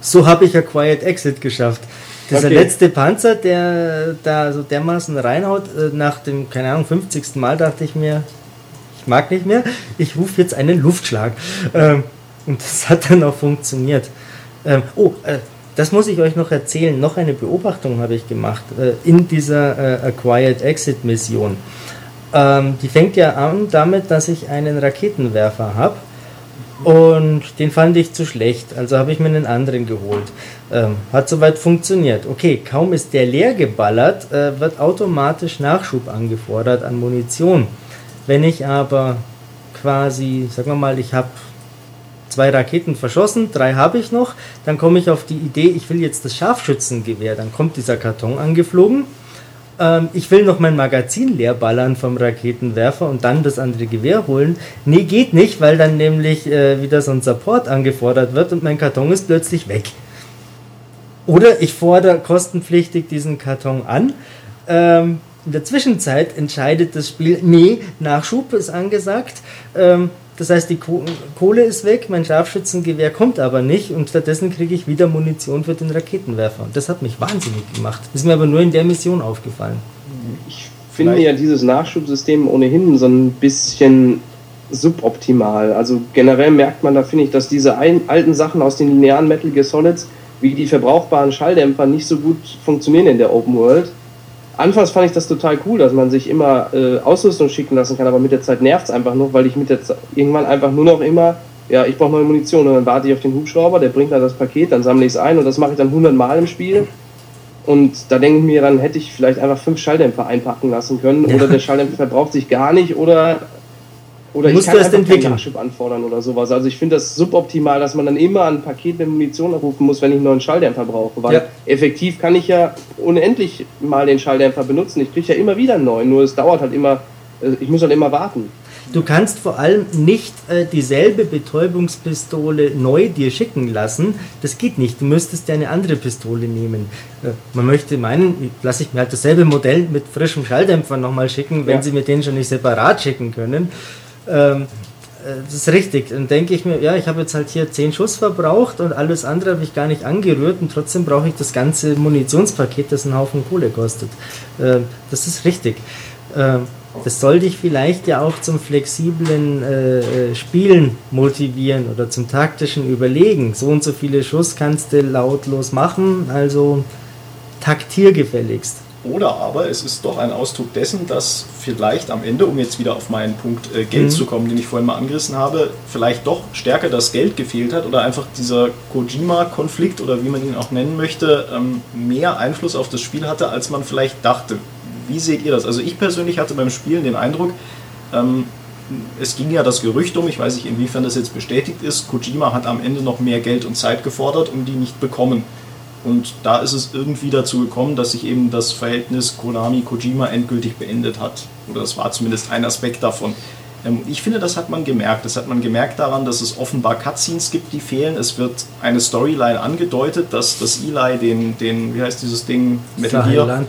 So habe ich ja Quiet Exit geschafft. Dieser Okay. letzte Panzer, der da so dermaßen reinhaut, äh, nach dem, keine Ahnung, 50. Mal dachte ich mir, ich mag nicht mehr, ich rufe jetzt einen Luftschlag. Ähm, und das <laughs> hat dann auch funktioniert. Ähm, oh, äh, das muss ich euch noch erzählen. Noch eine Beobachtung habe ich gemacht äh, in dieser äh, Quiet Exit Mission. Ähm, die fängt ja an damit, dass ich einen Raketenwerfer habe. Und den fand ich zu schlecht, also habe ich mir einen anderen geholt. Ähm, hat soweit funktioniert. Okay, kaum ist der leer geballert, äh, wird automatisch Nachschub angefordert an Munition. Wenn ich aber quasi, sagen wir mal, ich habe zwei Raketen verschossen, drei habe ich noch, dann komme ich auf die Idee, ich will jetzt das Scharfschützengewehr. Dann kommt dieser Karton angeflogen. Ähm, ich will noch mein Magazin leer ballern vom Raketenwerfer und dann das andere Gewehr holen. Nee, geht nicht, weil dann nämlich äh, wieder so ein Support angefordert wird und mein Karton ist plötzlich weg. Oder ich fordere kostenpflichtig diesen Karton an. Ähm, in der Zwischenzeit entscheidet das Spiel, nee, Nachschub ist angesagt. Ähm, das heißt, die Ko Kohle ist weg, mein Scharfschützengewehr kommt aber nicht und stattdessen kriege ich wieder Munition für den Raketenwerfer. Und das hat mich wahnsinnig gemacht. Ist mir aber nur in der Mission aufgefallen. Ich finde ja dieses Nachschubsystem ohnehin so ein bisschen suboptimal. Also generell merkt man da, finde ich, dass diese alten Sachen aus den linearen Metal Gear Solids, wie die verbrauchbaren Schalldämpfer, nicht so gut funktionieren in der Open World. Anfangs fand ich das total cool, dass man sich immer äh, Ausrüstung schicken lassen kann, aber mit der Zeit nervt es einfach nur, weil ich mit der Zeit irgendwann einfach nur noch immer, ja, ich brauche neue Munition und dann warte ich auf den Hubschrauber, der bringt dann das Paket, dann sammle ich es ein und das mache ich dann 100 Mal im Spiel. Und da denke ich mir, dann hätte ich vielleicht einfach fünf Schalldämpfer einpacken lassen können oder der Schalldämpfer verbraucht sich gar nicht oder oder ich Musst kann keinen entwickeln. Nachschub anfordern oder sowas. Also ich finde das suboptimal, dass man dann immer ein Paket mit Munition abrufen muss, wenn ich einen neuen Schalldämpfer brauche. Weil Ja. effektiv kann ich ja unendlich mal den Schalldämpfer benutzen. Ich kriege ja immer wieder einen neuen, nur es dauert halt immer, äh, ich muss halt immer warten. Du kannst vor allem nicht äh, dieselbe Betäubungspistole neu dir schicken lassen. Das geht nicht. Du müsstest dir eine andere Pistole nehmen. Äh, man möchte meinen, lasse ich mir halt dasselbe Modell mit frischem Schalldämpfer nochmal schicken, wenn Ja. sie mir den schon nicht separat schicken können. Ähm, äh, das ist richtig. Dann denke ich mir, ja, ich habe jetzt halt hier 10 Schuss verbraucht und alles andere habe ich gar nicht angerührt und trotzdem brauche ich das ganze Munitionspaket, das einen Haufen Kohle kostet. Äh, das ist richtig. Äh, das soll dich vielleicht ja auch zum flexiblen äh, äh, Spielen motivieren oder zum taktischen Überlegen. So und so viele Schuss kannst du lautlos machen, also taktier gefälligst. Oder aber es ist doch ein Ausdruck dessen, dass vielleicht am Ende, um jetzt wieder auf meinen Punkt äh, Geld mhm. zu kommen, den ich vorhin mal angerissen habe, vielleicht doch stärker das Geld gefehlt hat oder einfach dieser Kojima-Konflikt oder wie man ihn auch nennen möchte, ähm, mehr Einfluss auf das Spiel hatte, als man vielleicht dachte. Wie seht ihr das? Also ich persönlich hatte beim Spielen den Eindruck, ähm, es ging ja das Gerücht um, ich weiß nicht inwiefern das jetzt bestätigt ist, Kojima hat am Ende noch mehr Geld und Zeit gefordert und die nicht bekommen. Und da ist es irgendwie dazu gekommen, dass sich eben das Verhältnis Konami-Kojima endgültig beendet hat. Oder das war zumindest ein Aspekt davon. Ähm, ich finde, das hat man gemerkt. Das hat man gemerkt daran, dass es offenbar Cutscenes gibt, die fehlen. Es wird eine Storyline angedeutet, dass das Eli den, den wie heißt dieses Ding, Metal Gear,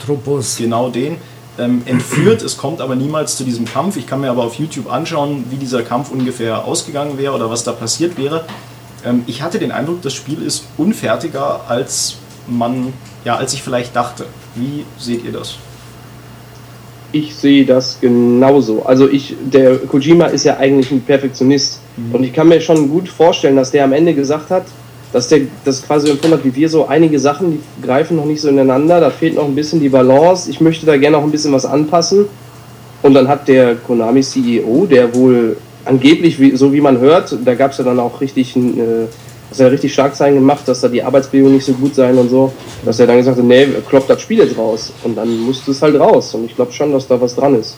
genau den, ähm, entführt. Es kommt aber niemals zu diesem Kampf. Ich kann mir aber auf YouTube anschauen, wie dieser Kampf ungefähr ausgegangen wäre oder was da passiert wäre. Ähm, ich hatte den Eindruck, das Spiel ist unfertiger, als man, ja, als ich vielleicht dachte. Wie seht ihr das? Ich sehe das genauso. Also ich, der Kojima ist ja eigentlich ein Perfektionist. Mhm. Und ich kann mir schon gut vorstellen, dass der am Ende gesagt hat, dass der das quasi empfunden hat wie wir so einige Sachen, die greifen noch nicht so ineinander, da fehlt noch ein bisschen die Balance. Ich möchte da gerne noch ein bisschen was anpassen. Und dann hat der Konami CEO, der wohl angeblich, so wie man hört, da gab es ja dann auch richtig ein, äh, dass er richtig stark sein gemacht, dass da die Arbeitsbedingungen nicht so gut seien und so, dass er dann gesagt hat, nee, kloppt das Spiel jetzt raus. Und dann musste es halt raus. Und ich glaube schon, dass da was dran ist.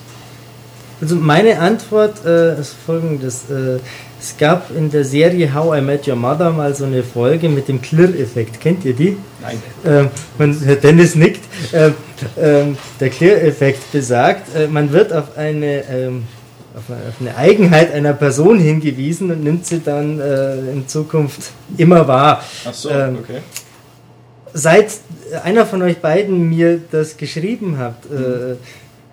Also meine Antwort äh, ist folgendes. Äh, es gab in der Serie How I Met Your Mother mal so eine Folge mit dem Clear-Effekt. Kennt ihr die? Nein. Ähm, man, Herr Dennis nickt. Ähm, ähm, der Clear-Effekt besagt, äh, man wird auf eine ähm, auf eine Eigenheit einer Person hingewiesen und nimmt sie dann äh, in Zukunft immer wahr. Ach so, ähm, okay. Seit einer von euch beiden mir das geschrieben hat, äh,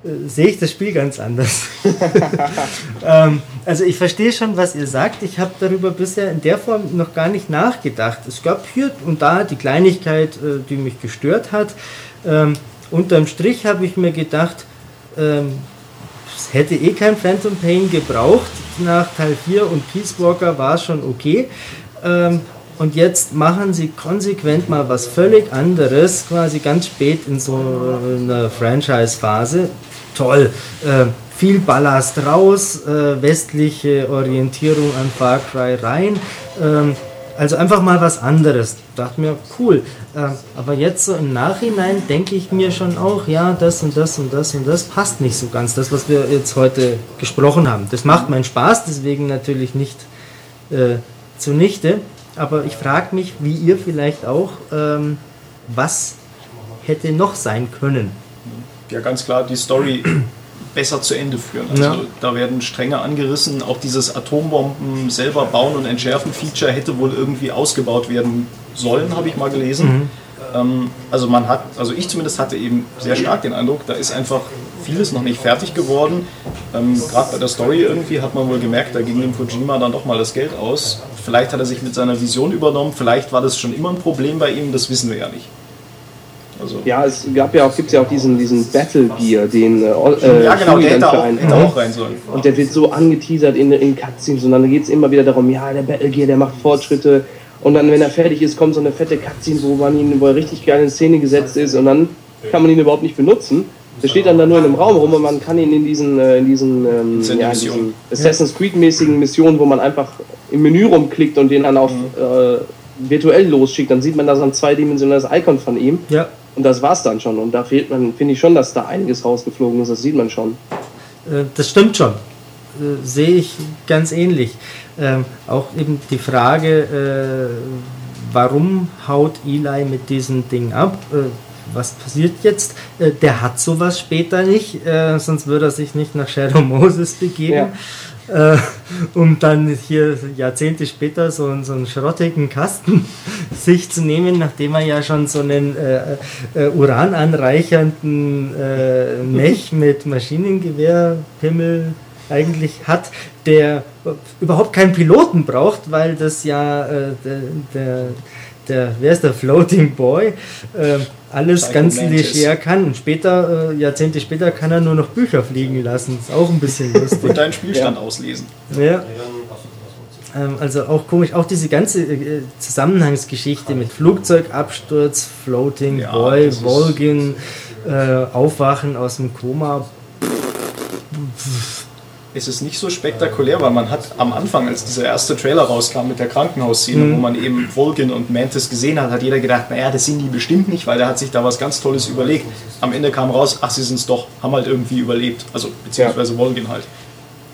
äh, sehe ich das Spiel ganz anders. <laughs> ähm, also ich verstehe schon, was ihr sagt. Ich habe darüber bisher in der Form noch gar nicht nachgedacht. Es gab hier und da die Kleinigkeit, äh, die mich gestört hat. Ähm, unterm Strich habe ich mir gedacht, ähm, hätte eh kein Phantom Pain gebraucht. Nach Teil 4 und Peace Walker war es schon okay. Ähm, und jetzt machen sie konsequent mal was völlig anderes, quasi ganz spät in so einer Franchise-Phase. Toll. Äh, viel Ballast raus, äh, westliche Orientierung an Far Cry rein. Ähm, also einfach mal was anderes. Dachte mir, cool. Äh, aber jetzt so im Nachhinein denke ich mir schon auch, ja, das und das und das und das passt nicht so ganz. Das, was wir jetzt heute gesprochen haben. Das macht meinen Spaß, deswegen natürlich nicht äh, zunichte. Aber ich frage mich, wie ihr vielleicht auch, ähm, was hätte noch sein können? Ja, ganz klar, die Story besser zu Ende führen. Also ja. da werden Stränge angerissen. Auch dieses Atombomben selber bauen und entschärfen Feature hätte wohl irgendwie ausgebaut werden sollen, habe ich mal gelesen. Mhm. Ähm, also man hat, also ich zumindest hatte eben sehr stark den Eindruck, da ist einfach vieles noch nicht fertig geworden. Ähm, Gerade bei der Story irgendwie hat man wohl gemerkt, da ging dem Kojima dann doch mal das Geld aus. Vielleicht hat er sich mit seiner Vision übernommen, vielleicht war das schon immer ein Problem bei ihm, das wissen wir ja nicht. Also ja, es gab ja auch, gibt ja auch diesen, diesen Battle Gear, den äh, äh Ja, genau, der hätte auch, hätte auch rein sollen. Und der wird so angeteasert in, in Cutscenes und dann geht es immer wieder darum, ja, der Battle Gear, der macht Fortschritte. Und dann, wenn er fertig ist, kommt so eine fette Cutscene, wo man ihn, wo er richtig geil in Szene gesetzt ist und dann kann man ihn überhaupt nicht benutzen. Der steht dann da nur in einem Raum rum und man kann ihn in diesen, äh, in diesen, ähm, ja, diesen Assassin's Creed-mäßigen Missionen, wo man einfach im Menü rumklickt und den dann auf mhm. äh, virtuell losschickt, dann sieht man da so ein zweidimensionales Icon von ihm. Ja. Und das war's dann schon. Und da fehlt man, finde ich schon, dass da einiges rausgeflogen ist. Das sieht man schon. Äh, das stimmt schon. Äh, sehe ich ganz ähnlich. Ähm, auch eben die Frage, äh, warum haut Eli mit diesem Ding ab? was passiert jetzt? der hat sowas später nicht, sonst würde er sich nicht nach Shadow Moses begeben. Ja äh, um dann hier Jahrzehnte später so, so einen schrottigen Kasten <laughs> sich zu nehmen, nachdem er ja schon so einen äh, äh, urananreichernden äh, Mech <laughs> mit Maschinengewehrpimmel eigentlich hat, der überhaupt keinen Piloten braucht, weil das ja äh, der, der, der, wer ist der Floating Boy, äh, alles ganz leger kann. Und später, äh, Jahrzehnte später, kann er nur noch Bücher fliegen lassen. Ist auch ein bisschen <laughs> lustig. Und deinen Spielstand ja. auslesen. Ja. Ähm, also auch komisch, auch diese ganze äh, Zusammenhangsgeschichte mit Flugzeugabsturz, Floating ja, Boy, Volgin, äh, Aufwachen aus dem Koma. Es ist nicht so spektakulär, weil man hat am Anfang, als dieser erste Trailer rauskam mit der Krankenhausszene, Mhm. wo man eben Vulcan und Mantis gesehen hat, hat jeder gedacht, naja, das sind die bestimmt nicht, weil der hat sich da was ganz Tolles überlegt. Am Ende kam raus, ach, sie sind es doch, haben halt irgendwie überlebt. Also, beziehungsweise Vulcan halt.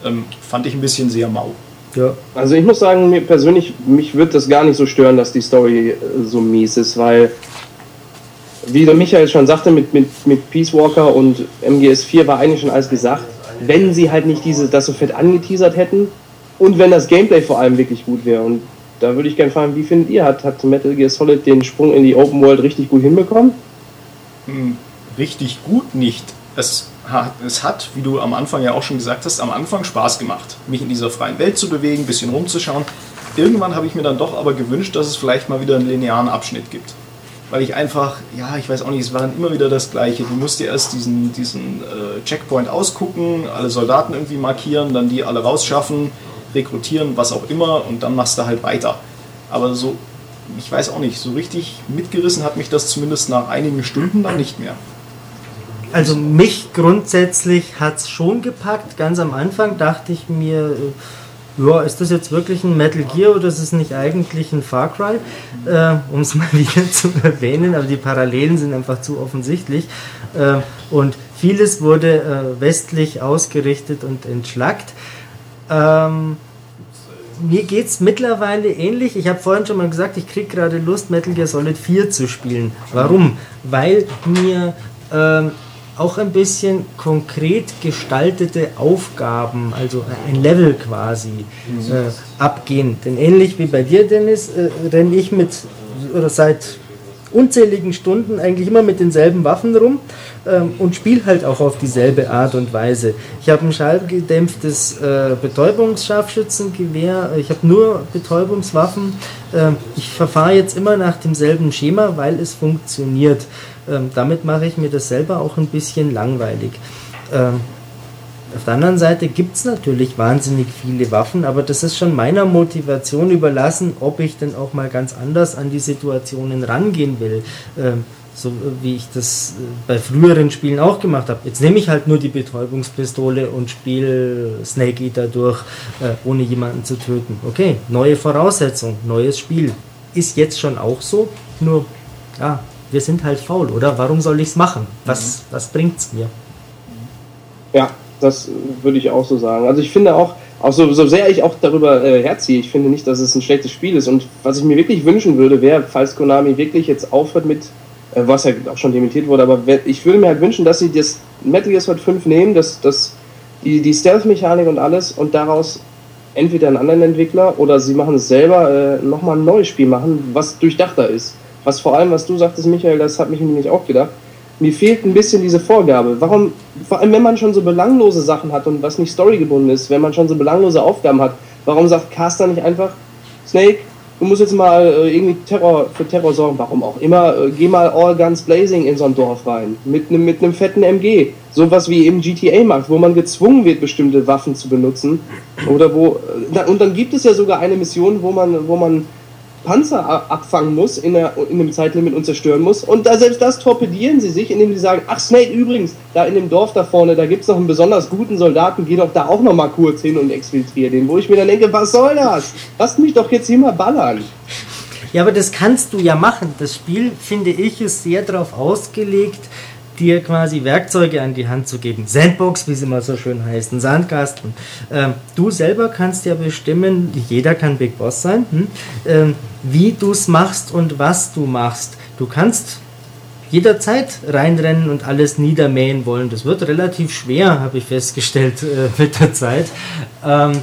Ähm, fand ich ein bisschen sehr mau. Ja. Also ich muss sagen, mir persönlich, mich wird das gar nicht so stören, dass die Story äh, so mies ist, weil, wie der Michael schon sagte, mit, mit, mit Peace Walker und MGS4 war eigentlich schon alles gesagt. Wenn sie halt nicht diese, das so fett angeteasert hätten und wenn das Gameplay vor allem wirklich gut wäre. Und da würde ich gerne fragen, wie findet ihr, hat, hat Metal Gear Solid den Sprung in die Open World richtig gut hinbekommen? Hm, richtig gut nicht. Es hat, es hat, wie du am Anfang ja auch schon gesagt hast, am Anfang Spaß gemacht, mich in dieser freien Welt zu bewegen, ein bisschen rumzuschauen. Irgendwann habe ich mir dann doch aber gewünscht, dass es vielleicht mal wieder einen linearen Abschnitt gibt. Weil ich einfach, ja, ich weiß auch nicht, es waren immer wieder das Gleiche. Du musst dir erst diesen, diesen äh, Checkpoint ausgucken, alle Soldaten irgendwie markieren, dann die alle rausschaffen, rekrutieren, was auch immer, und dann machst du halt weiter. Aber so, ich weiß auch nicht, so richtig mitgerissen hat mich das zumindest nach einigen Stunden dann nicht mehr. Also mich grundsätzlich hat es schon gepackt. Ganz am Anfang dachte ich mir, äh, ja, ist das jetzt wirklich ein Metal Gear oder ist es nicht eigentlich ein Far Cry? Äh, um es mal <laughs> wieder zu erwähnen, aber die Parallelen sind einfach zu offensichtlich. Äh, und vieles wurde äh, westlich ausgerichtet und entschlackt. Ähm, mir geht es mittlerweile ähnlich. Ich habe vorhin schon mal gesagt, ich kriege gerade Lust, Metal Gear Solid 4 zu spielen. Warum? Weil mir ähm, auch ein bisschen konkret gestaltete Aufgaben, also ein Level quasi, äh, abgehen. Denn ähnlich wie bei dir, Dennis, äh, renne ich mit oder seit unzähligen Stunden eigentlich immer mit denselben Waffen rum ähm, und spiele halt auch auf dieselbe Art und Weise. Ich habe ein schallgedämpftes äh, Betäubungsscharfschützengewehr, ich habe nur Betäubungswaffen. Ähm, ich verfahre jetzt immer nach demselben Schema, weil es funktioniert. Ähm, damit mache ich mir das selber auch ein bisschen langweilig. Ähm, auf der anderen Seite gibt es natürlich wahnsinnig viele Waffen, aber das ist schon meiner Motivation überlassen, ob ich denn auch mal ganz anders an die Situationen rangehen will. Ähm, so wie ich das äh, bei früheren Spielen auch gemacht habe. Jetzt nehme ich halt nur die Betäubungspistole und spiele Snake Eater durch, äh, ohne jemanden zu töten. Okay, neue Voraussetzung, neues Spiel. Ist jetzt schon auch so, nur ja, wir sind halt faul, oder? Warum soll ich es machen? Was, was bringt's mir? Ja, das würde ich auch so sagen. Also ich finde auch, auch so, so sehr ich auch darüber äh, herziehe, ich finde nicht, dass es ein schlechtes Spiel ist. Und was ich mir wirklich wünschen würde, wäre, falls Konami wirklich jetzt aufhört mit, äh, was ja auch schon dementiert wurde, aber ich würde mir halt wünschen, dass sie das Metal Gear Solid 5 nehmen, dass, dass die, die Stealth-Mechanik und alles und daraus entweder einen anderen Entwickler oder sie machen es selber, äh, nochmal ein neues Spiel machen, was durchdachter ist. Was vor allem, was du sagtest, Michael, das hat mich nämlich auch gedacht. Mir fehlt ein bisschen diese Vorgabe. Warum, vor allem wenn man schon so belanglose Sachen hat und was nicht storygebunden ist, wenn man schon so belanglose Aufgaben hat, warum sagt Caster nicht einfach, Snake, du musst jetzt mal äh, irgendwie Terror für Terror sorgen, warum auch immer, äh, geh mal All Guns Blazing in so ein Dorf rein, mit einem mit fetten MG. Sowas wie im GTA macht, wo man gezwungen wird, bestimmte Waffen zu benutzen. Oder wo. Äh, und dann gibt es ja sogar eine Mission, wo man, wo man Panzer abfangen muss in, der, in einem Zeitlimit und zerstören muss. Und da selbst das torpedieren sie sich, indem sie sagen, ach Snake, übrigens, da in dem Dorf da vorne, da gibt es noch einen besonders guten Soldaten, geh doch da auch noch mal kurz hin und exfiltrier den. Wo ich mir dann denke, was soll das? Lasst mich doch jetzt hier mal ballern. Ja, aber das kannst du ja machen. Das Spiel, finde ich, ist sehr darauf ausgelegt, dir quasi Werkzeuge an die Hand zu geben. Sandbox, wie sie mal so schön heißt, ein Sandkasten. Ähm, du selber kannst ja bestimmen, jeder kann Big Boss sein, hm? ähm, wie du es machst und was du machst. Du kannst jederzeit reinrennen und alles niedermähen wollen. Das wird relativ schwer, habe ich festgestellt äh, mit der Zeit. Ähm,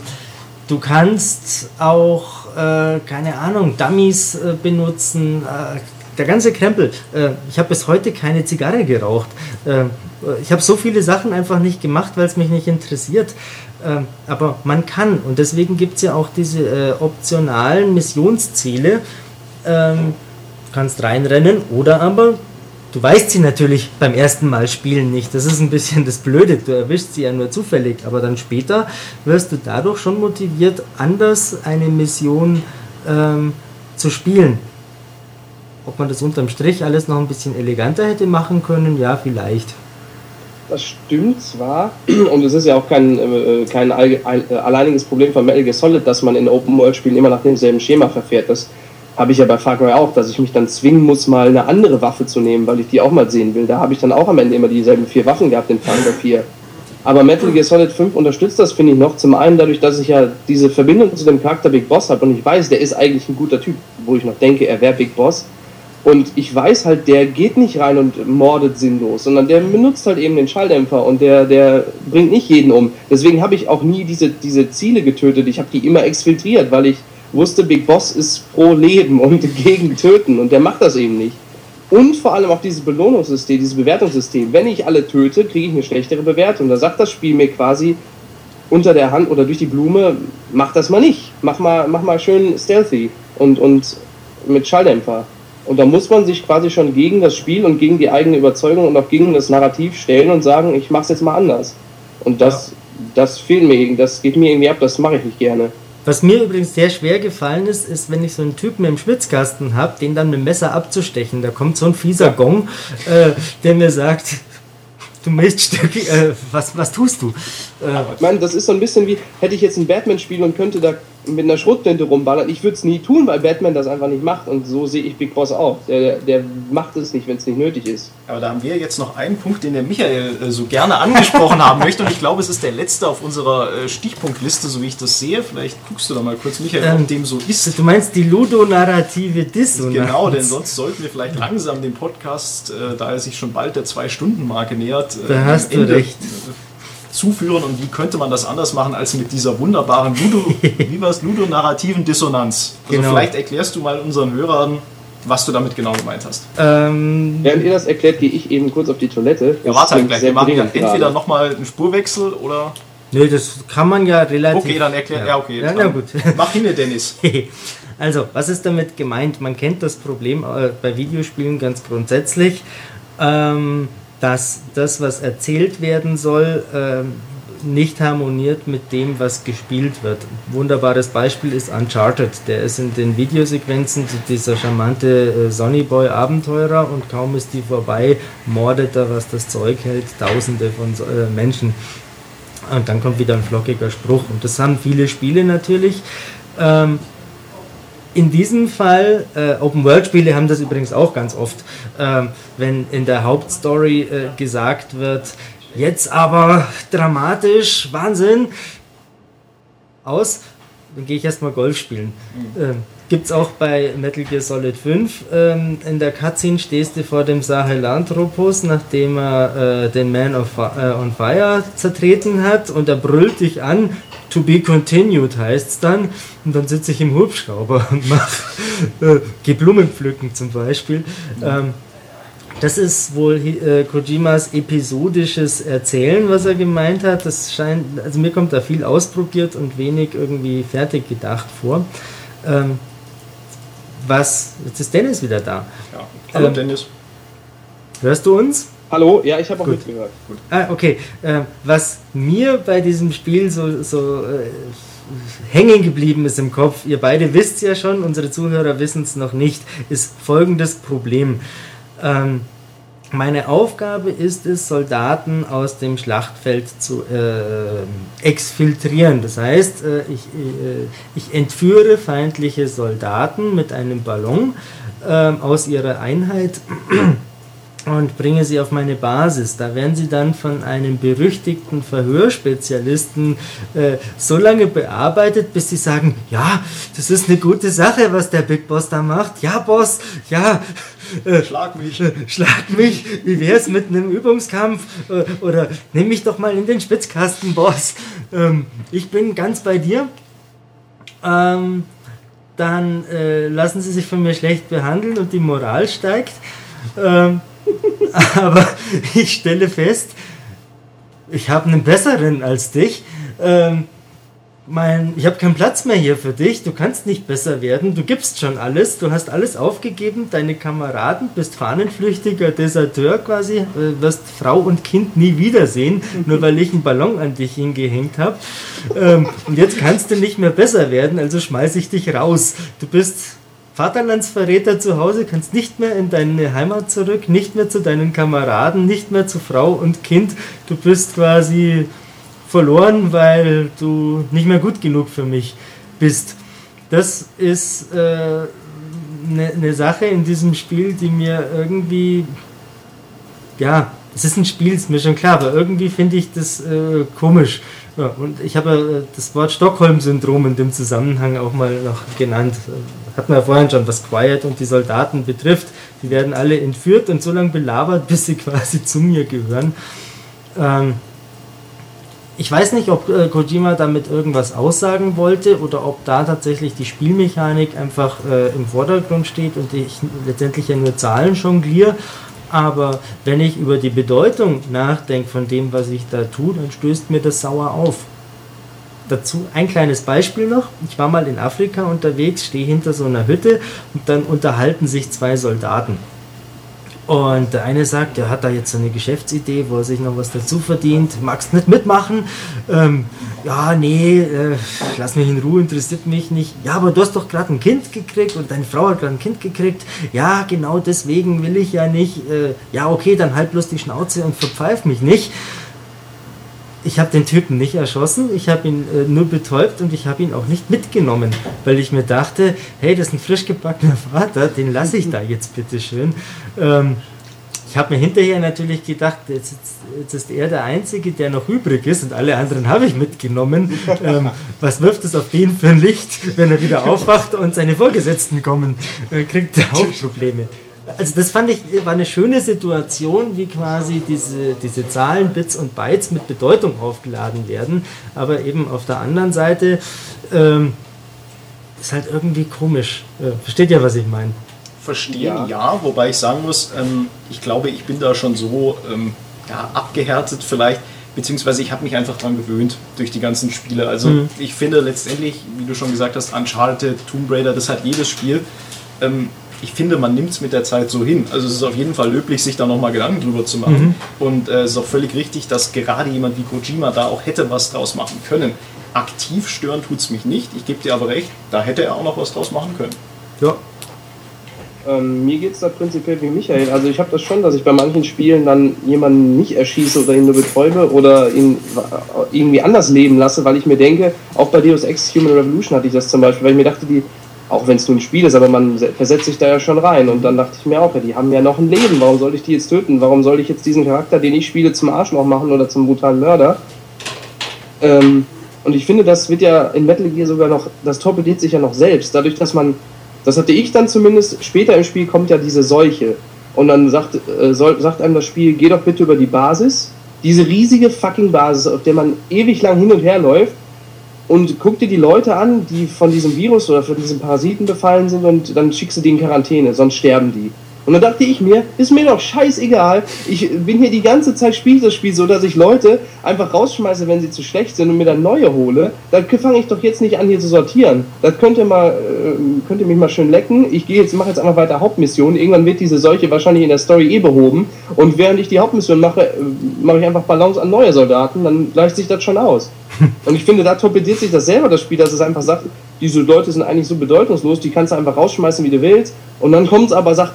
du kannst auch, äh, keine Ahnung, Dummies äh, benutzen, äh, der ganze Krempel. Äh, ich habe bis heute keine Zigarre geraucht. Äh, ich habe so viele Sachen einfach nicht gemacht, weil es mich nicht interessiert. Äh, aber man kann und deswegen gibt es ja auch diese äh, optionalen Missionsziele. Ähm, du kannst reinrennen oder aber du weißt sie natürlich beim ersten Mal spielen nicht. Das ist ein bisschen das Blöde. Du erwischst sie ja nur zufällig, aber dann später wirst du dadurch schon motiviert, anders eine Mission ähm, zu spielen. Ob man das unterm Strich alles noch ein bisschen eleganter hätte machen können, ja, vielleicht. Das stimmt zwar, <clears throat> und es ist ja auch kein, äh, kein äh, alleiniges Problem von Metal Gear Solid, dass man in Open-World-Spielen immer nach demselben Schema verfährt. Das habe ich ja bei Far Cry auch, dass ich mich dann zwingen muss, mal eine andere Waffe zu nehmen, weil ich die auch mal sehen will. Da habe ich dann auch am Ende immer dieselben vier Waffen gehabt in Far Cry 4. Aber Metal Gear Solid 5 unterstützt das, finde ich, noch. Zum einen dadurch, dass ich ja diese Verbindung zu dem Charakter Big Boss habe und ich weiß, der ist eigentlich ein guter Typ, wo ich noch denke, er wäre Big Boss. Und ich weiß halt, der geht nicht rein und mordet sinnlos, sondern der benutzt halt eben den Schalldämpfer und der, der bringt nicht jeden um. Deswegen habe ich auch nie diese, diese Ziele getötet. Ich habe die immer exfiltriert, weil ich wusste, Big Boss ist pro Leben und <laughs> gegen Töten und der macht das eben nicht. Und vor allem auch dieses Belohnungssystem, dieses Bewertungssystem. Wenn ich alle töte, kriege ich eine schlechtere Bewertung. Da sagt das Spiel mir quasi unter der Hand oder durch die Blume, mach das mal nicht. Mach mal, mach mal schön stealthy und, und mit Schalldämpfer. Und da muss man sich quasi schon gegen das Spiel und gegen die eigene Überzeugung und auch gegen das Narrativ stellen und sagen, ich mach's jetzt mal anders. Und das, ja. das fehlt mir, das geht mir irgendwie ab, das mache ich nicht gerne. Was mir übrigens sehr schwer gefallen ist, ist, wenn ich so einen Typen im Schwitzkasten habe, den dann mit dem Messer abzustechen. Da kommt so ein fieser Gong, äh, der mir sagt, du Miststück, äh, was, was tust du? Äh, ich meine, das ist so ein bisschen wie, hätte ich jetzt ein Batman-Spiel und könnte da mit einer Schrotflinte rumballern. Ich würde es nie tun, weil Batman das einfach nicht macht. Und so sehe ich Big Boss auch. Der, der macht es nicht, wenn es nicht nötig ist. Aber da haben wir jetzt noch einen Punkt, den der Michael äh, so gerne angesprochen haben möchte. Und ich glaube, es ist der letzte auf unserer äh, Stichpunktliste, so wie ich das sehe. Vielleicht guckst du da mal kurz, Michael, ähm, ob dem so ist. Du meinst die ludonarrative Dissonanz? Genau, denn sonst sollten wir vielleicht langsam den Podcast, äh, da er sich schon bald der Zwei-Stunden-Marke nähert, äh, da hast du recht zuführen und wie könnte man das anders machen als mit dieser wunderbaren Ludo, <laughs> wie war's, ludonarrativen Dissonanz. Also genau. vielleicht erklärst du mal unseren Hörern, was du damit genau gemeint hast. Ähm, Während ihr das erklärt, gehe ich eben kurz auf die Toilette. Ja, warte halt gleich. Wir machen ja entweder nochmal einen Spurwechsel oder. Nö, das kann man ja relativ. Okay, dann erklärt. Ja, ja okay. Ja, na gut. <laughs> Mach hin, Dennis. <laughs> also, was ist damit gemeint? Man kennt das Problem äh, bei Videospielen ganz grundsätzlich. Ähm, dass das, was erzählt werden soll, äh, nicht harmoniert mit dem, was gespielt wird. Wunderbares Beispiel ist Uncharted. Der ist in den Videosequenzen dieser charmante äh, Sonnyboy Abenteurer und kaum ist die vorbei, mordet er, was das Zeug hält, Tausende von äh, Menschen. Und dann kommt wieder ein flockiger Spruch. Und das haben viele Spiele natürlich. Ähm, in diesem Fall, äh, Open-World-Spiele haben das übrigens auch ganz oft, äh, wenn in der Hauptstory äh, gesagt wird, jetzt aber dramatisch, Wahnsinn, aus, dann gehe ich erstmal Golf spielen. Mhm. Gibt es auch bei Metal Gear Solid 5. Ähm, in der Cutscene stehst du vor dem Sahelanthropus, nachdem er äh, den Man of, äh, on Fire zertreten hat und er brüllt dich an, To be continued heißt es dann. Und dann sitze ich im Hubschrauber <laughs> und mache äh, geh Blumen pflücken zum Beispiel. Ähm, das ist wohl äh, Kojimas episodisches Erzählen, was er gemeint hat. Das scheint, also mir kommt da viel ausprobiert und wenig irgendwie fertig gedacht vor. Ähm, was, jetzt ist Dennis wieder da. Ja. Hallo ähm, Dennis. Hörst du uns? Hallo, ja, ich habe auch Gut. mitgehört. Gut. Ah, okay. Äh, was mir bei diesem Spiel so, so äh, hängen geblieben ist im Kopf, ihr beide wisst ja schon, unsere Zuhörer wissen es noch nicht, ist folgendes Problem. Ähm, meine Aufgabe ist es, Soldaten aus dem Schlachtfeld zu äh, exfiltrieren. Das heißt, äh, ich, äh, ich entführe feindliche Soldaten mit einem Ballon ähm, aus ihrer Einheit <clears throat> und bringe sie auf meine Basis. Da werden sie dann von einem berüchtigten Verhörspezialisten äh, so lange bearbeitet, bis sie sagen, ja, das ist eine gute Sache, was der Big Boss da macht. Ja, Boss, ja. Äh, schlag mich. Schlag mich. Wie wär's mit einem Übungskampf? Äh, oder nimm mich doch mal in den Spitzkasten, Boss. Ähm, ich bin ganz bei dir. Ähm, dann äh, lassen sie sich von mir schlecht behandeln und die Moral steigt. Ähm, <laughs> aber ich stelle fest, ich habe einen besseren als dich. Ähm, mein, ich habe keinen Platz mehr hier für dich. Du kannst nicht besser werden. Du gibst schon alles. Du hast alles aufgegeben. Deine Kameraden, bist fahnenflüchtiger Deserteur quasi. Äh, wirst Frau und Kind nie wiedersehen, <laughs> nur weil ich einen Ballon an dich hingehängt habe. Ähm, und jetzt kannst du nicht mehr besser werden, also schmeiß ich dich raus. Du bist Vaterlandsverräter zu Hause, kannst nicht mehr in deine Heimat zurück, nicht mehr zu deinen Kameraden, nicht mehr zu Frau und Kind. Du bist quasi verloren, weil du nicht mehr gut genug für mich bist. Das ist eine äh, ne Sache in diesem Spiel, die mir irgendwie, ja, es ist ein Spiel, ist mir schon klar, aber irgendwie finde ich das äh, komisch. Ja, und ich habe äh, das Wort Stockholm-Syndrom in dem Zusammenhang auch mal noch genannt. Hatten wir ja vorhin schon, was Quiet und die Soldaten betrifft. Die werden alle entführt und so lange belabert, bis sie <laughs> quasi zu mir gehören. Ähm, ich weiß nicht, ob äh, Kojima damit irgendwas aussagen wollte oder ob da tatsächlich die Spielmechanik einfach äh, im Vordergrund steht und ich letztendlich ja nur Zahlen jongliere. Aber wenn ich über die Bedeutung nachdenke von dem, was ich da tue, dann stößt mir das sauer auf. Dazu ein kleines Beispiel noch. Ich war mal in Afrika unterwegs, stehe hinter so einer Hütte und dann unterhalten sich zwei Soldaten. Und der eine sagt, er hat da jetzt so eine Geschäftsidee, wo er sich noch was dazu verdient. Magst nicht mitmachen? Ähm, ja, nee, äh, lass mich in Ruhe, interessiert mich nicht. Ja, aber du hast doch gerade ein Kind gekriegt und deine Frau hat gerade ein Kind gekriegt. Ja, genau deswegen will ich ja nicht. Äh, ja, okay, dann halt bloß die Schnauze und verpfeif mich nicht. Ich habe den Typen nicht erschossen, ich habe ihn äh, nur betäubt und ich habe ihn auch nicht mitgenommen, weil ich mir dachte, hey, das ist ein frisch gebackener Vater, den lasse ich da jetzt bitte schön. Ähm, ich habe mir hinterher natürlich gedacht, jetzt, jetzt, ist er der Einzige, der noch übrig ist und alle anderen habe ich mitgenommen. Ähm, was wirft es auf den für ein Licht, wenn er wieder aufwacht und seine Vorgesetzten kommen? Äh, kriegt er auch Probleme. Also das fand ich, war eine schöne Situation, wie quasi diese, diese Zahlen, Bits und Bytes mit Bedeutung aufgeladen werden. Aber eben auf der anderen Seite ähm, ist halt irgendwie komisch. Äh, versteht ihr, was ich meine? Verstehen, ja. ja. Wobei ich sagen muss, ähm, ich glaube, ich bin da schon so ähm, ja, abgehärtet vielleicht, beziehungsweise ich habe mich einfach daran gewöhnt durch die ganzen Spiele. Also mhm. ich finde letztendlich, wie du schon gesagt hast, Uncharted, Tomb Raider, das hat jedes Spiel. Ähm, ich finde, man nimmt es mit der Zeit so hin. Also es ist auf jeden Fall löblich, sich da nochmal Gedanken drüber zu machen. Mhm. Und äh, es ist auch völlig richtig, dass gerade jemand wie Kojima da auch hätte was draus machen können. Aktiv stören tut es mich nicht. Ich gebe dir aber recht, da hätte er auch noch was draus machen können. Ja. Ähm, mir geht es da prinzipiell wie Michael. Also ich habe das schon, dass ich bei manchen Spielen dann jemanden nicht erschieße oder ihn nur betäube oder ihn irgendwie anders leben lasse, weil ich mir denke, auch bei Deus Ex Human Revolution hatte ich das zum Beispiel, weil ich mir dachte, die auch wenn es nur ein Spiel ist, aber man versetzt sich da ja schon rein. Und dann dachte ich mir auch, ja, die haben ja noch ein Leben, warum soll ich die jetzt töten? Warum soll ich jetzt diesen Charakter, den ich spiele, zum Arschloch machen oder zum brutalen Mörder? Ähm, und ich finde, das wird ja in Metal Gear sogar noch, das torpediert sich ja noch selbst, dadurch, dass man, das hatte ich dann zumindest, später im Spiel kommt ja diese Seuche. Und dann sagt, äh, soll, sagt einem das Spiel, geh doch bitte über die Basis, diese riesige fucking Basis, auf der man ewig lang hin und her läuft, und guck dir die Leute an, die von diesem Virus oder von diesem Parasiten befallen sind und dann schickst du die in Quarantäne, sonst sterben die. Und dann dachte ich mir, ist mir doch scheißegal. Ich bin hier die ganze Zeit, spiele das Spiel so, dass ich Leute einfach rausschmeiße, wenn sie zu schlecht sind und mir dann neue hole. Da fange ich doch jetzt nicht an, hier zu sortieren. Das könnt ihr mal, äh, könnt ihr mich mal schön lecken. Ich gehe jetzt, mache jetzt einfach weiter Hauptmission. Irgendwann wird diese Seuche wahrscheinlich in der Story eh behoben. Und während ich die Hauptmission mache, äh, mache ich einfach Balance an neue Soldaten. Dann gleicht sich das schon aus. <laughs> Und ich finde, da torpediert sich das selber, das Spiel, dass es einfach sagt, diese Leute sind eigentlich so bedeutungslos, die kannst du einfach rausschmeißen, wie du willst. Und dann kommt es aber, sagt,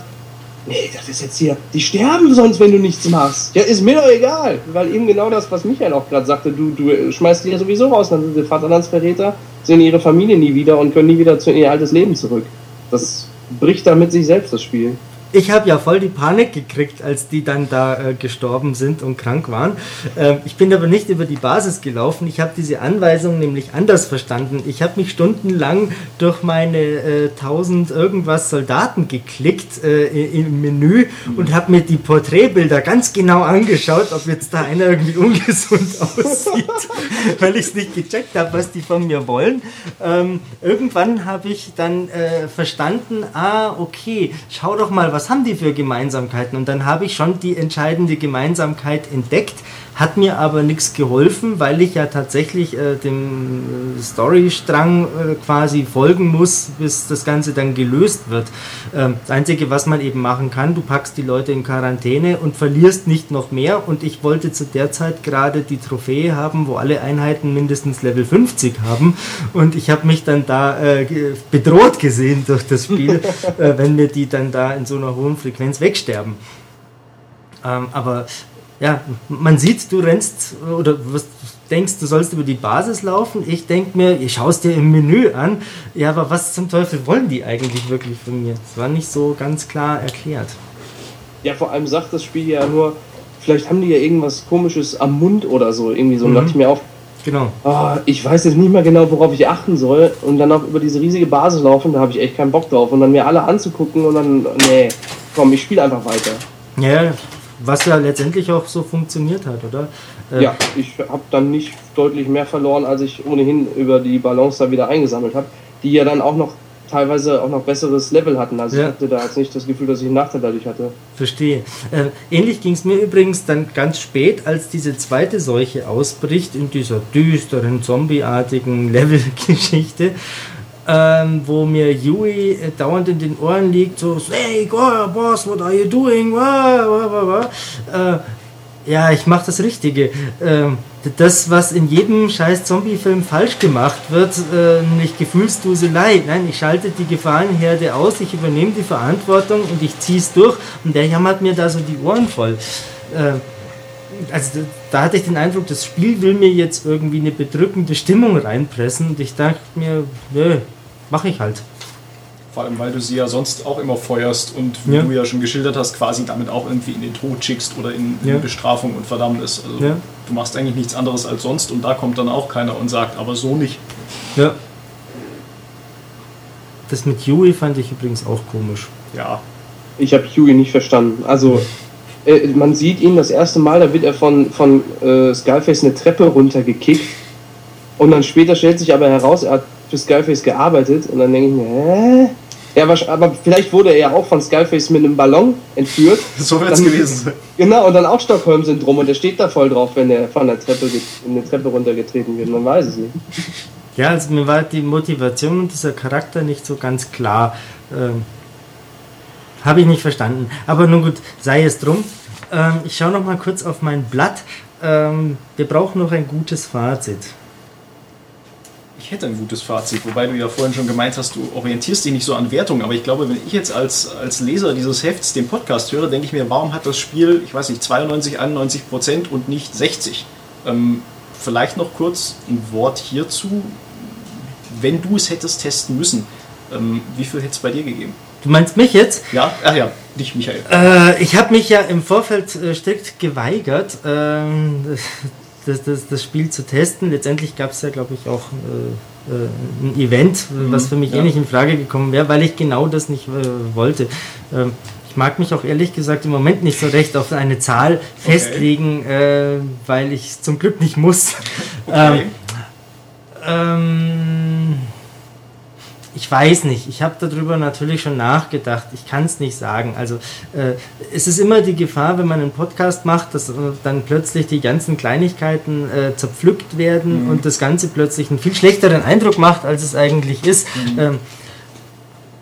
nee, das ist jetzt hier, die sterben sonst, wenn du nichts machst. Ja, ist mir doch egal. Weil eben genau das, was Michael auch gerade sagte, du, du schmeißt die ja sowieso raus, dann sind die Vaterlandsverräter, sehen ihre Familie nie wieder und können nie wieder zu ihr altes Leben zurück. Das bricht damit sich selbst das Spiel ich habe ja voll die Panik gekriegt, als die dann da äh, gestorben sind und krank waren. Äh, ich bin aber nicht über die Basis gelaufen. Ich habe diese Anweisung nämlich anders verstanden. Ich habe mich stundenlang durch meine äh, 1000 irgendwas Soldaten geklickt äh, im Menü und habe mir die Porträtbilder ganz genau angeschaut, ob jetzt da einer irgendwie ungesund <laughs> aussieht, weil ich es nicht gecheckt habe, was die von mir wollen. Ähm, irgendwann habe ich dann äh, verstanden, ah, okay, schau doch mal, was was haben die für Gemeinsamkeiten? Und dann habe ich schon die entscheidende Gemeinsamkeit entdeckt, hat mir aber nichts geholfen, weil ich ja tatsächlich äh, dem äh, Storystrang äh, quasi folgen muss, bis das Ganze dann gelöst wird. Ähm, das Einzige, was man eben machen kann, du packst die Leute in Quarantäne und verlierst nicht noch mehr. Und ich wollte zu der Zeit gerade die Trophäe haben, wo alle Einheiten mindestens Level 50 haben. Und ich habe mich dann da äh, bedroht gesehen durch das Spiel, <laughs> äh, wenn mir die dann da in so einer hohen Frequenz wegsterben. Ähm, aber ja, man sieht, du rennst oder was denkst, du sollst über die Basis laufen. Ich denke mir, ich schaue es dir im Menü an. Ja, aber was zum Teufel wollen die eigentlich wirklich von mir? Das war nicht so ganz klar erklärt. Ja, vor allem sagt das Spiel ja nur, vielleicht haben die ja irgendwas komisches am Mund oder so. Irgendwie so. Mhm. dachte ich mir auch, Genau. Oh, ich weiß jetzt nicht mehr genau, worauf ich achten soll. Und dann auch über diese riesige Basis laufen, da habe ich echt keinen Bock drauf. Und dann mir alle anzugucken und dann, nee, komm, ich spiele einfach weiter. Ja, was ja letztendlich auch so funktioniert hat, oder? Äh, ja, ich habe dann nicht deutlich mehr verloren, als ich ohnehin über die Balance da wieder eingesammelt habe, die ja dann auch noch teilweise auch noch besseres Level hatten. Also ja. ich hatte da jetzt nicht das Gefühl, dass ich einen Nachteil dadurch hatte. Verstehe. Äh, ähnlich ging es mir übrigens dann ganz spät, als diese zweite Seuche ausbricht, in dieser düsteren, zombieartigen <laughs> Level-Geschichte ähm, wo mir Yui äh, dauernd in den Ohren liegt, so, hey, boss, what are you doing? Wah, wah, wah, äh, ja, ich mache das Richtige. Ähm, das, was in jedem scheiß Zombie-Film falsch gemacht wird, äh, nämlich Gefühlsduselei. Nein, ich schalte die Gefahrenherde aus, ich übernehme die Verantwortung und ich ziehe es durch und der jammert mir da so die Ohren voll. Äh, also da hatte ich den Eindruck, das Spiel will mir jetzt irgendwie eine bedrückende Stimmung reinpressen und ich dachte mir, nö, mache ich halt. Vor allem, weil du sie ja sonst auch immer feuerst und wie ja. du ja schon geschildert hast, quasi damit auch irgendwie in den Tod schickst oder in, in ja. Bestrafung und Verdammnis. Also ja. du machst eigentlich nichts anderes als sonst und da kommt dann auch keiner und sagt, aber so nicht. Ja. Das mit Huey fand ich übrigens auch komisch. Ja. Ich habe Huey nicht verstanden. Also, äh, man sieht ihn das erste Mal, da wird er von, von äh, Skyface eine Treppe runtergekickt. Und dann später stellt sich aber heraus, er hat für Skyface gearbeitet und dann denke ich mir, hä? Ja, aber vielleicht wurde er ja auch von Skyface mit einem Ballon entführt. <laughs> So wird es gewesen sein. Genau, und dann auch Stockholm-Syndrom und er steht da voll drauf, wenn er von der Treppe, in der Treppe runtergetreten wird. Man weiß es nicht. Ja, also mir war die Motivation und dieser Charakter nicht so ganz klar. Ähm, Habe ich nicht verstanden. Aber nun gut, sei es drum. Ähm, ich schaue noch mal kurz auf mein Blatt. Ähm, wir brauchen noch ein gutes Fazit ich hätte ein gutes Fazit, wobei du ja vorhin schon gemeint hast, du orientierst dich nicht so an Wertungen, aber ich glaube, wenn ich jetzt als, als Leser dieses Hefts den Podcast höre, denke ich mir, warum hat das Spiel, ich weiß nicht, 92, 91 Prozent und nicht 60? Ähm, vielleicht noch kurz ein Wort hierzu. Wenn du es hättest testen müssen, ähm, wie viel hätte es bei dir gegeben? Du meinst mich jetzt? Ja, ach ja, dich, Michael. Äh, ich habe mich ja im Vorfeld äh, strikt geweigert, ähm, <laughs> das, das, das Spiel zu testen. Letztendlich gab es ja, glaube ich, auch äh, äh, ein Event, mhm, was für mich ja. eh nicht in Frage gekommen wäre, weil ich genau das nicht äh, wollte. Ähm, ich mag mich auch ehrlich gesagt im Moment nicht so recht auf eine Zahl festlegen, okay. Äh, weil ich zum Glück nicht muss. <laughs> Okay. Ähm, ähm, ich weiß nicht. Ich habe darüber natürlich schon nachgedacht. Ich kann es nicht sagen. Also äh, es ist immer die Gefahr, wenn man einen Podcast macht, dass äh, dann plötzlich die ganzen Kleinigkeiten äh, zerpflückt werden mhm. und das Ganze plötzlich einen viel schlechteren Eindruck macht, als es eigentlich ist. Mhm. Ähm,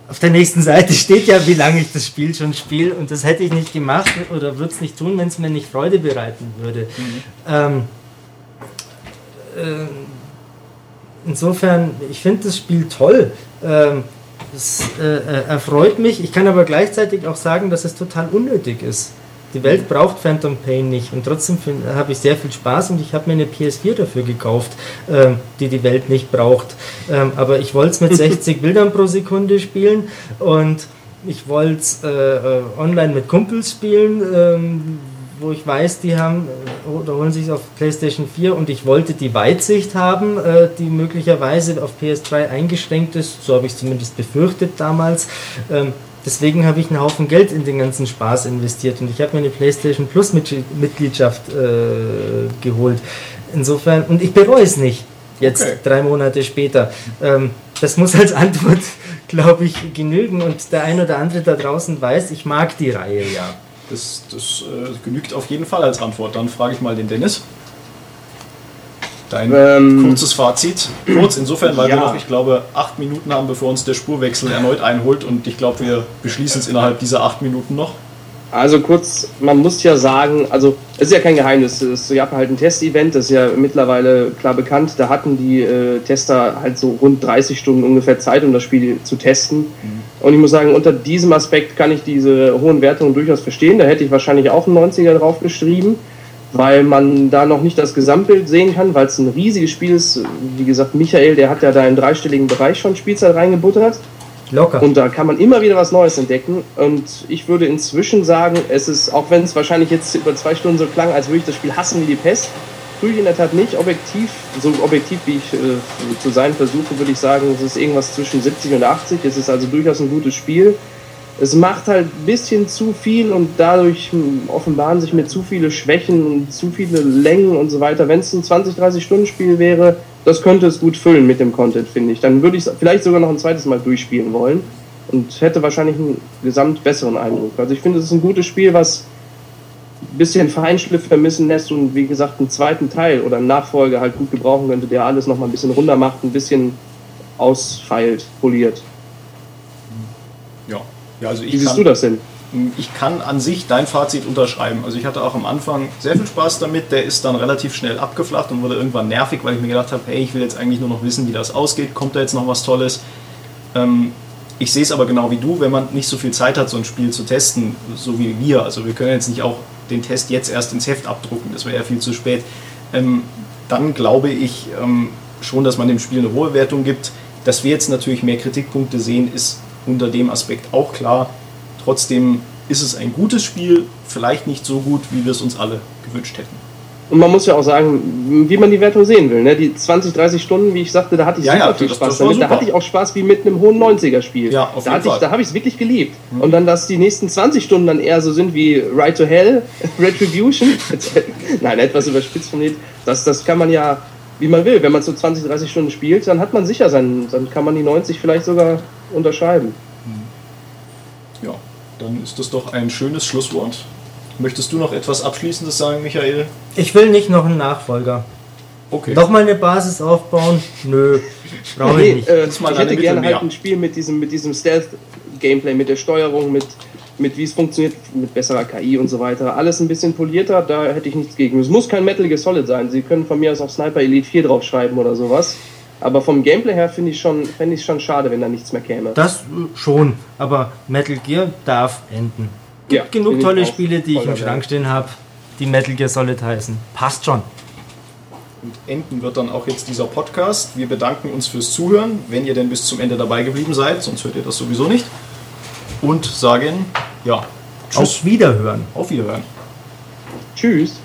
auf der nächsten Seite steht ja, wie lange ich das Spiel schon spiele und das hätte ich nicht gemacht oder würde es nicht tun, wenn es mir nicht Freude bereiten würde. Mhm. Ähm, äh, insofern, ich finde das Spiel toll. Ähm, es äh, äh, erfreut mich. Ich kann aber gleichzeitig auch sagen, dass es total unnötig ist. Die Welt braucht Phantom Pain nicht und trotzdem habe ich sehr viel Spaß und ich habe mir eine PS4 dafür gekauft, ähm, die die Welt nicht braucht. Ähm, aber ich wollte es mit <laughs> 60 Bildern pro Sekunde spielen und ich wollte es äh, äh, online mit Kumpels spielen, ähm, wo ich weiß, die haben oder holen sich auf PlayStation 4 und ich wollte die Weitsicht haben, äh, die möglicherweise auf PS3 eingeschränkt ist. So habe ich es zumindest befürchtet damals. Ähm, deswegen habe ich einen Haufen Geld in den ganzen Spaß investiert und ich habe mir eine PlayStation Plus Mitgliedschaft äh, geholt. Insofern, und ich bereue es nicht, jetzt okay. drei Monate später. Ähm, das muss als Antwort <laughs> glaube ich, genügen. Und der ein oder andere da draußen weiß, ich mag die Reihe ja. Das, das äh, genügt auf jeden Fall als Antwort. Dann frage ich mal den Dennis. Dein Ähm, kurzes Fazit. Kurz insofern, weil wir ja. noch, ich glaube, acht Minuten haben, bevor uns der Spurwechsel erneut einholt. Und ich glaube, wir beschließen es innerhalb dieser acht Minuten noch. Also kurz, man muss ja sagen, also es ist ja kein Geheimnis, es gab halt ein Testevent, das ist ja mittlerweile klar bekannt, da hatten die äh, Tester halt so rund 30 Stunden ungefähr Zeit, um das Spiel zu testen. Und ich muss sagen, unter diesem Aspekt kann ich diese hohen Wertungen durchaus verstehen, da hätte ich wahrscheinlich auch einen 90er drauf geschrieben, weil man da noch nicht das Gesamtbild sehen kann, weil es ein riesiges Spiel ist. Wie gesagt, Michael, der hat ja da im dreistelligen Bereich schon Spielzeit reingebuttert. Locker. Und da kann man immer wieder was Neues entdecken. Und ich würde inzwischen sagen, es ist, auch wenn es wahrscheinlich jetzt über zwei Stunden so klang, als würde ich das Spiel hassen wie die Pest, tue ich in der Tat nicht. Objektiv, so objektiv wie ich äh, zu sein versuche, würde ich sagen, es ist irgendwas zwischen 70 und 80. Es ist also durchaus ein gutes Spiel. Es macht halt ein bisschen zu viel und dadurch hm, offenbaren sich mir zu viele Schwächen und zu viele Längen und so weiter. Wenn es ein 20, 30 Stunden Spiel wäre, das könnte es gut füllen mit dem Content, finde ich. Dann würde ich es vielleicht sogar noch ein zweites Mal durchspielen wollen und hätte wahrscheinlich einen gesamt besseren Eindruck. Also ich finde, es ist ein gutes Spiel, was ein bisschen Feinschliff vermissen lässt und wie gesagt einen zweiten Teil oder einen Nachfolger halt gut gebrauchen könnte, der alles noch mal ein bisschen runder macht, ein bisschen ausfeilt, poliert. Ja, ja also Wie ich siehst kann, du das denn? Ich kann an sich dein Fazit unterschreiben. Also ich hatte auch am Anfang sehr viel Spaß damit. Der ist dann relativ schnell abgeflacht und wurde irgendwann nervig, weil ich mir gedacht habe, hey, ich will jetzt eigentlich nur noch wissen, wie das ausgeht. Kommt da jetzt noch was Tolles? Ähm, ich sehe es aber genau wie du, wenn man nicht so viel Zeit hat, so ein Spiel zu testen, so wie wir. Also wir können jetzt nicht auch den Test jetzt erst ins Heft abdrucken, das wäre ja viel zu spät. Ähm, dann glaube ich ähm, schon, dass man dem Spiel eine hohe Wertung gibt. Dass wir jetzt natürlich mehr Kritikpunkte sehen, ist unter dem Aspekt auch klar. Trotzdem ist es ein gutes Spiel, vielleicht nicht so gut, wie wir es uns alle gewünscht hätten. Und man muss ja auch sagen, wie man die Wertung sehen will. Ne? Die 20, 30 Stunden, wie ich sagte, da hatte ich Ja, super ja, viel das- Spaß das damit. Da super. hatte ich auch Spaß wie mit einem hohen 90er-Spiel. Ja, auf da jeden ich, Fall. Mhm. da habe ich es wirklich geliebt. Und dann, dass die nächsten 20 Stunden dann eher so sind wie Ride to Hell, <laughs> Retribution, <laughs> nein, etwas überspitzt formuliert, das, das kann man ja, wie man will. Wenn man so 20, 30 Stunden spielt, dann hat man sicher seinen, dann kann man die 90 vielleicht sogar unterschreiben. Dann ist das doch ein schönes Schlusswort. Möchtest du noch etwas Abschließendes sagen, Michael? Ich will nicht noch einen Nachfolger. Okay. Nochmal eine Basis aufbauen? Nö, brauche ich Nee, nicht. äh, Das ist mal ich hätte gerne halt ein Spiel mit diesem, mit diesem Stealth-Gameplay, mit der Steuerung, mit, mit wie es funktioniert, mit besserer KI und so weiter. Alles ein bisschen polierter, da hätte ich nichts gegen. Es muss kein Metal Gear Solid sein. Sie können von mir aus auch Sniper Elite 4 draufschreiben oder sowas. Aber vom Gameplay her finde ich schon, fände ich schon schade, wenn da nichts mehr käme. Das schon, aber Metal Gear darf enden. Gibt Ja, genug tolle Spiele, die ich im. Schrank stehen habe, die Metal Gear Solid heißen. Passt schon. Und enden wird dann auch jetzt dieser Podcast. Wir bedanken uns fürs Zuhören, wenn ihr denn bis zum Ende dabei geblieben seid, sonst hört ihr das sowieso nicht. Und sagen, ja, tschüss, Auf Wiederhören. auf Wiederhören. Tschüss.